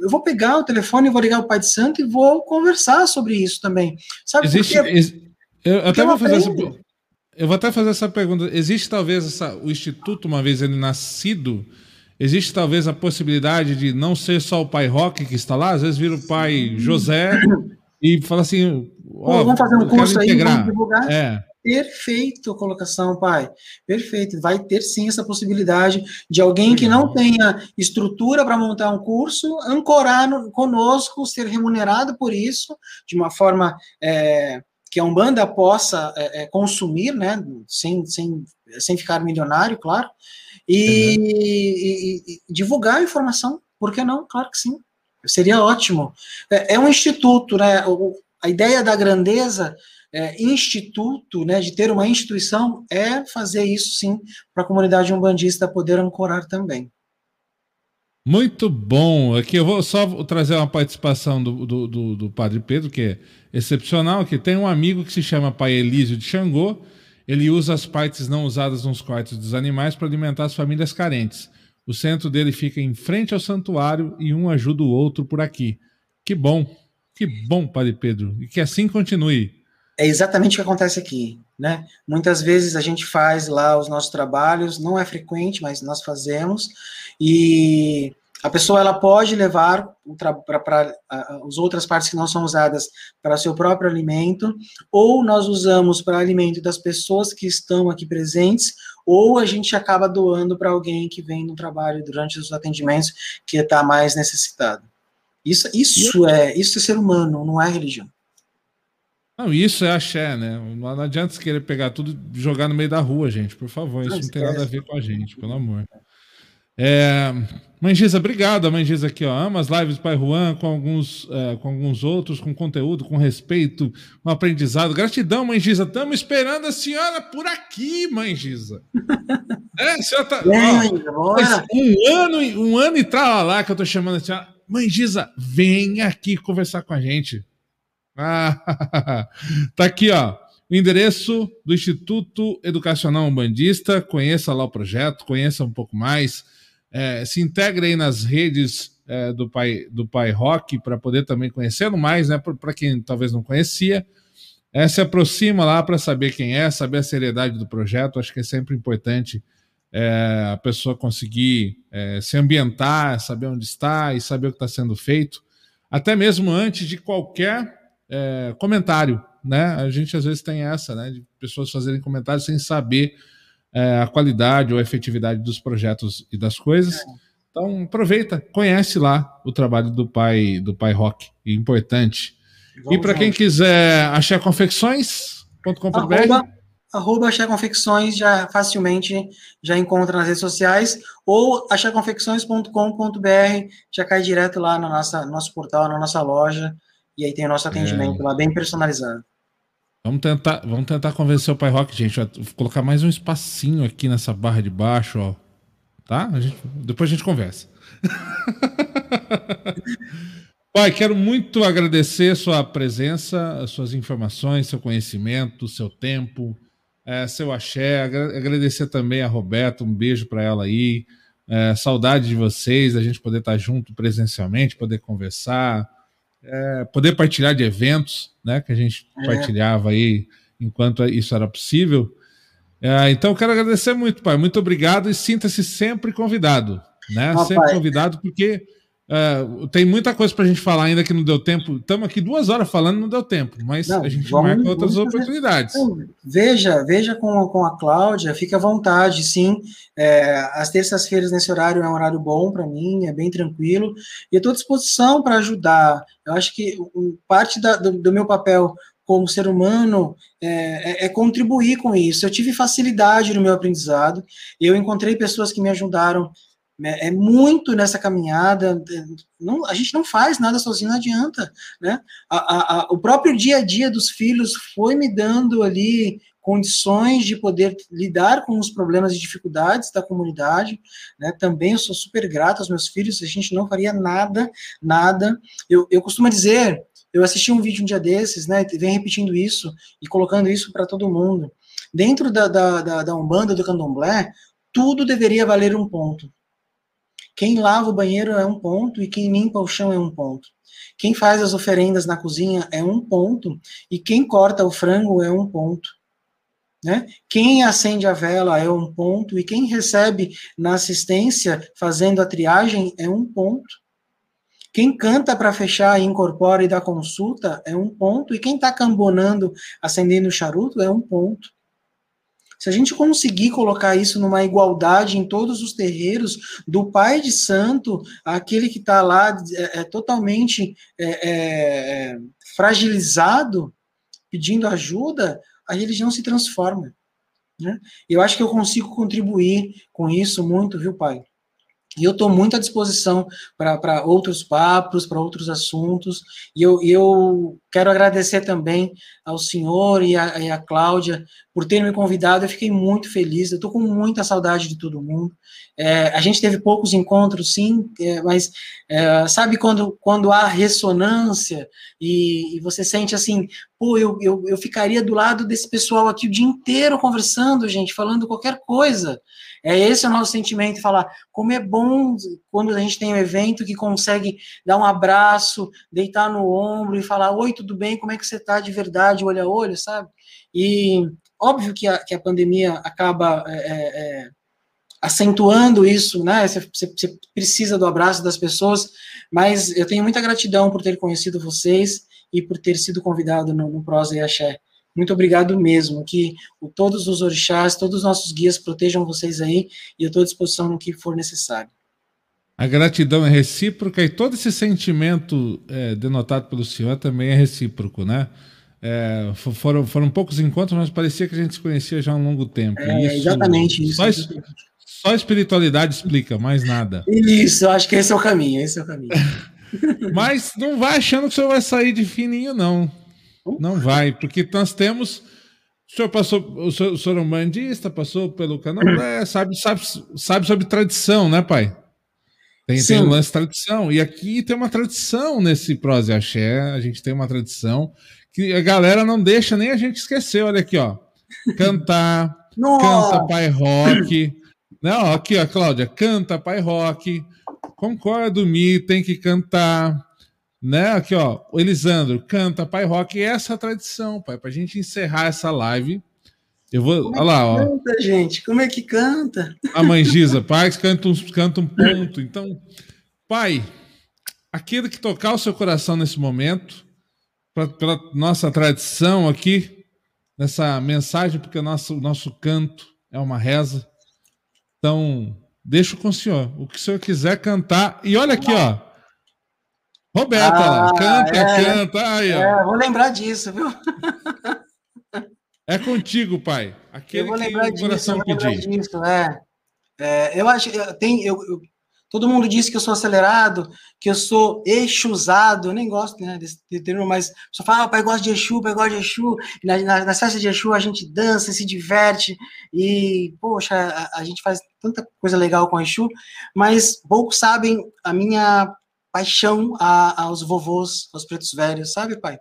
Eu vou pegar o telefone, vou ligar o pai de santo e vou conversar sobre isso também. Sabe Existe, por quê? Eu até vou fazer essa, eu vou até fazer essa pergunta. Existe talvez essa, o instituto uma vez ele nascido, existe talvez a possibilidade de não ser só o pai Roque que está lá, às vezes vira o pai José [coughs] e fala assim, ó, vamos fazer um curso aí, vamos divulgar. É. Perfeito a colocação, pai. Perfeito. Vai ter sim essa possibilidade de alguém que não tenha estrutura para montar um curso, ancorar no, conosco, ser remunerado por isso, de uma forma é, que a Umbanda possa é, é, consumir, né, sem, sem, sem ficar milionário, claro, e, uhum. e, e, divulgar a informação, por que não? Claro que sim, seria ótimo. É, é um instituto, né, o, a ideia da grandeza é, instituto, né, de ter uma instituição, é fazer isso sim, para a comunidade umbandista poder ancorar também. Muito bom. Aqui eu vou só trazer uma participação do, do, do, do, Padre Pedro, que é excepcional, que tem um amigo que se chama Pai Elísio de Xangô. Ele usa as partes não usadas nos quartos dos animais para alimentar as famílias carentes. O centro dele fica em frente ao santuário e um ajuda o outro por aqui. Que bom, que bom, Padre Pedro. E que assim continue. É exatamente o que acontece aqui, né? Muitas vezes a gente faz lá os nossos trabalhos, não é frequente, mas nós fazemos, e a pessoa ela pode levar para as outras partes que não são usadas para seu próprio alimento, ou nós usamos para alimento das pessoas que estão aqui presentes, ou a gente acaba doando para alguém que vem no trabalho durante os atendimentos que está mais necessitado. Isso, isso é isso é ser humano, não é religião. Não, isso é axé, né? Não adianta querer pegar tudo e jogar no meio da rua, gente, por favor. Isso não, não tem nada a ver com a gente, pelo amor. É, Mangisa, obrigado. A Mangisa aqui, ó. Ama as lives do Pai Juan com alguns, é, com alguns outros, com conteúdo, com respeito, com aprendizado. Gratidão, Mangisa. Estamos esperando a senhora por aqui, Mangisa. [laughs] é, a senhora tá. ó, um ano, um ano e tal lá que eu tô chamando a senhora. Mangisa, vem aqui conversar com a gente. Ah, [laughs] tá aqui, ó. O endereço do Instituto Educacional Umbandista. Conheça lá o projeto, conheça um pouco mais. É, se integre aí nas redes é, do Pai do Pai Rock para poder também conhecê-lo mais, né? Para quem talvez não conhecia. É, se aproxima lá para saber quem é, saber a seriedade do projeto. Acho que é sempre importante é, a pessoa conseguir é, se ambientar, saber onde está e saber o que está sendo feito, até mesmo antes de qualquer é, comentário, né? A gente às vezes tem essa, né? De pessoas fazerem comentários sem saber é, a qualidade ou a efetividade dos projetos e das coisas. É. Então aproveita, conhece lá o trabalho do pai do pai Rock, importante. Vamos e para quem quiser achar confecções.com.br arroba Achar Confecções já facilmente já encontra nas redes sociais ou acharconfecções.com.br já cai direto lá no nossa, nosso portal, na nossa loja e aí tem o nosso atendimento é. lá bem personalizado. Vamos tentar, vamos tentar convencer o Pai Rock, gente. Vou colocar mais um espacinho aqui nessa barra de baixo, ó. Tá? A gente, depois a gente conversa. [laughs] Pai, quero muito agradecer sua presença, suas informações, seu conhecimento, seu tempo, é, seu axé. Agradecer também a Roberta, um beijo para ela aí. É, saudade de vocês, a gente poder estar junto presencialmente, poder conversar, é, poder partilhar de eventos, né? Que a gente é. partilhava aí enquanto isso era possível. É, então, eu quero agradecer muito, pai. Muito obrigado e sinta-se sempre convidado, né? Sempre convidado, porque Uh, tem muita coisa para a gente falar ainda que não deu tempo. Estamos aqui duas horas falando, não deu tempo, mas não, a gente vamos, marca outras oportunidades. Veja, veja com, com a Cláudia, fique à vontade, sim. É, as terças-feiras nesse horário é um horário bom para mim, é bem tranquilo, e estou à disposição para ajudar. Eu acho que parte da, do, do meu papel como ser humano é, é, é, contribuir com isso. Eu tive facilidade no meu aprendizado, eu encontrei pessoas que me ajudaram é, é muito nessa caminhada. Não, a gente não faz nada sozinho, não adianta. Né? A, a, a, o próprio dia a dia dos filhos foi me dando ali condições de poder lidar com os problemas e dificuldades da comunidade. Né? Também eu sou super grato aos meus filhos, a gente não faria nada, nada. Eu, eu costumo dizer, eu assisti um vídeo um dia desses, né, vem repetindo isso e colocando isso para todo mundo. dentro da, da, da, da Umbanda, do Candomblé, tudo deveria valer um ponto. Quem lava o banheiro é um ponto e quem limpa o chão é um ponto. Quem faz as oferendas na cozinha é um ponto e quem corta o frango é um ponto. Né? Quem acende a vela é um ponto, e quem recebe na assistência fazendo a triagem é um ponto. Quem canta para fechar incorpora e dá consulta é um ponto, e quem está cambonando, acendendo o charuto é um ponto. Se a gente conseguir colocar isso numa igualdade em todos os terreiros, do pai de santo, aquele que está lá é, é totalmente é, é, fragilizado, pedindo ajuda, a religião se transforma. Né? Eu acho que eu consigo contribuir com isso muito, viu, pai? E eu estou muito à disposição para outros papos, para outros assuntos. E eu, eu quero agradecer também ao senhor e a Cláudia por terem me convidado. Eu fiquei muito feliz. Eu estou com muita saudade de todo mundo. É, a gente teve poucos encontros, sim, é, mas é, sabe quando, quando há ressonância e, e, você sente assim, pô, eu, eu, eu ficaria do lado desse pessoal aqui o dia inteiro conversando, gente, falando qualquer coisa. É esse o nosso sentimento, falar como é bom quando a gente tem um evento que consegue dar um abraço, deitar no ombro e falar, oi, tudo bem, como é que você está de verdade, olho a olho, sabe? E óbvio que a, que a pandemia acaba é, é, é acentuando isso, né? Você, você, precisa do abraço das pessoas, mas eu tenho muita gratidão por ter conhecido vocês e por ter sido convidado no, no Prosa e Axé. Muito obrigado mesmo. Que todos os orixás, todos os nossos guias protejam vocês aí e eu estou à disposição no que for necessário. A gratidão é recíproca e todo esse sentimento é, denotado pelo senhor também é recíproco, né? É, foram, foram poucos encontros, mas parecia que a gente se conhecia já há um longo tempo. É, isso, exatamente isso. Só, só a espiritualidade explica, mais nada. Isso, eu acho que esse é o caminho, esse é o caminho. [laughs] mas não vai achando que o senhor vai sair de fininho, não. Não vai, porque nós temos. O senhor passou, o senhor, o senhor é um bandista, passou pelo candomblé, [clears throat] sabe, sabe, sabe sobre tradição, né, pai? Tem, tem um lance de tradição. E aqui tem uma tradição nesse Prose Axé, a gente tem uma tradição que a galera não deixa nem a gente esquecer. Olha aqui, ó. Cantar, [laughs] canta pai rock. Não, aqui, ó, Cláudia, canta pai rock. Concordo, Mi, tem que cantar né? Aqui, ó, o Elisandro canta Pai Rock, e essa é a tradição, pai, pra gente encerrar essa live. Eu vou, é olha lá, ó. Canta, gente, como é que canta? A mãe Giza, pai, canta um, canta um ponto. Então, pai, aquilo que tocar o seu coração nesse momento, pra, pela nossa tradição aqui, nessa mensagem, porque o nosso, nosso canto é uma reza. Então, deixo com o senhor. O que o senhor quiser cantar. E olha aqui, ó. Roberta ah, canta, é, canta. Aí, é, vou lembrar disso, viu? É contigo, pai. Aquele eu vou lembrar que o coração disso, pedir. Disso, é. é. eu acho, tem, eu, eu, todo mundo diz que eu sou acelerado, que eu sou exusado, eu nem gosto né, desse termo, mas só fala, ah, pai gosta de Exu, pai gosta de Exu, na, na, na festa de Exu a gente dança, se diverte, e, poxa, a, a gente faz tanta coisa legal com Exu, mas poucos sabem a minha paixão a, aos vovôs, aos pretos velhos, sabe, pai?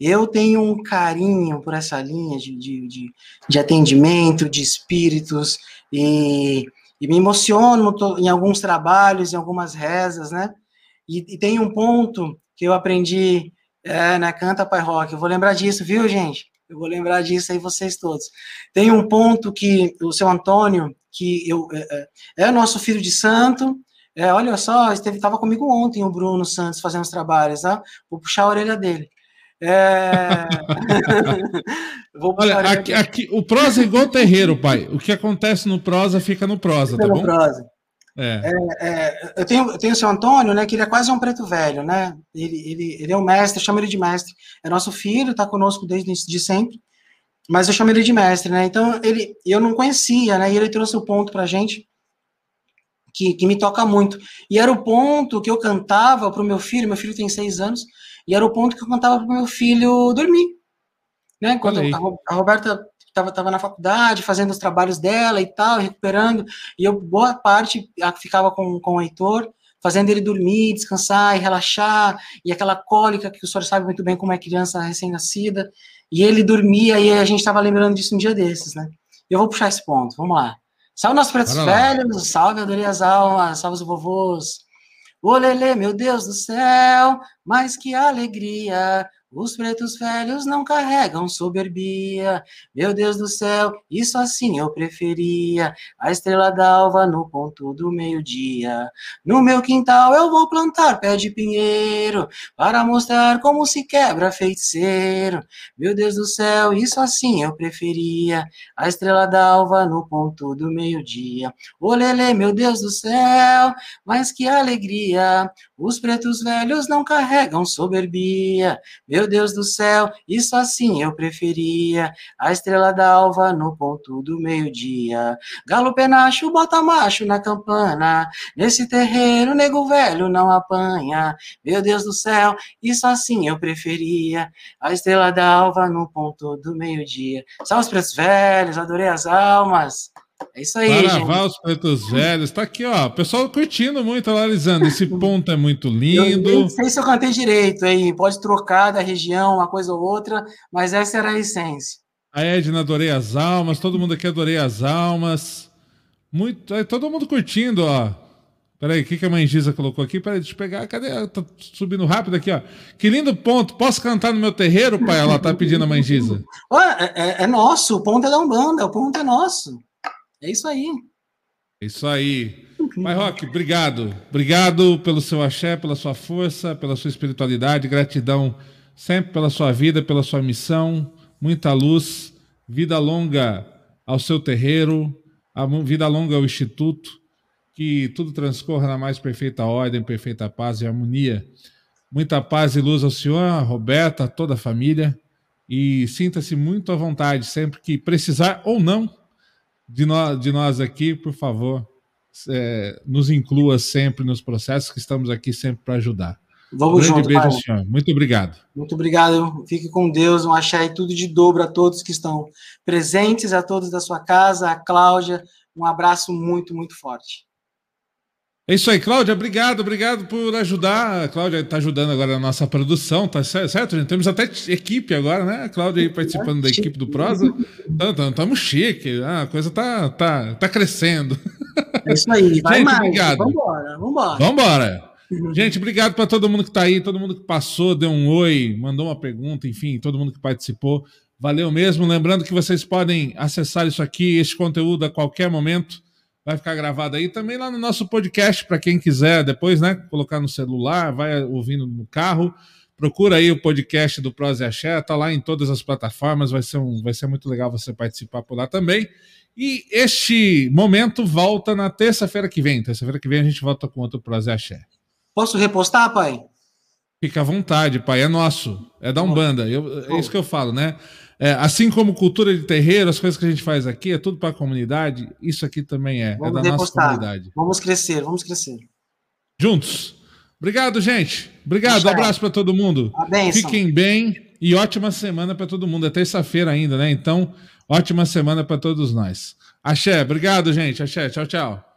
Eu tenho um carinho por essa linha de, de, de, de atendimento, de espíritos, e, e, me emociono em alguns trabalhos, em algumas rezas, né? E, e tem um ponto que eu aprendi é, na Canta Pai Rock, eu vou lembrar disso, viu, gente? Eu vou lembrar disso aí, vocês todos. Tem um ponto que o seu Antônio, que eu, é, é, é nosso filho de santo, é, olha só, esteve estava comigo ontem o Bruno Santos fazendo os trabalhos, tá? Vou puxar a orelha dele. É... [laughs] Olha, aqui, aqui, o prosa é igual terreiro, pai. O que acontece no prosa fica no prosa, fica tá no bom? Prosa. É. É, é, eu, tenho, eu tenho o seu Antônio, né, que ele é quase um preto velho, né? Ele, ele, ele é um mestre, eu chamo ele de mestre. É nosso filho, está conosco desde de sempre, mas eu chamo ele de mestre, né? Então, ele, eu não conhecia, né? E ele trouxe o ponto pra gente que, que me toca muito. E era o ponto que eu cantava para o meu filho, meu filho tem seis anos, e era o ponto que eu cantava para o meu filho dormir. Né? Quando a, a Roberta estava tava na faculdade, fazendo os trabalhos dela e tal, recuperando, e eu, boa parte, ficava com, com o Heitor, fazendo ele dormir, descansar e relaxar, e aquela cólica que o senhor sabe muito bem como é criança recém-nascida, e ele dormia, e a gente estava lembrando disso um dia desses, né? Eu vou puxar esse ponto, vamos lá. Salve nossos pretos velhos, salve adorei as almas, salve os vovôs. Olele, meu Deus do céu, mas que alegria, os pretos velhos não carregam soberbia. Meu Deus do céu, isso assim eu preferia. A estrela d'alva no ponto do meio-dia. No meu quintal eu vou plantar pé de pinheiro para mostrar como se quebra feiticeiro. Meu Deus do céu, isso assim eu preferia. A estrela d'alva no ponto do meio-dia. Olele, meu Deus do céu, mas que alegria. Os pretos velhos não carregam soberbia. Meu Deus do céu, isso assim eu preferia. A estrela da alva no ponto do meio-dia. Galo penacho, bota macho na campana. Nesse terreiro, nego velho não apanha. Meu Deus do céu, isso assim eu preferia. A estrela da alva no ponto do meio-dia. Salve os pretos velhos, adorei as almas. É isso aí, Carnaval, gente. os pretos velhos. Tá aqui, ó. O pessoal curtindo muito, analisando. Esse [laughs] ponto é muito lindo. Eu não sei se eu cantei direito aí. Pode trocar da região, uma coisa ou outra, mas essa era a essência. A Edna, adorei as almas. Todo mundo aqui adorei as almas. Muito. É, todo mundo curtindo, ó. Peraí, o que, que a mãe Giza colocou aqui? Peraí, deixa eu pegar. Cadê? Tá subindo rápido aqui, ó. Que lindo ponto. Posso cantar no meu terreiro, pai? Ela tá pedindo a mãe Giza. [laughs] É, é, é nosso. O ponto é da Umbanda. O ponto é nosso. É isso aí. É isso aí. Pai Roque, obrigado. Obrigado pelo seu axé, pela sua força, pela sua espiritualidade. Gratidão sempre pela sua vida, pela sua missão. Muita luz. Vida longa ao seu terreiro. Vida longa ao Instituto. Que tudo transcorra na mais perfeita ordem, perfeita paz e harmonia. Muita paz e luz ao senhor, a Roberta, a toda a família. E sinta-se muito à vontade sempre que precisar ou não de nós, de nós aqui, por favor, é, nos inclua sempre nos processos, que estamos aqui sempre para ajudar. Vamos um junto, beijo, senhor. Muito obrigado. Muito obrigado. Fique com Deus. Um axé e tudo de dobro a todos que estão presentes, a todos da sua casa, a Cláudia. Um abraço muito, muito forte. É isso aí, Cláudia. Obrigado, obrigado por ajudar. A Cláudia está ajudando agora a nossa produção, tá certo, gente? Temos até equipe agora, né? A Cláudia aí participando da equipe do Prosa. Estamos chique. A coisa tá, tá, tá crescendo. É isso aí. Vai gente, mais. obrigado. Vambora, vambora. Vambora. Gente, obrigado para todo mundo que está aí, todo mundo que passou, deu um oi, mandou uma pergunta, enfim, todo mundo que participou. Valeu mesmo. Lembrando que vocês podem acessar isso aqui, este conteúdo a qualquer momento vai ficar gravado aí também lá no nosso podcast, para quem quiser depois, né, colocar no celular, vai ouvindo no carro. Procura aí o podcast do Prose Axé, tá lá em todas as plataformas, vai ser, um, vai ser muito legal você participar por lá também. E este momento volta na terça-feira que vem. Terça-feira que vem a gente volta com outro Prose Axé. Posso repostar, pai? Fica à vontade, pai, é nosso, é da Umbanda. Eu, é isso que eu falo, né? É, assim como cultura de terreiro, as coisas que a gente faz aqui é tudo para a comunidade, isso aqui também é, vamos é da depostar. nossa comunidade. Vamos crescer, vamos crescer. Juntos. Obrigado, gente. Obrigado, um abraço para todo mundo. Fiquem bem e ótima semana para todo mundo. É terça-feira ainda, né? Então, ótima semana para todos nós. Axé, obrigado, gente. Axé, tchau, tchau.